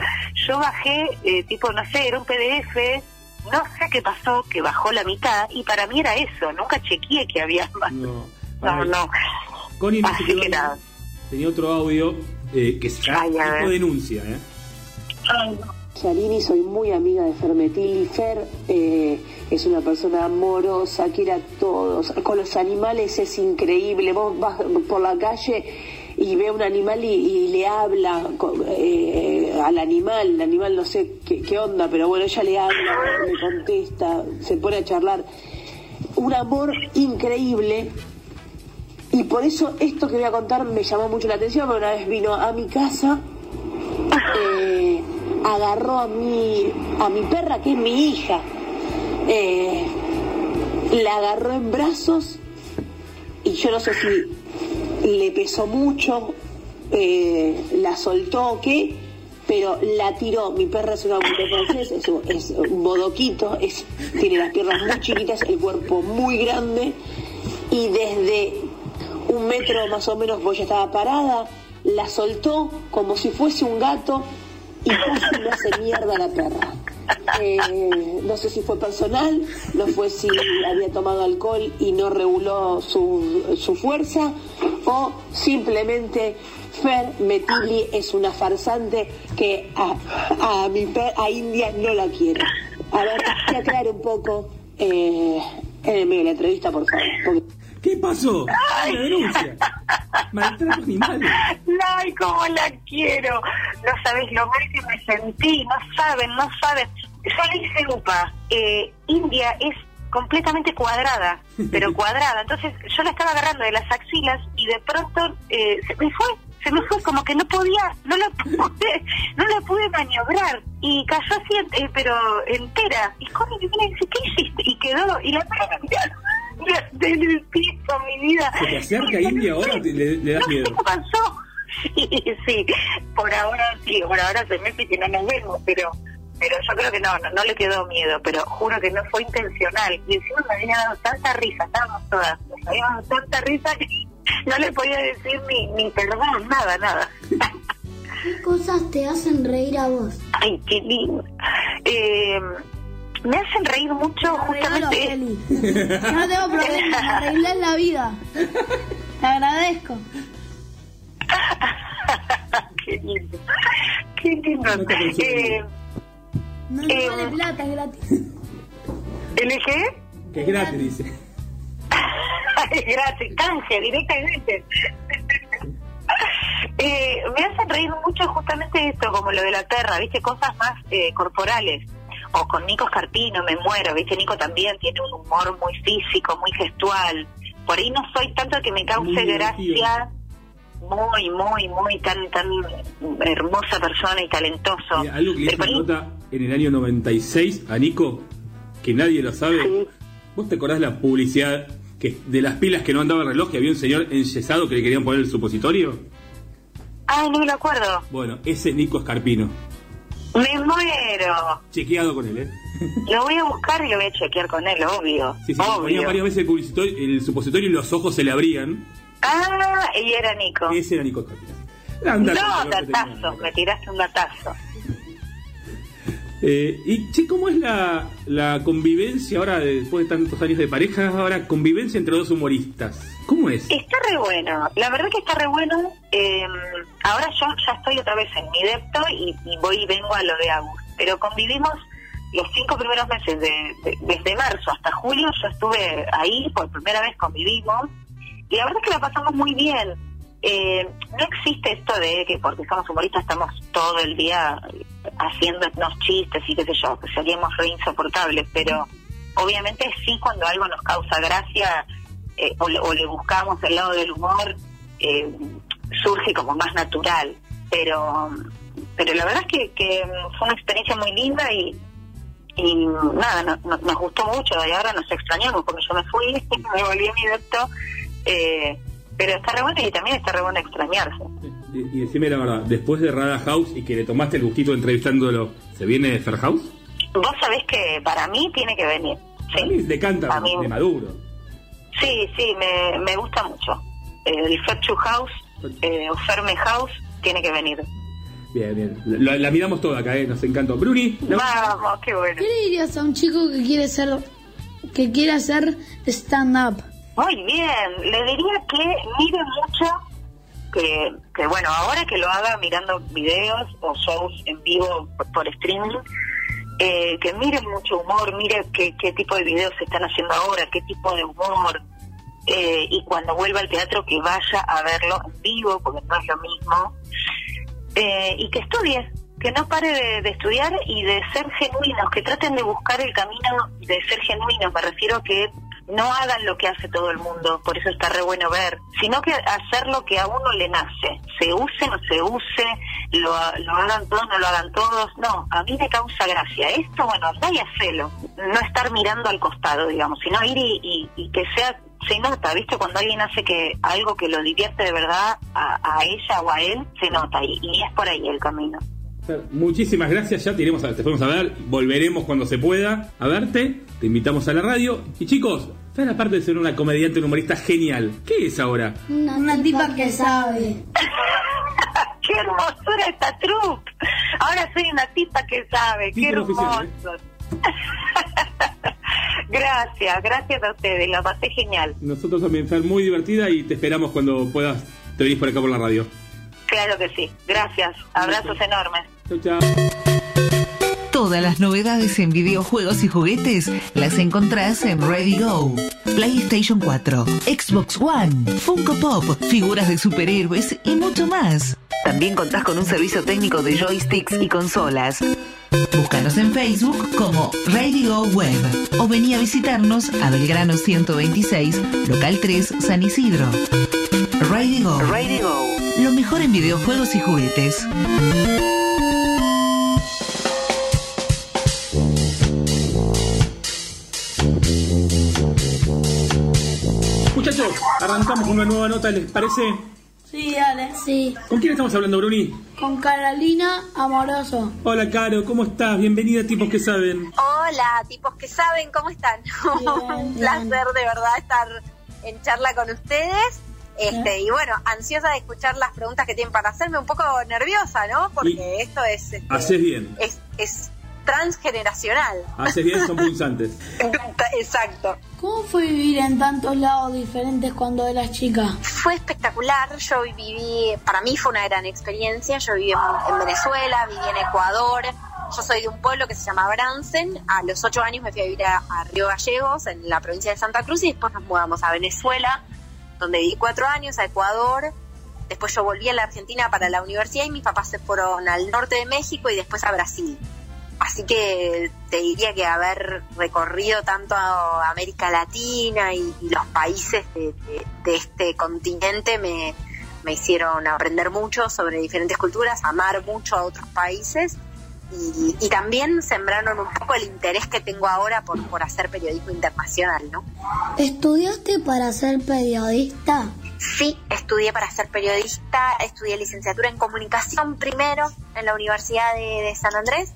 yo bajé, eh, tipo, no sé, era un PDF, no sé qué pasó, que bajó la mitad, y para mí era eso, nunca chequeé que había más. No, No, no. Connie no se Así quedó que nada. Tenía otro audio eh, que se Ay, a tipo ver. denuncia, ¿eh? Salini, soy muy amiga de Fermetili. Fer eh, es una persona amorosa, quiere a todos. Con los animales es increíble. Vos vas por la calle y ve un animal y, le habla eh, al animal. El animal no sé qué, onda, pero bueno, ella le habla, le contesta, se pone a charlar. Un amor increíble. Y por eso esto que voy a contar me llamó mucho la atención, una vez vino a mi casa eh, agarró a mi, a mi perra, que es mi hija, eh, la agarró en brazos y yo no sé si le pesó mucho, eh, la soltó qué, pero la tiró. Mi perra es una bulldog francés, es, un- es un bodoquito, es, tiene las piernas muy chiquitas, el cuerpo muy grande y desde un metro más o menos, ella estaba parada, la soltó como si fuese un gato y casi le hace mierda a la perra. Eh, no sé si fue personal, no fue si había tomado alcohol y no reguló su, su fuerza, o simplemente Fer Metili es una farsante que a, a mi a India no la quiere. A ver, que aclare un poco eh, en el medio de la entrevista, por favor. ¿Qué pasó? Una denuncia. Maltrato animal. Ay, cómo la quiero. No sabes lo mal que me sentí. No saben, no saben. Yo le hice UPA. Eh, India es completamente cuadrada, pero cuadrada. Entonces yo la estaba agarrando de las axilas y de pronto eh, se me fue. Se me fue como que no podía, no la pude, no la pude maniobrar y cayó así, eh, pero entera. Y Connie me viene y dice, ¿qué hiciste? Y quedó, y la perra el piso, mi vida. ¿Se te acerca India ahora le, le das No sé miedo? qué pasó. Sí, sí, por ahora sí, por ahora se mete que no nos vemos, pero pero yo creo que no, no, no le quedó miedo, pero juro que no fue intencional. Y encima me había dado tanta risa, estábamos todas, nos había dado tanta risa que no le podía decir ni, ni perdón, nada, nada. ¿Qué cosas te hacen reír a vos? Ay, qué lindo. Eh, me hacen reír mucho justamente... Yo no tengo problema, me arreglás la vida. Te agradezco. qué lindo. Qué lindo. Eh, No Eh, te vale plata, es gratis. ¿El qué? Que es gratis, dice. es gratis, canje directamente. Eh, me hacen reír mucho justamente esto, como lo de la Terra, ¿viste? Cosas más eh, corporales. O con Nico Scarpino, me muero, ¿viste? Nico también tiene un humor muy físico, muy gestual. Por ahí no soy tanto que me cause Muy gracia. Muy, muy, muy tan, tan hermosa persona y talentoso. Mira, algo que le Pero ahí- nota en el año 96 a Nico, que nadie lo sabe. ¿Vos te acordás la publicidad que de las pilas que no andaba el reloj que había un señor enyesado que le querían poner el supositorio? Ay, no me lo acuerdo. Bueno, ese Nico Escarpino. Me muero. Chequeado con él, ¿eh? Lo voy a buscar y lo voy a chequear con él, obvio. Sí, sí, obvio. ponía varias veces el, el supositorio y los ojos se le abrían. Ah, y era Nico. Ese era Nico dato No, datazo, me tiraste un datazo. Eh, y, che, ¿cómo es la, la convivencia ahora, después de tantos años de pareja, ahora convivencia entre dos humoristas? ¿Cómo es? Está re bueno, la verdad que está re bueno. Eh, ahora yo ya estoy otra vez en mi depto y, y voy y vengo a lo de Agus. Pero convivimos los cinco primeros meses, de, de- desde marzo hasta julio, yo estuve ahí, por primera vez convivimos. Y la verdad es que la pasamos muy bien. Eh, no existe esto de que porque somos humoristas estamos todo el día haciéndonos chistes y qué sé yo, que seríamos re insoportables, pero obviamente sí cuando algo nos causa gracia eh, o, le, o le buscamos el lado del humor, eh, surge como más natural. Pero pero la verdad es que, que fue una experiencia muy linda y, y nada, no- no- nos gustó mucho y ahora nos extrañamos porque yo me fui, me volví a mi depto, eh, pero está re bueno y también está re bueno extrañarse. Y, y decime la verdad, después de Rada House y que le tomaste el gustito entrevistándolo, ¿se viene Fer House? Vos sabés que para mí tiene que venir. A mí le canta A mí- de Maduro. Sí, sí, me, me gusta mucho. El Ferchu House eh, o Ferme House tiene que venir. Bien, bien. La, la miramos toda acá, ¿eh? Nos encantó. Bruni, ¿no? Vamos, qué bueno. ¿Qué le dirías a un chico que quiere ser que quiere hacer stand up? Muy bien, le diría que mire mucho, que, que bueno, ahora que lo haga mirando videos o shows en vivo por, por streaming, eh, que mire mucho humor, mire qué, qué tipo de videos se están haciendo ahora, qué tipo de humor, eh, y cuando vuelva al teatro que vaya a verlo en vivo, porque no es lo mismo, eh, y que estudie, que no pare de, de estudiar y de ser genuinos, que traten de buscar el camino de ser genuinos, me refiero a que no hagan lo que hace todo el mundo, por eso está re bueno ver, sino que hacer lo que a uno le nace, se use, no se use, lo, lo hagan todos, no lo hagan todos, no, a mí me causa gracia. Esto, bueno, andá y hacelo, no estar mirando al costado, digamos, sino ir y que sea, se nota, ¿viste? Cuando alguien hace que algo que lo divierte de verdad a, a ella o a él, se nota y, y es por ahí el camino. Muchísimas gracias, ya te, iremos a, te fuimos a ver, volveremos cuando se pueda a verte, te invitamos a la radio. Y chicos, Fer, aparte de ser una comediante, un humorista genial, ¿qué es ahora? Una, tipa que sabe. ¡Qué hermosura esta troupe! Ahora soy una tipa que sabe, qué oficial, hermoso. gracias, gracias a ustedes, la pasé genial. Nosotros también, Fer, muy divertida y te esperamos cuando puedas, te venís por acá por la radio. Claro que sí, gracias, abrazos enormes. Chau, chau. Todas las novedades en videojuegos y juguetes las encontrás en Ready Go. PlayStation 4, Xbox One, Funko Pop, figuras de superhéroes y mucho más. También contás con un servicio técnico de joysticks y consolas. Búscanos en Facebook como Ready Go Web o vení a visitarnos a Belgrano 126, local 3, San Isidro. Ready Go. Ready Go. Lo mejor en videojuegos y juguetes. Arrancamos con una nueva nota, ¿les parece? Sí, dale. Sí. ¿Con quién estamos hablando, Bruni? Con Carolina Amoroso. Hola, Caro, ¿cómo estás? Bienvenida a Tipos que Saben. Hola, tipos que saben cómo están. Un placer de verdad estar en charla con ustedes. Este, y bueno, ansiosa de escuchar las preguntas que tienen para hacerme, un poco nerviosa, ¿no? Porque esto es, este, Haces bien, es, es transgeneracional. haces bien, son punzantes. Exacto. ¿Cómo fue vivir en tantos lados diferentes cuando eras chica? Fue espectacular, yo viví, para mí fue una gran experiencia, yo viví en, en Venezuela, viví en Ecuador, yo soy de un pueblo que se llama Bransen, a los ocho años me fui a vivir a, a Río Gallegos, en la provincia de Santa Cruz, y después nos mudamos a Venezuela, donde viví cuatro años, a Ecuador, después yo volví a la Argentina para la universidad y mis papás se fueron al norte de México y después a Brasil. Así que te diría que haber recorrido tanto a América Latina y, y los países de, de- de este continente me, me hicieron aprender mucho sobre diferentes culturas, amar mucho a otros países y, y también sembraron un poco el interés que tengo ahora por, por hacer periodismo internacional, ¿no? ¿Estudiaste para ser periodista? Sí, estudié para ser periodista, estudié licenciatura en comunicación primero en la Universidad de, de San Andrés.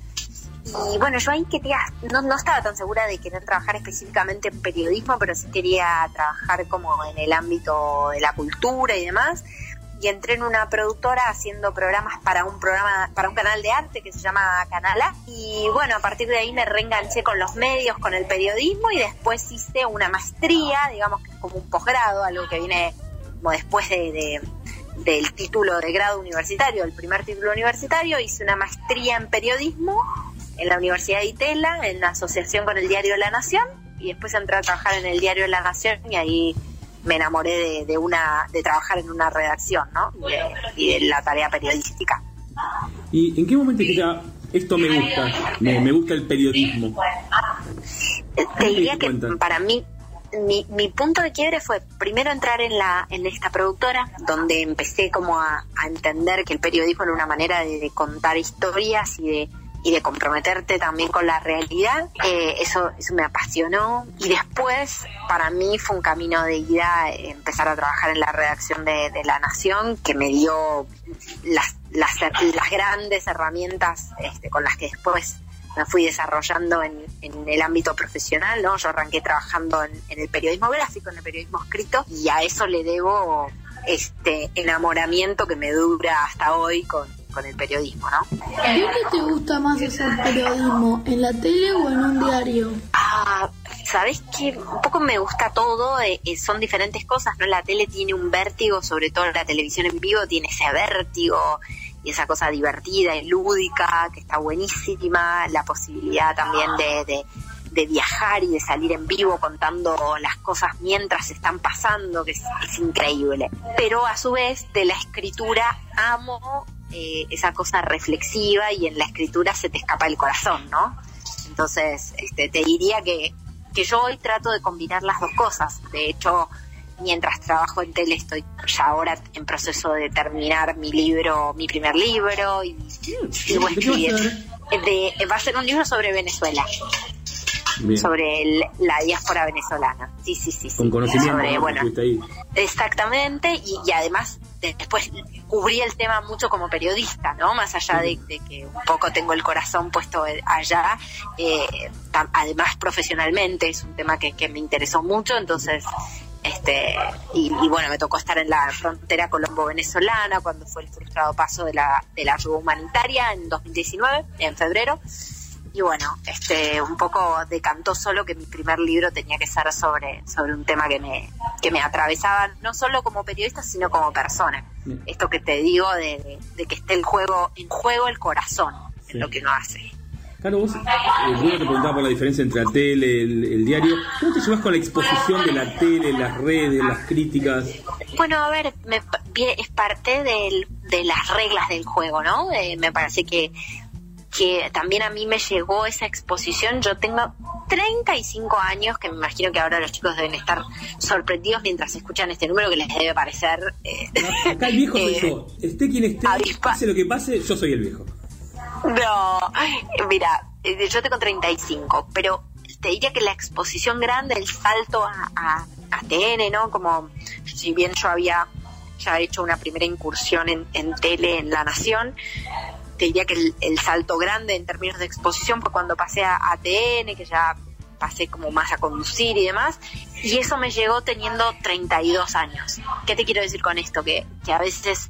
Y bueno, yo ahí quería, no, no estaba tan segura de querer trabajar específicamente en periodismo, pero sí quería trabajar como en el ámbito de la cultura y demás. Y entré en una productora haciendo programas para un programa, para un canal de arte que se llama Canala. Y bueno, a partir de ahí me reenganché con los medios, con el periodismo y después hice una maestría, digamos que es como un posgrado, algo que viene como después de, de- del título de grado universitario, el primer título universitario, hice una maestría en periodismo en la Universidad de Itela, en asociación con el Diario de la Nación, y después entré a trabajar en el Diario de la Nación y ahí me enamoré de, de una de trabajar en una redacción, ¿no? Y de, y de la tarea periodística. ¿Y en qué momento dijiste, ah, esto me gusta, me, me gusta el periodismo? Te diría que para mí mi, mi punto de quiebre fue primero entrar en la en esta productora donde empecé como a, a entender que el periodismo era una manera de, de contar historias y de y de comprometerte también con la realidad Eh, eso eso me apasionó y después para mí fue un camino de ida empezar a trabajar en la redacción de, de La Nación que me dio las las, las grandes herramientas este, con las que después me fui desarrollando en, en el ámbito profesional, ¿no? Yo arranqué trabajando en, en el periodismo gráfico, en el periodismo escrito, y a eso le debo este enamoramiento que me dura hasta hoy con, con el periodismo, ¿no? ¿Qué te gusta más hacer periodismo? ¿En la tele o en un diario? Ah, ¿sabes qué? Un poco me gusta todo, eh, eh, son diferentes cosas, ¿no? La tele tiene un vértigo, sobre todo la televisión en vivo tiene ese vértigo y esa cosa divertida y lúdica que está buenísima, la posibilidad también de, de, de viajar y de salir en vivo contando las cosas mientras están pasando, que es, es increíble. Pero a su vez de la escritura amo eh, esa cosa reflexiva y en la escritura se te escapa el corazón, ¿no? Entonces, este, te diría que, que yo hoy trato de combinar las dos cosas. De hecho, mientras trabajo en tele estoy ya ahora en proceso de terminar mi libro, mi primer libro y sigo ¿de qué va a escribiendo. ser? De- va a ser un libro sobre Venezuela, Bien. sobre el- la diáspora venezolana. Sí, sí, sí. sí. Con conocimiento, Sobre, ¿no? bueno, ahí. Exactamente, y, y además de- después cubrí el tema mucho como periodista, ¿no? Más allá de, de que un poco tengo el corazón puesto allá, eh, tam- además profesionalmente es un tema que, que me interesó mucho, entonces, este, y, y bueno, me tocó estar en la frontera colombo-venezolana cuando fue el frustrado paso de la, de la ayuda humanitaria en 2019, en febrero. Y bueno, este, un poco decantó solo que mi primer libro tenía que ser sobre, sobre un tema que me, que me atravesaba, no solo como periodista, sino como persona. Esto que te digo de, de- que esté el juego, en juego el corazón, en lo que uno hace. Claro, vos, eh, te preguntaba por la diferencia entre la tele, el, el diario. ¿Cómo te llevas con la exposición de la tele, las redes, las críticas? Bueno, a ver, me, es parte del- de las reglas del juego, ¿no? Eh, me parece que, que también a mí me llegó esa exposición. Yo tengo 35 años, que me imagino que ahora los chicos deben estar sorprendidos mientras escuchan este número que les debe parecer... eh, Acá el viejo soy yo. Esté quien esté, pase lo que pase, yo soy el viejo. No, mira, eh, yo tengo 35, pero te diría que la exposición grande, el salto a, a, a TN, ¿no? Como si bien yo había ya hecho una primera incursión en, en tele en La Nación, te diría que el, el salto grande en términos de exposición fue cuando pasé a, a TN, que ya pasé como más a conducir y demás, y eso me llegó teniendo 32 años. ¿Qué te quiero decir con esto? Que, que a veces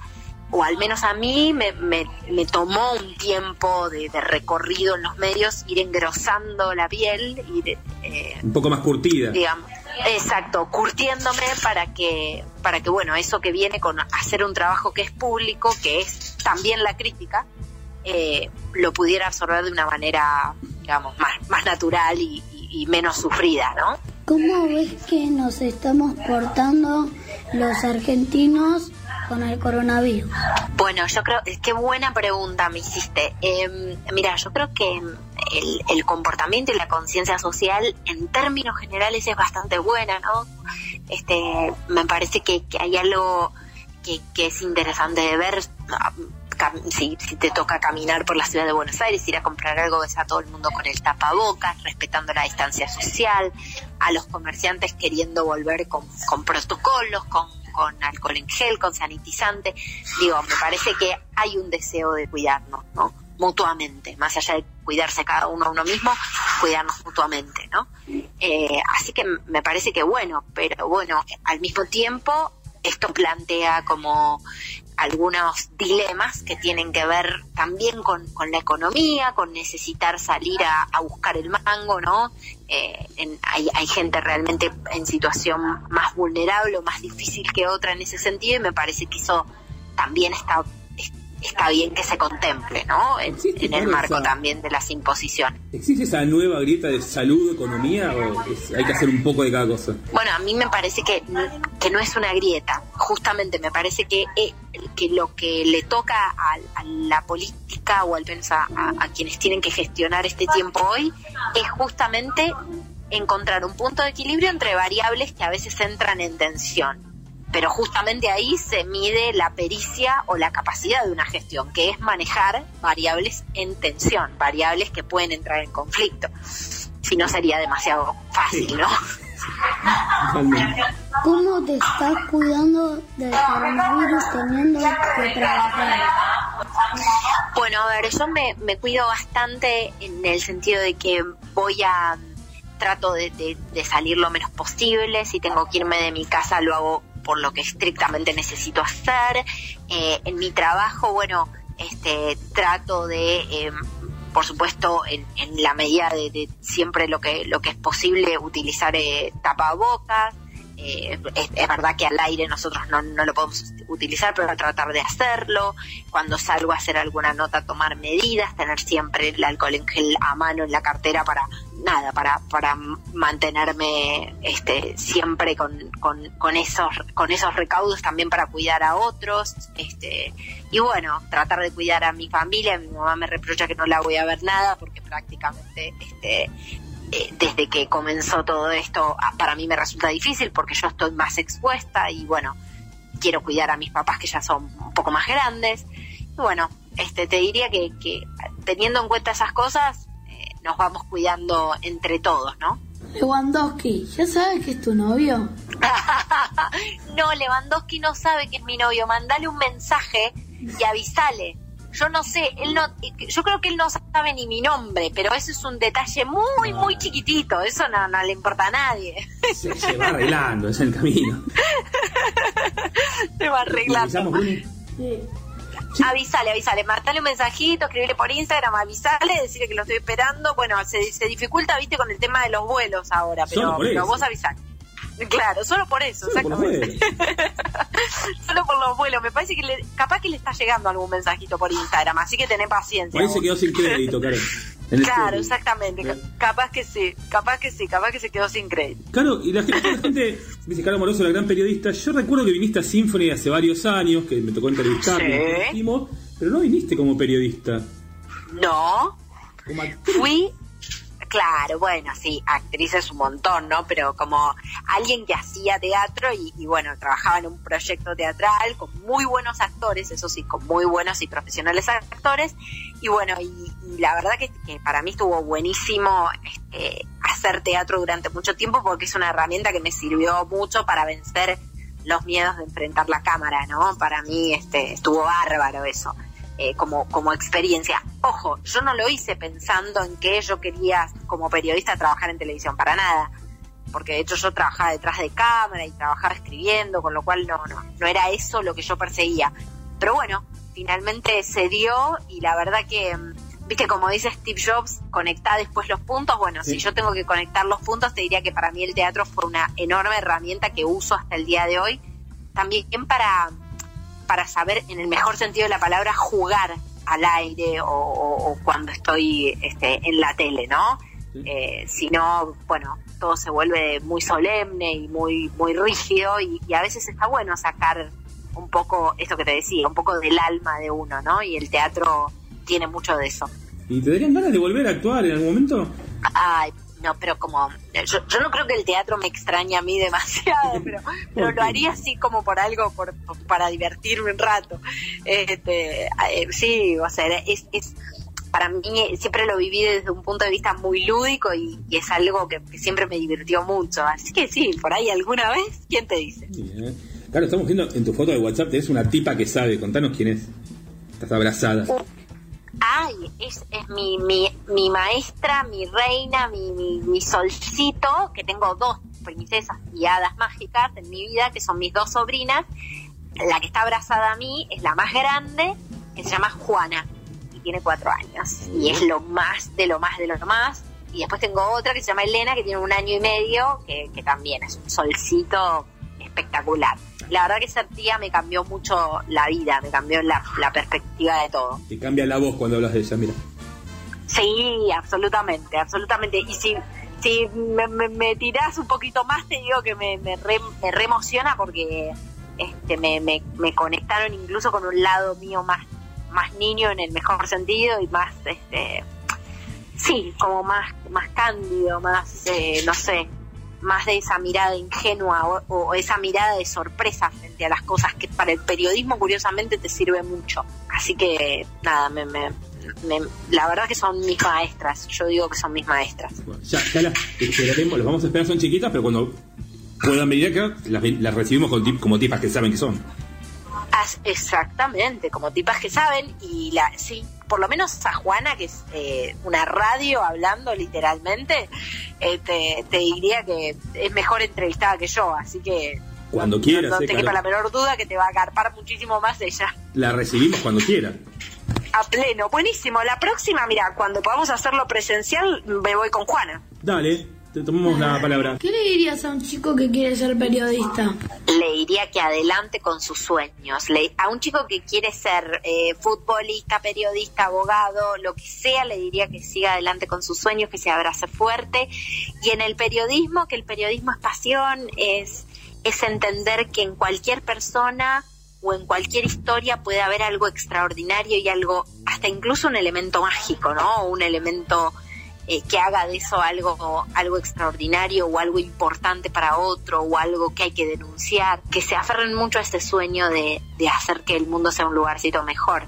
o al menos a mí me, me, me tomó un tiempo de, de recorrido en los medios, ir engrosando la piel y de, eh, Un poco más curtida. digamos, exacto, curtiéndome para que, para que bueno, eso que viene con hacer un trabajo que es público, que es también la crítica, eh, lo pudiera absorber de una manera, digamos, más, más natural y, y- y menos sufrida, ¿no? ¿Cómo ves que nos estamos portando los argentinos con el coronavirus? Bueno, yo creo, qué buena pregunta me hiciste. Eh, mira, yo creo que el, el comportamiento y la conciencia social en términos generales es bastante buena, ¿no? Este, me parece que, que hay algo que, que es interesante de ver. Si, si te toca caminar por la ciudad de Buenos Aires, ir a comprar algo, ves a todo el mundo con el tapabocas, respetando la distancia social, a los comerciantes queriendo volver con, con protocolos, con, con alcohol en gel, con sanitizante. Digo, me parece que hay un deseo de cuidarnos, ¿no? Mutuamente, más allá de cuidarse cada uno a uno mismo, cuidarnos mutuamente, ¿no? Eh, así que me parece que bueno, pero bueno, al mismo tiempo esto plantea como algunos dilemas que tienen que ver también con, con la economía, con necesitar salir a, a buscar el mango, ¿no? Eh, en- hay, hay gente realmente en situación más vulnerable o más difícil que otra en ese sentido y me parece que eso también está es- está bien que se contemple, ¿no? En, en el marco esa- también de las imposiciones. ¿Existe esa nueva grieta de salud, economía o es- hay que hacer un poco de cada cosa? Bueno, a mí me parece que, que no es una grieta. Justamente me parece que, eh, que lo que le toca a, a la política o al menos a quienes tienen que gestionar este tiempo hoy es justamente encontrar un punto de equilibrio entre variables que a veces entran en tensión. Pero justamente ahí se mide la pericia o la capacidad de una gestión, que es manejar variables en tensión, variables que pueden entrar en conflicto. Si no sería demasiado fácil, ¿no? ¿Cómo te estás cuidando del coronavirus teniendo que trabajar? Bueno, a ver, yo me, me cuido bastante en el sentido de que voy a trato de, de- de salir lo menos posible. Si tengo que irme de mi casa, lo hago por lo que estrictamente necesito hacer. Eh, en mi trabajo, bueno, este, trato de, eh, por supuesto, en, en la medida de, de siempre lo que, lo que es posible, utilizar eh, tapabocas. Eh, es, es verdad que al aire nosotros no, no lo podemos utilizar, pero tratar de hacerlo. Cuando salgo a hacer alguna nota, tomar medidas, tener siempre el alcohol en gel a mano en la cartera para nada, para, para mantenerme este, siempre con, con, con esos, con esos recaudos también para cuidar a otros. Este, y bueno, tratar de cuidar a mi familia. Mi mamá me reprocha que no la voy a ver nada porque prácticamente este, eh, desde que comenzó todo esto, ah, para mí me resulta difícil porque yo estoy más expuesta y bueno, quiero cuidar a mis papás que ya son un poco más grandes. Y bueno, este, te diría que, que teniendo en cuenta esas cosas, eh, nos vamos cuidando entre todos, ¿no? Lewandowski, ¿ya sabes que es tu novio? no, Lewandowski no sabe que es mi novio. Mandale un mensaje y avisale. Yo no sé, él no, yo creo que él no sabe ni mi nombre, pero eso es un detalle muy, muy chiquitito. Eso no, no le importa a nadie. Se, se va arreglando, es el camino. Se va arreglando. ¿Avisamos, Bruni? Avisale, avisale, mandale un mensajito, escribirle por Instagram, avisale, decirle que lo estoy esperando. Bueno, se, se dificulta, viste, con el tema de los vuelos ahora, Solo pero, pero vos avisale. Claro, solo por eso, Solo por exactamente. solo por los vuelos. Me parece que le, capaz que le está llegando algún mensajito por Instagram, así que tené paciencia. Por se vos. quedó sin crédito, Caro. En el Claro, exactamente. Ca- Capaz que sí, capaz que sí, capaz que se quedó sin crédito. Claro, y la gente, la gente dice Caro Moroso, la gran periodista. Yo recuerdo que viniste a Symphony hace varios años, que me tocó entrevistar, Sí. pero no viniste como periodista. No, Como fui, claro, bueno, sí, actriz es un montón, ¿no? Pero como alguien que hacía teatro y, y, bueno, trabajaba en un proyecto teatral con muy buenos actores, eso sí, con muy buenos y profesionales actores. Y bueno, y, la verdad que, que para mí estuvo buenísimo este, hacer teatro durante mucho tiempo porque es una herramienta que me sirvió mucho para vencer los miedos de enfrentar la cámara, ¿no? Para mí este, estuvo bárbaro eso eh, como, como experiencia. Ojo, yo no lo hice pensando en que yo quería como periodista trabajar en televisión, para nada. Porque de hecho yo trabajaba detrás de cámara y trabajaba escribiendo, con lo cual no, no, no era eso lo que yo perseguía. Pero bueno, finalmente se dio y la verdad que, mm, viste, como dice Steve Jobs, conectar después los puntos. Bueno, si yo tengo que conectar los puntos, te diría que para mí el teatro fue una enorme herramienta que uso hasta el día de hoy. También para, para saber, en el mejor sentido de la palabra, jugar al aire o, o- o cuando estoy este, en la tele, ¿no? Eh, si no, bueno, todo se vuelve muy solemne y muy, muy rígido y, y a veces está bueno sacar un poco, esto que te decía, un poco del alma de uno, ¿no? Y el teatro tiene mucho de eso. ¿Y te darían ganas de volver a actuar en algún momento? Ay, no, pero como, yo, yo no creo que el teatro me extrañe a mí demasiado, pero, pero lo haría así como por algo, por, por- para divertirme un rato. Este, eh, sí, o sea, es, es, para mí eh, siempre lo viví desde un punto de vista muy lúdico y, y es algo que, que siempre me divirtió mucho. Así que sí, por ahí alguna vez, ¿quién te dice? Bien. Claro, estamos viendo en tu foto de WhatsApp, tenés una tipa que sabe, contanos quién es. Estás abrazada. Ay, es, es mi, mi, mi maestra, mi reina, mi, mi, mi solcito, que tengo dos princesas y hadas mágicas en mi vida, que son mis dos sobrinas. La que está abrazada a mí es la más grande, que se llama Juana, y tiene cuatro años. Y es lo más de lo más de lo más. Y después tengo otra que se llama Elena, que tiene un año y medio, que, que también es un solcito espectacular. La verdad que ser tía me cambió mucho la vida, me cambió la, la perspectiva de todo. Te cambia la voz cuando hablas de ella, mira. Sí, absolutamente, absolutamente. Y si, si me, me, me tirás un poquito más, te digo que me, me, re, me re emociona porque este, me, me, me conectaron incluso con un lado mío más, más niño en el mejor sentido y más, este, sí, como más, más cándido, más, eh, no sé, más de esa mirada ingenua o, o esa mirada de sorpresa frente a las cosas que para el periodismo curiosamente te sirve mucho. Así que nada, me, me, me- la verdad que son mis maestras, yo digo que son mis maestras. Ya, ya las esperaremos, las vamos a esperar, son chiquitas, pero cuando puedan venir acá, las, las recibimos con como tipas que saben que son. As- exactamente, como tipas que saben, y la sí, por lo menos a Juana, que es eh, una radio hablando literalmente, eh, te, te diría que es mejor entrevistada que yo, así que Cuando quieras, no eh, te quepa la menor duda que te va a agarpar muchísimo más ella. La recibimos cuando quiera. A pleno, buenísimo. La próxima, mira, cuando podamos hacerlo presencial, me voy con Juana. Dale, te tomamos la palabra. ¿Qué le dirías a un chico que quiere ser periodista? Le diría que adelante con sus sueños. Le- a un chico que quiere ser eh, futbolista, periodista, abogado, lo que sea, le diría que siga adelante con sus sueños, que se abrace fuerte. Y en el periodismo, que el periodismo es pasión, es, es entender que en cualquier persona o en cualquier historia puede haber algo extraordinario y algo, hasta incluso un elemento mágico, ¿no? Un elemento eh, que haga de eso algo, algo extraordinario o algo importante para otro o algo que hay que denunciar, que se aferren mucho a este sueño de, de hacer que el mundo sea un lugarcito mejor.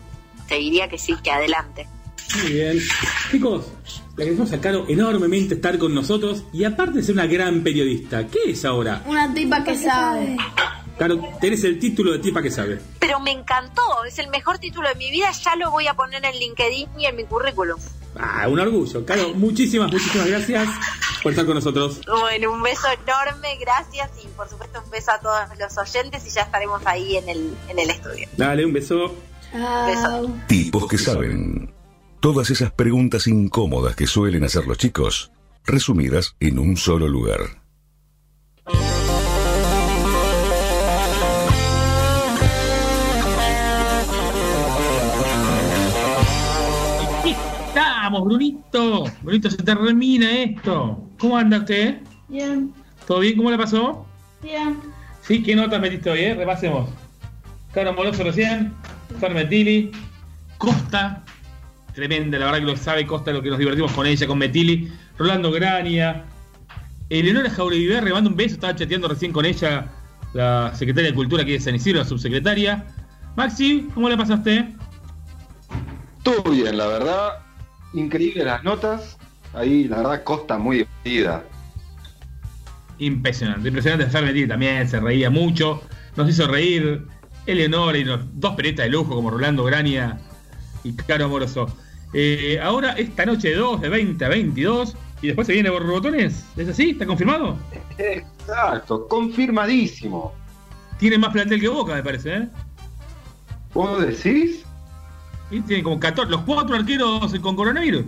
Te diría que sí, que adelante. Muy bien. Chicos, le agradecemos a Caro enormemente estar con nosotros y aparte de ser una gran periodista, ¿qué es ahora? Una tipa que sabe. Caro, tenés el título de tipa que sabe. Pero me encantó, es el mejor título de mi vida, ya lo voy a poner en LinkedIn y en mi currículum. Ah, un orgullo. Caro, muchísimas, muchísimas gracias por estar con nosotros. Bueno, un beso enorme, gracias y por supuesto un beso a todos los oyentes y ya estaremos ahí en el, en el estudio. Dale, un beso. Beso. Tipos que saben. Todas esas preguntas incómodas que suelen hacer los chicos, resumidas en un solo lugar. Estamos, Brunito. Brunito, se termina esto. ¿Cómo anda usted? Bien, ¿Todo bien? ¿Cómo le pasó? bien. Sí, ¿qué notas metiste hoy, eh? Repasemos. Caro Moroso recién, Fermetili, Costa, tremenda, la verdad que lo sabe Costa, lo que nos divertimos con ella, con Metili, Rolando Grania, Eleonora Jaureviver, le mando un beso, estaba chateando recién con ella, la secretaria de Cultura aquí de San Isidro, la subsecretaria. Maxi, ¿cómo le pasaste? Todo bien, la verdad. Increíble las notas. Ahí, la verdad, Costa muy divertida. Impresionante, impresionante Fermetili también, se reía mucho, nos hizo reír Eleonora y los dos periodistas de lujo como Rolando Grania y Caro Amoroso. Eh, ahora, esta noche 2 de 20 a 22, y después se viene Borbotones, ¿es así? ¿Está confirmado? Exacto, confirmadísimo. Tiene más plantel que Boca, me parece, ¿eh? ¿Vos decís? Y tiene como 14, los cuatro arqueros con coronavirus.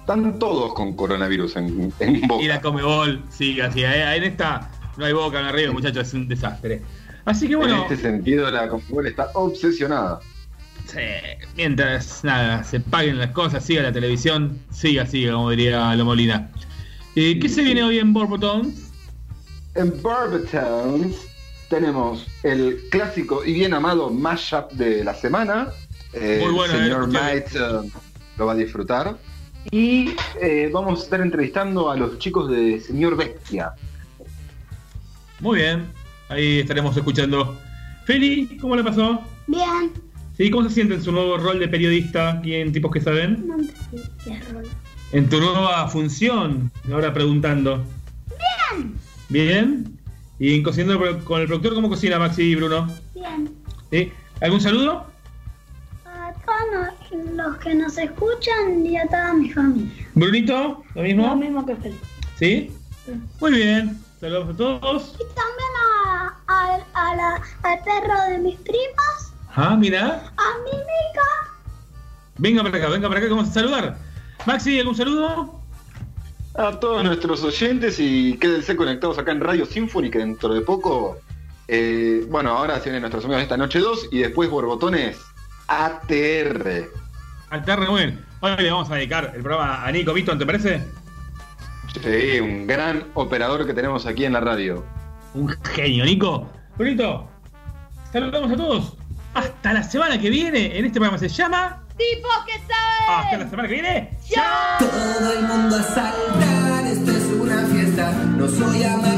Están todos con coronavirus en, en Boca. Y la Comebol, sí, así, en esta no hay Boca, no hay Río, muchachos, es un desastre. Así que En bueno, este sentido, la Conmebol está obsesionada. Sí, mientras nada, se paguen las cosas, siga la televisión, siga, siga, como diría Lo Molina. Eh, ¿Qué se viene hoy en Borbotons? En Barbertowns tenemos el clásico y bien amado mashup de la semana. Eh, Muy bueno, el señor eh, Knight eh, lo va a disfrutar. Y eh, vamos a estar entrevistando a los chicos de Señor Bestia. Muy bien. Ahí estaremos escuchando. Feli, ¿cómo le pasó? Bien. ¿Sí? ¿Cómo se siente en su nuevo rol de periodista aquí en Tipos que Saben? No qué rol. En tu nueva función, ahora preguntando. Bien. ¿Bien? ¿Y en cocinando con el productor cómo cocina Maxi y Bruno? Bien. ¿Sí? ¿Algún saludo? Los que nos escuchan y a toda mi familia. ¿Brunito? ¿Lo mismo? Lo mismo que Felipe. ¿Sí? Muy bien. Saludos a todos. Y también a, a- a la- al perro de mis primas, Ah, mira. a mi mica. Venga para acá, venga para acá, que vamos a saludar. Maxi, ¿algún saludo? A todos nuestros oyentes y quédense conectados acá en Radio Symphony, que dentro de poco, eh, bueno, ahora se vienen nuestros amigos esta noche 2 y después Borbotones ATR. Al TR, muy bien. Hoy le vamos a dedicar el programa a Nico Vito, ¿te parece? Sí, un gran operador que tenemos aquí en la radio. Un genio, Nico. Brunito, saludamos a todos. Hasta la semana que viene en este programa se llama. Tipo que sabe. Hasta la semana que viene. Todo el mundo a saltar, esto es una fiesta. No soy amargo,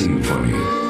más. Terminalo con